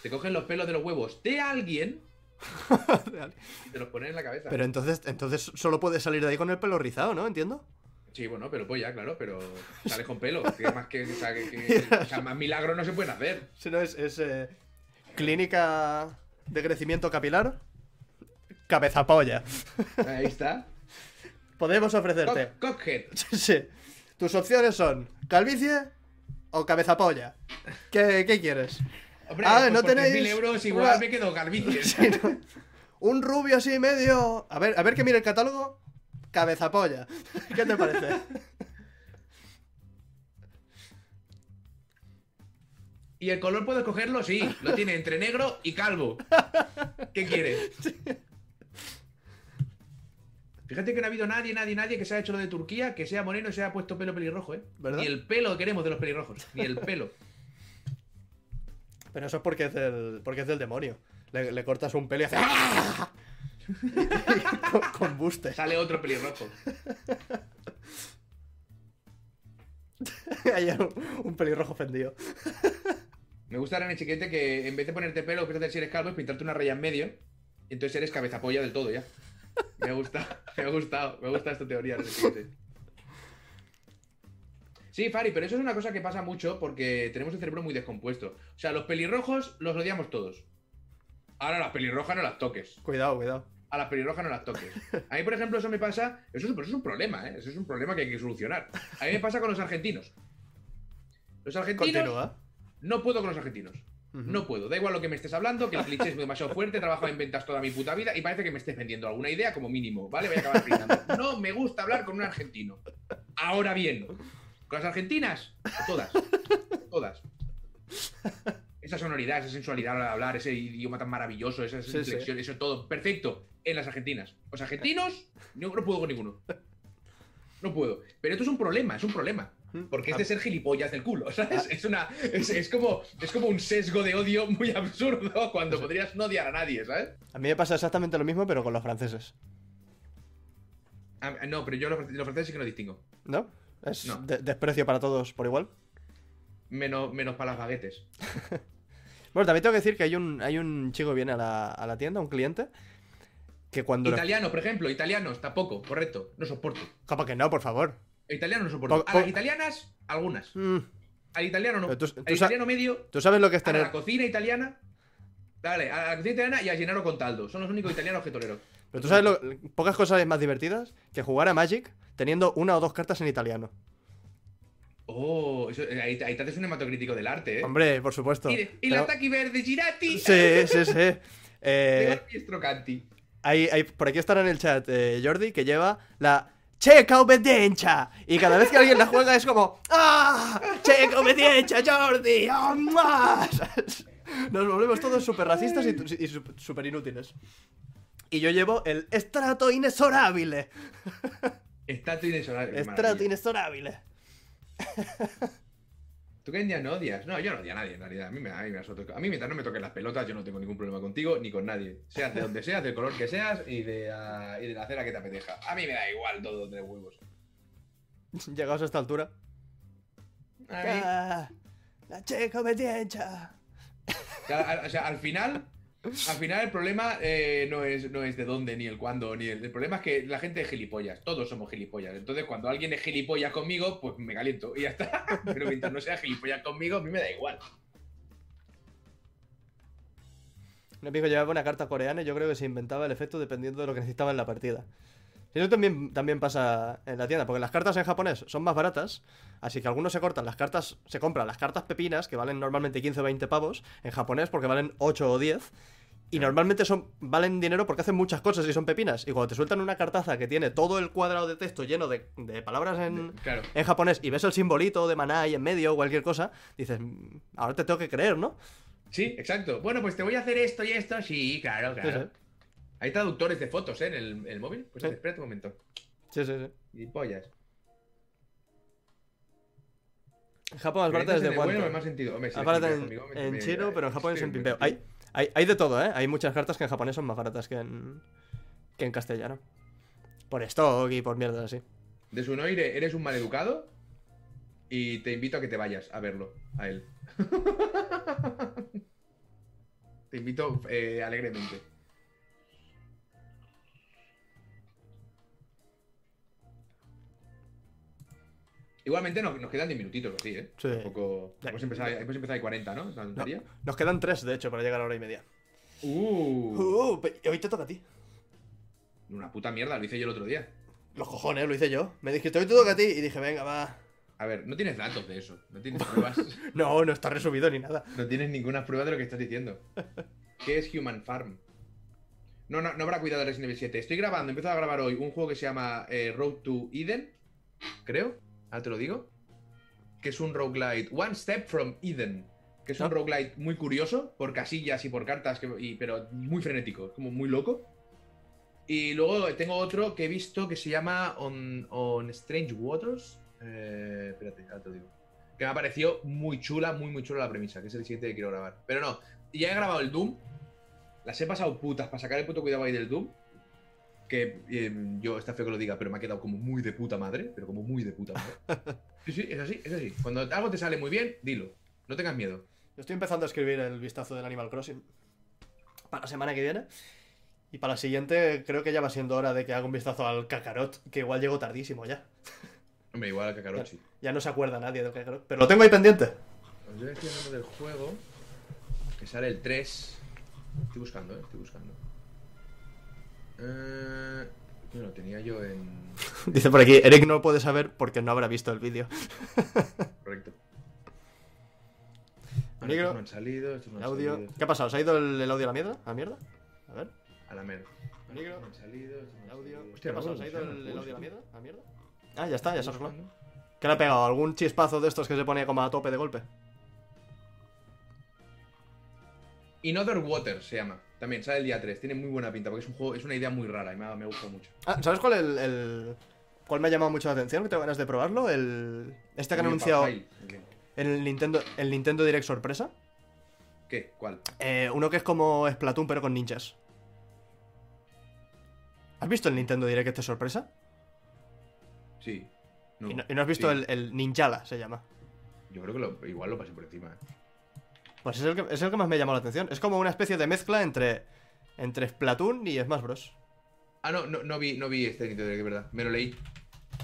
Te cogen los pelos de los huevos de alguien y te los ponen en la cabeza. Pero entonces, entonces solo puedes salir de ahí con el pelo rizado, ¿no? Entiendo. Sí, bueno, pero pues ya, claro, pero sales con pelo. más que, o sea, más milagros no se pueden hacer. Si no, es, eh, clínica de crecimiento capilar, cabeza polla. Ahí está. Podemos ofrecerte. cockhead. Sí. Tus opciones son calvicie o cabeza polla. ¿Qué, qué quieres? Hombre, ah, pues no tenéis. mil euros igual me quedo calvicie. Un rubio así medio. A ver, a ver que mire el catálogo. Cabeza polla. ¿Qué te parece? Y el color puedo cogerlo, sí. Lo tiene entre negro y calvo. ¿Qué quieres? Fíjate que no ha habido nadie, nadie, nadie que se haya hecho lo de Turquía, que sea moreno y se haya puesto pelo pelirrojo, ¿eh? Ni el pelo queremos de los pelirrojos. Ni el pelo. Pero eso es porque es del, porque es del demonio. Le, cortas un pelo y hace. ¡Ah! con, buste. Sale otro pelirrojo. Hay un, pelirrojo ofendido. Me gusta en el chiquete que en vez de ponerte pelo, lo que si eres calvo es pintarte una raya en medio. Y entonces eres cabeza polla del todo ya. Me gusta, me ha gustado, me gusta esta teoría. Sí, Fari, pero eso es una cosa que pasa mucho porque tenemos el cerebro muy descompuesto. O sea, los pelirrojos los odiamos todos. Ahora las pelirrojas no las toques. Cuidado, cuidado. A las pelirrojas no las toques. A mí, por ejemplo, eso me pasa. Eso, es un problema, ¿eh? Eso es un problema que hay que solucionar. A mí me pasa con los argentinos. Los argentinos. No puedo con los argentinos. No puedo. Da igual lo que me estés hablando, que el cliché es demasiado fuerte, he trabajado en ventas toda mi puta vida y parece que me estés vendiendo alguna idea como mínimo, ¿vale? Voy a acabar gritando. No me gusta hablar con un argentino. Ahora bien, ¿Con las argentinas? Todas. Todas. Esa sonoridad, esa sensualidad al hablar, ese idioma tan maravilloso, esa inflexión, eso todo. Perfecto. En las argentinas. Los argentinos, no, puedo con ninguno. No puedo. Pero esto es un problema, es un problema. Porque es de ser gilipollas del culo, ¿sabes? Es, una, es, como, es como un sesgo de odio muy absurdo cuando podrías no odiar a nadie, ¿sabes? A mí me pasa exactamente lo mismo, pero con los franceses. no, pero yo los, los franceses sí que no distingo. ¿No? Es desprecio para todos por igual. Menos, menos para las baguetes. bueno, también tengo que decir que hay un, hay un chico que viene a la, tienda, un cliente, que cuando... Italianos, por ejemplo, italianos, tampoco, correcto, no soporto. ¿Cómo que no, por favor? Italiano no soporto. A las italianas, algunas. Mm. Al italiano no. Al italiano medio. ¿Tú sabes lo que es tener... A la cocina italiana. Dale, a la cocina italiana y a Gennaro Contaldo. Son los únicos italianos que tolero. Pero tú sabes lo, pocas cosas más divertidas que jugar a Magic teniendo una o dos cartas en italiano. Oh, eh, ahí, te haces un hematocrítico del arte, ¿eh? Hombre, por supuesto. Y, el ataque verde, Girati. Sí, sí, sí. Eh, hay, hay, por aquí estará en el chat eh, Jordi, que lleva la Checa obediencia. Y cada vez que alguien la juega es como ¡Ah! ¡Checa obediencia, Jordi! ¡Oh, Nos volvemos todos súper racistas y, y súper inútiles. Y yo llevo el estrato inexorable. Estrato inexorable. Estrato inexorable. ¿Tú qué ya no odias? No, yo no odio a nadie en realidad. A mí, me, a, mí me, a mí mientras no me toquen las pelotas, yo no tengo ningún problema contigo ni con nadie. Seas de donde seas, del color que seas y de, uh, y de la cera que te apetezca. A mí me da igual todo de huevos. Llegados a esta altura. Ah, la checo me tiencha. O sea, al final, al final el problema eh, no, es, no es de dónde, ni el cuándo, ni el... El problema es que la gente es gilipollas. Todos somos gilipollas. Entonces, cuando alguien es gilipollas conmigo, pues me caliento y ya está. Pero mientras no sea gilipollas conmigo, a mí me da igual. Un amigo llevaba una carta coreana y yo creo que se inventaba el efecto dependiendo de lo que necesitaba en la partida. Eso también, también pasa en la tienda, porque las cartas en japonés son más baratas, así que algunos se cortan las cartas, se compran las cartas pepinas, que valen normalmente 15 o 20 pavos, en japonés porque valen 8 o 10, y normalmente son, valen dinero porque hacen muchas cosas y son pepinas. Y cuando te sueltan una cartaza que tiene todo el cuadrado de texto lleno de, palabras en, en japonés y ves el simbolito de maná ahí en medio o cualquier cosa, dices, mm, ahora te tengo que creer, ¿no? Sí, exacto. Bueno, pues te voy a hacer esto y esto. Sí, claro, claro. Hay traductores de fotos, ¿eh? En el, móvil. Pues espera un momento. Sí, sí, sí. Y pollas. En Japón las baratas desde cuánto. Bueno, más sentido. Hombre, en, en chino, pero en Japón es en pimpeo. Hay, hay, hay, de todo, ¿eh? Hay muchas cartas que en japonés son más baratas que en, que en castellano. Por stock y por mierda así. De su noire, eres un maleducado y te invito a que te vayas a verlo, a él. te invito eh, alegremente. Igualmente nos, quedan 10 minutitos así, ¿eh? Sí. Tampoco... Hemos, empezado, hemos empezado 40, ¿no? nos quedan 3, de hecho, para llegar a la hora y media. Uh. uh hoy te toca a ti. Una puta mierda, lo hice yo el otro día. Los cojones, lo hice yo. Me dijiste, hoy te toca a ti. Y dije, venga, va. A ver, no tienes datos de eso. No tienes pruebas. no, no está resumido ni nada. No tienes ninguna prueba de lo que estás diciendo. ¿Qué es Human Farm? No, no, no habrá cuidado de Resident Evil 7. Estoy grabando, he empezado a grabar hoy un juego que se llama eh, Road to Eden. Creo ahora te lo digo, que es un roguelite, One Step from Eden, que es un ah. roguelite muy curioso, por casillas y por cartas, pero muy frenético, como muy loco. Y luego tengo otro que he visto que se llama On, Strange Waters. Eh, espérate, ahora te lo digo. Que me ha parecido muy chula, muy, muy chula la premisa, que es el siguiente que quiero grabar. Pero no, ya he grabado el Doom. Las he pasado putas para sacar el puto cuidado ahí del Doom que em, yo, está feo que lo diga, pero me ha quedado como muy de puta madre, pero como muy de puta madre. Sí, sí, es así, es así. Cuando algo te sale muy bien, dilo. No tengas miedo. Yo estoy empezando a escribir el vistazo del Animal Crossing para la semana que viene. Y para la siguiente creo que ya va siendo hora de que haga un vistazo al Kakarot, que igual llego tardísimo ya. Hombre, igual al Kakarot, sí. Ya no se acuerda nadie del Kakarot. Pero lo tengo ahí pendiente. Yo estoy hablando del juego, que sale el 3. Estoy buscando, eh, estoy buscando. Eh, lo tenía yo en. Dice por aquí, Eric no puede saber porque no habrá visto el vídeo. Correcto. Negro, no han salido, estos no han audio. Salido. ¿Qué ha pasado? ¿Se ha ido el, audio a la mierda? ¿A la mierda? A ver. A la mierda. Negro. No han salido, el audio. ¿Qué ha pasado? ¿Se ha ido el, audio a la mierda? ¿A la mierda? Ah, ya está, ya se ha arreglado. ¿Qué le ha pegado? ¿Algún chispazo de estos que se ponía como a tope de golpe? In Other Water se llama. También sale el día 3. Tiene muy buena pinta porque es un juego, es una idea muy rara y me, me gusta mucho. Ah, ¿sabes cuál el, el, cuál me ha llamado mucho la atención? Que tengo ganas de probarlo. El este que han anunciado el Nintendo el Nintendo Direct sorpresa. ¿Qué? ¿Cuál? Eh, uno que es como Splatoon pero con ninjas. ¿Has visto el Nintendo Direct este sorpresa? Sí. ¿Y, no, has visto el, el, Ninjala, se llama? Yo creo que lo, igual lo pasé por encima. ¿eh? Pues es el, que, es el que más me llamó la atención. Es como una especie de mezcla entre, entre Splatoon y Smash Bros. Ah, no, no, no vi, no vi este Nintendo de verdad. Me lo leí.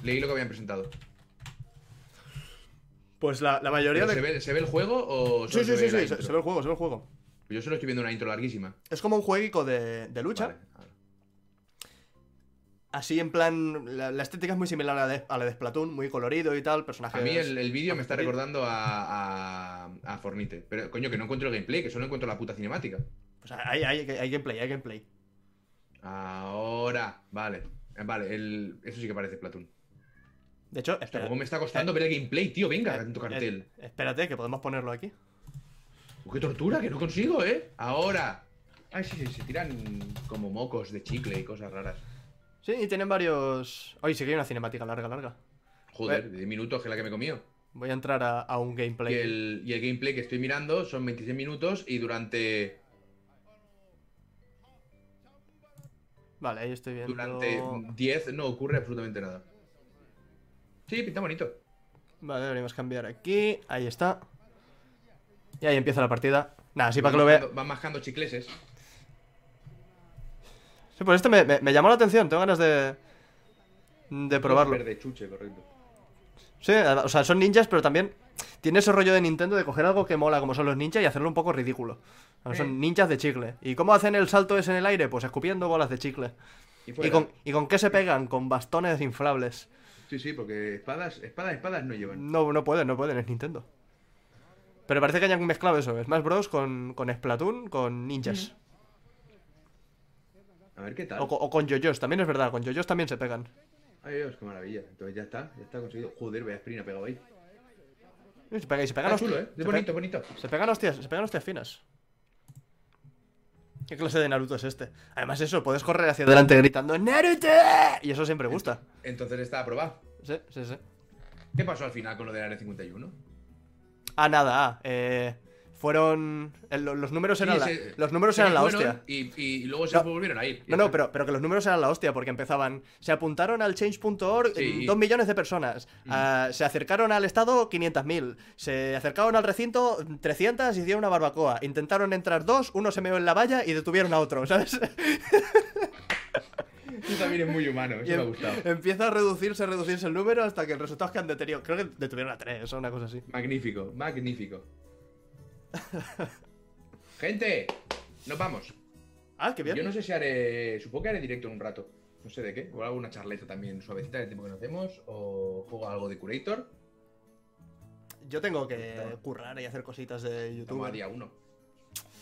Leí lo que habían presentado. Pues la, mayoría de... ¿se ve, ¿Se ve el juego o Sí, sí, sí, sí, se, ve el juego, se ve el juego. Yo solo estoy viendo una intro larguísima. Es como un jueguico de, de lucha. Así en plan, la, estética es muy similar a la, de, Splatoon, muy colorido y tal, personajes... A mí el, vídeo me está recordando a, a, Fornite, pero coño, que no encuentro el gameplay, que solo encuentro la puta cinemática. Pues hay, hay, hay gameplay, hay gameplay. Ahora, vale, vale, el, eso sí que parece Splatoon. De hecho, espera. ¿Cómo me está costando ver el gameplay, tío? Venga, en tu cartel. espérate, que podemos ponerlo aquí. ¡Qué tortura! Que no consigo, ¿eh? Ahora. Ay, sí, sí, se tiran como mocos de chicle y cosas raras. Sí, y tienen varios. Hoy sí que hay una cinemática larga, larga. Joder, de minutos que es la que me he comido. Voy a entrar a, a un Y gameplay. el, y el gameplay que estoy mirando son 26 minutos y durante. Vale, ahí estoy viendo. Durante 10 no ocurre absolutamente nada. Sí, pinta bonito. Vale, deberíamos cambiar aquí. Ahí está. Y ahí empieza la partida. Nada, sí, Van para que lo vea. Van mascando chicleses. Sí, pues este me, me- me llamó la atención. Tengo ganas de. De probarlo. Verde chuche, correcto. Sí, o sea, son ninjas, pero también tiene ese rollo de Nintendo de coger algo que mola como son los ninjas y hacerlo un poco ridículo. O sea. Son ninjas de chicle. ¿Y cómo hacen el salto ese en el aire? Pues escupiendo bolas de chicle. Y, ¿Y fuera. con, ¿Y con qué se pegan? Con bastones inflables. Sí, sí, porque espadas, espadas, espadas no llevan. No, no pueden, no pueden, es Nintendo. Pero parece que hayan mezclado eso, Smash Bros. con, con Splatoon, con ninjas. A ver qué tal. O, o con yoyos, también es verdad, con yoyos también se pegan. Ay Dios, qué maravilla. Entonces ya está, ya está conseguido. Joder, vaya sprint ha pegado ahí. Y se, pega- y se pegan hosti- chulo, ¿eh? bonito, bonito. Se pegan hostias, se pegan hostias finas. ¿Qué clase de Naruto es este? Además eso, puedes correr hacia adelante gritando ¡Naruto! Y eso siempre gusta. Entonces está aprobado. Sí, sí, sí. ¿Qué pasó al final con lo del Área 51? Ah, nada, ah, eh, fueron... lo- los números eran la, Sí, se- los números eran la hostia. Y, y luego se No. volvieron a ir. No, no, pero, pero que los números eran la hostia, porque empezaban. Se apuntaron al change.org Sí. dos millones de personas. ah, se acercaron al Estado 500.000. Se acercaron al recinto 300 y hicieron una barbacoa. Intentaron entrar dos, uno se meó en la valla y detuvieron a otro, ¿sabes? Eso también es muy humano, eso Y me ha em- gustado. Empieza a reducirse, a reducirse el número hasta que el resultado es que han detenido. Creo que detuvieron a tres o una cosa así. Magnífico, magnífico. Gente, nos vamos. Ah, qué bien. Yo no sé si haré. Supongo que haré directo en un rato. No sé de qué. O hago una charleta también suavecita del tiempo que no hacemos. O juego algo de Curator. Yo tengo que currar y hacer cositas de Estamos a youtuber. día uno.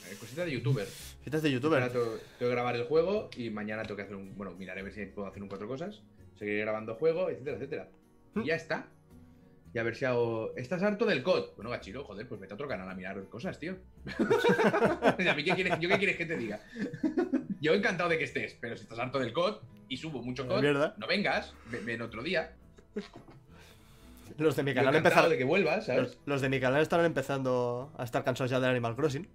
Eh, Cosita de youtuber. Cositas de youtuber. tengo, tengo que grabar el juego y mañana tengo que hacer un. Bueno, miraré a ver si puedo hacer un cuatro cosas. Seguiré grabando juego, etcétera, etcétera. Y ya está. Y a ver si hago. ¿Estás harto del COD? Bueno, Gachiro, joder, pues vete a otro canal a mirar cosas, tío. ¿Y a mí qué quieres, ¿Yo qué quieres que te diga? Yo encantado de que estés, pero si estás harto del COD y subo mucho COD, no vengas, ve- ven otro día. Los de mi canal empezaron. de que vuelvas, ¿sabes? Los, los de mi canal están empezando a estar cansados ya del Animal Crossing.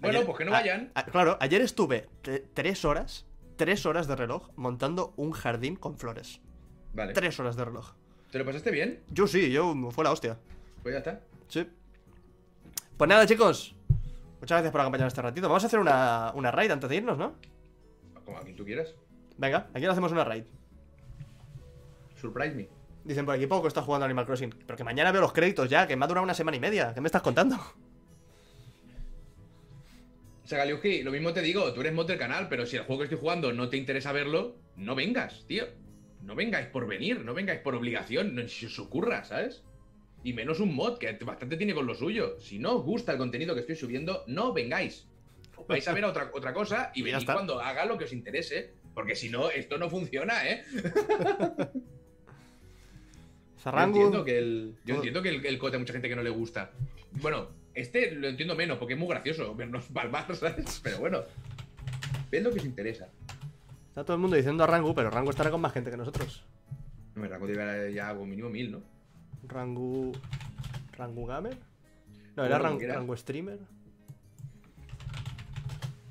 Bueno, Ayer- pues que no vayan. a- claro, ayer estuve tres horas, tres horas de reloj montando un jardín con flores. Vale. Tres horas de reloj. ¿Te lo pasaste bien? Yo sí, yo fue la hostia. Pues ya está. Sí. Pues nada, chicos. Muchas gracias por acompañarnos este ratito. Vamos a hacer una, una raid antes de irnos, ¿no? Como a quien tú quieras. Venga, aquí le hacemos una raid. Surprise me. Dicen por aquí poco está jugando Animal Crossing. Pero que mañana veo los créditos ya, que me ha durado una semana y media. ¿Qué me estás contando? Sagaliuski, lo mismo te digo, tú eres mod del canal, pero si el juego que estoy jugando no te interesa verlo, no vengas, tío. No vengáis por venir, no vengáis por obligación, no si os ocurra, ¿sabes? Y menos un mod, que bastante tiene con lo suyo. Si no os gusta el contenido que estoy subiendo, no vengáis. Vais a ver otra, otra cosa y venid cuando haga lo que os interese. Porque si no, esto no funciona, ¿eh? Yo entiendo que el, yo Todo- entiendo que el, el cote a mucha gente que no le gusta. Bueno, este lo entiendo menos porque es muy gracioso vernos palmar, ¿sabes? Pero bueno, ved lo que os interesa. Está todo el mundo diciendo a Rangu, pero Rangu estará con más gente que nosotros. No Rango debe ya como mínimo mil, ¿no? Rangu. ¿Rangu Gamer? No, era Rangu, quieras. Rangu Streamer.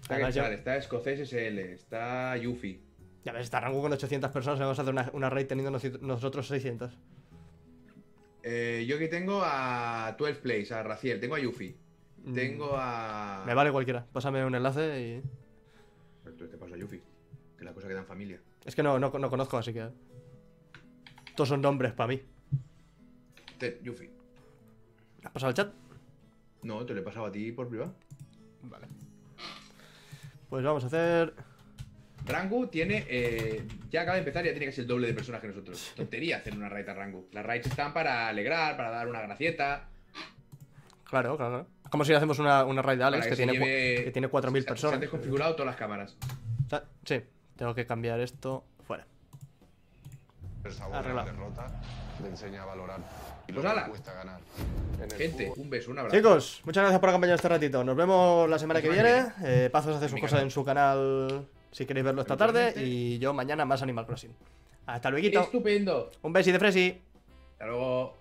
Está, Además, yo- está Escocés SL, está Yuffie. Ya ves, está Rangu con 800 personas. Vamos a hacer una, una raid teniendo nosotros 600. Eh, yo aquí tengo a 12 Plays, a Raciel, tengo a Yuffie. Mm, Tengo a. Me vale cualquiera. Pásame un enlace y. Te. Que en familia. Es que no, no, no conozco, así que. Todos son nombres para mí. Te, Yuffie. ¿Has pasado el chat? No, te lo he pasado a ti por privado. Vale. Pues vamos a hacer. Rangu tiene. eh, ya acaba de empezar, ya tiene casi el doble de personas que nosotros. Tontería hacer una raid a Rangu. Las raids están para alegrar, para dar una gracieta. Claro, claro. como si hacemos una, una raid de Alex que, tiene, lleve- que tiene 4.000 se- Se han personas. desconfigurado todas las cámaras. Sí, tengo que cambiar esto fuera. el sabor de la Arreglado. derrota, te enseña a valorar y lo Pues que cuesta ganar. Gente, fútbol. un beso, un abrazo. Chicos, muchas gracias por acompañarnos este ratito. Nos vemos la semana que viene. Eh, Pazos hace sus cosas en su canal si queréis verlo esta tarde. Y yo mañana más Animal Crossing. Hasta luego. Estupendo. Un besi de Fresi. Hasta luego.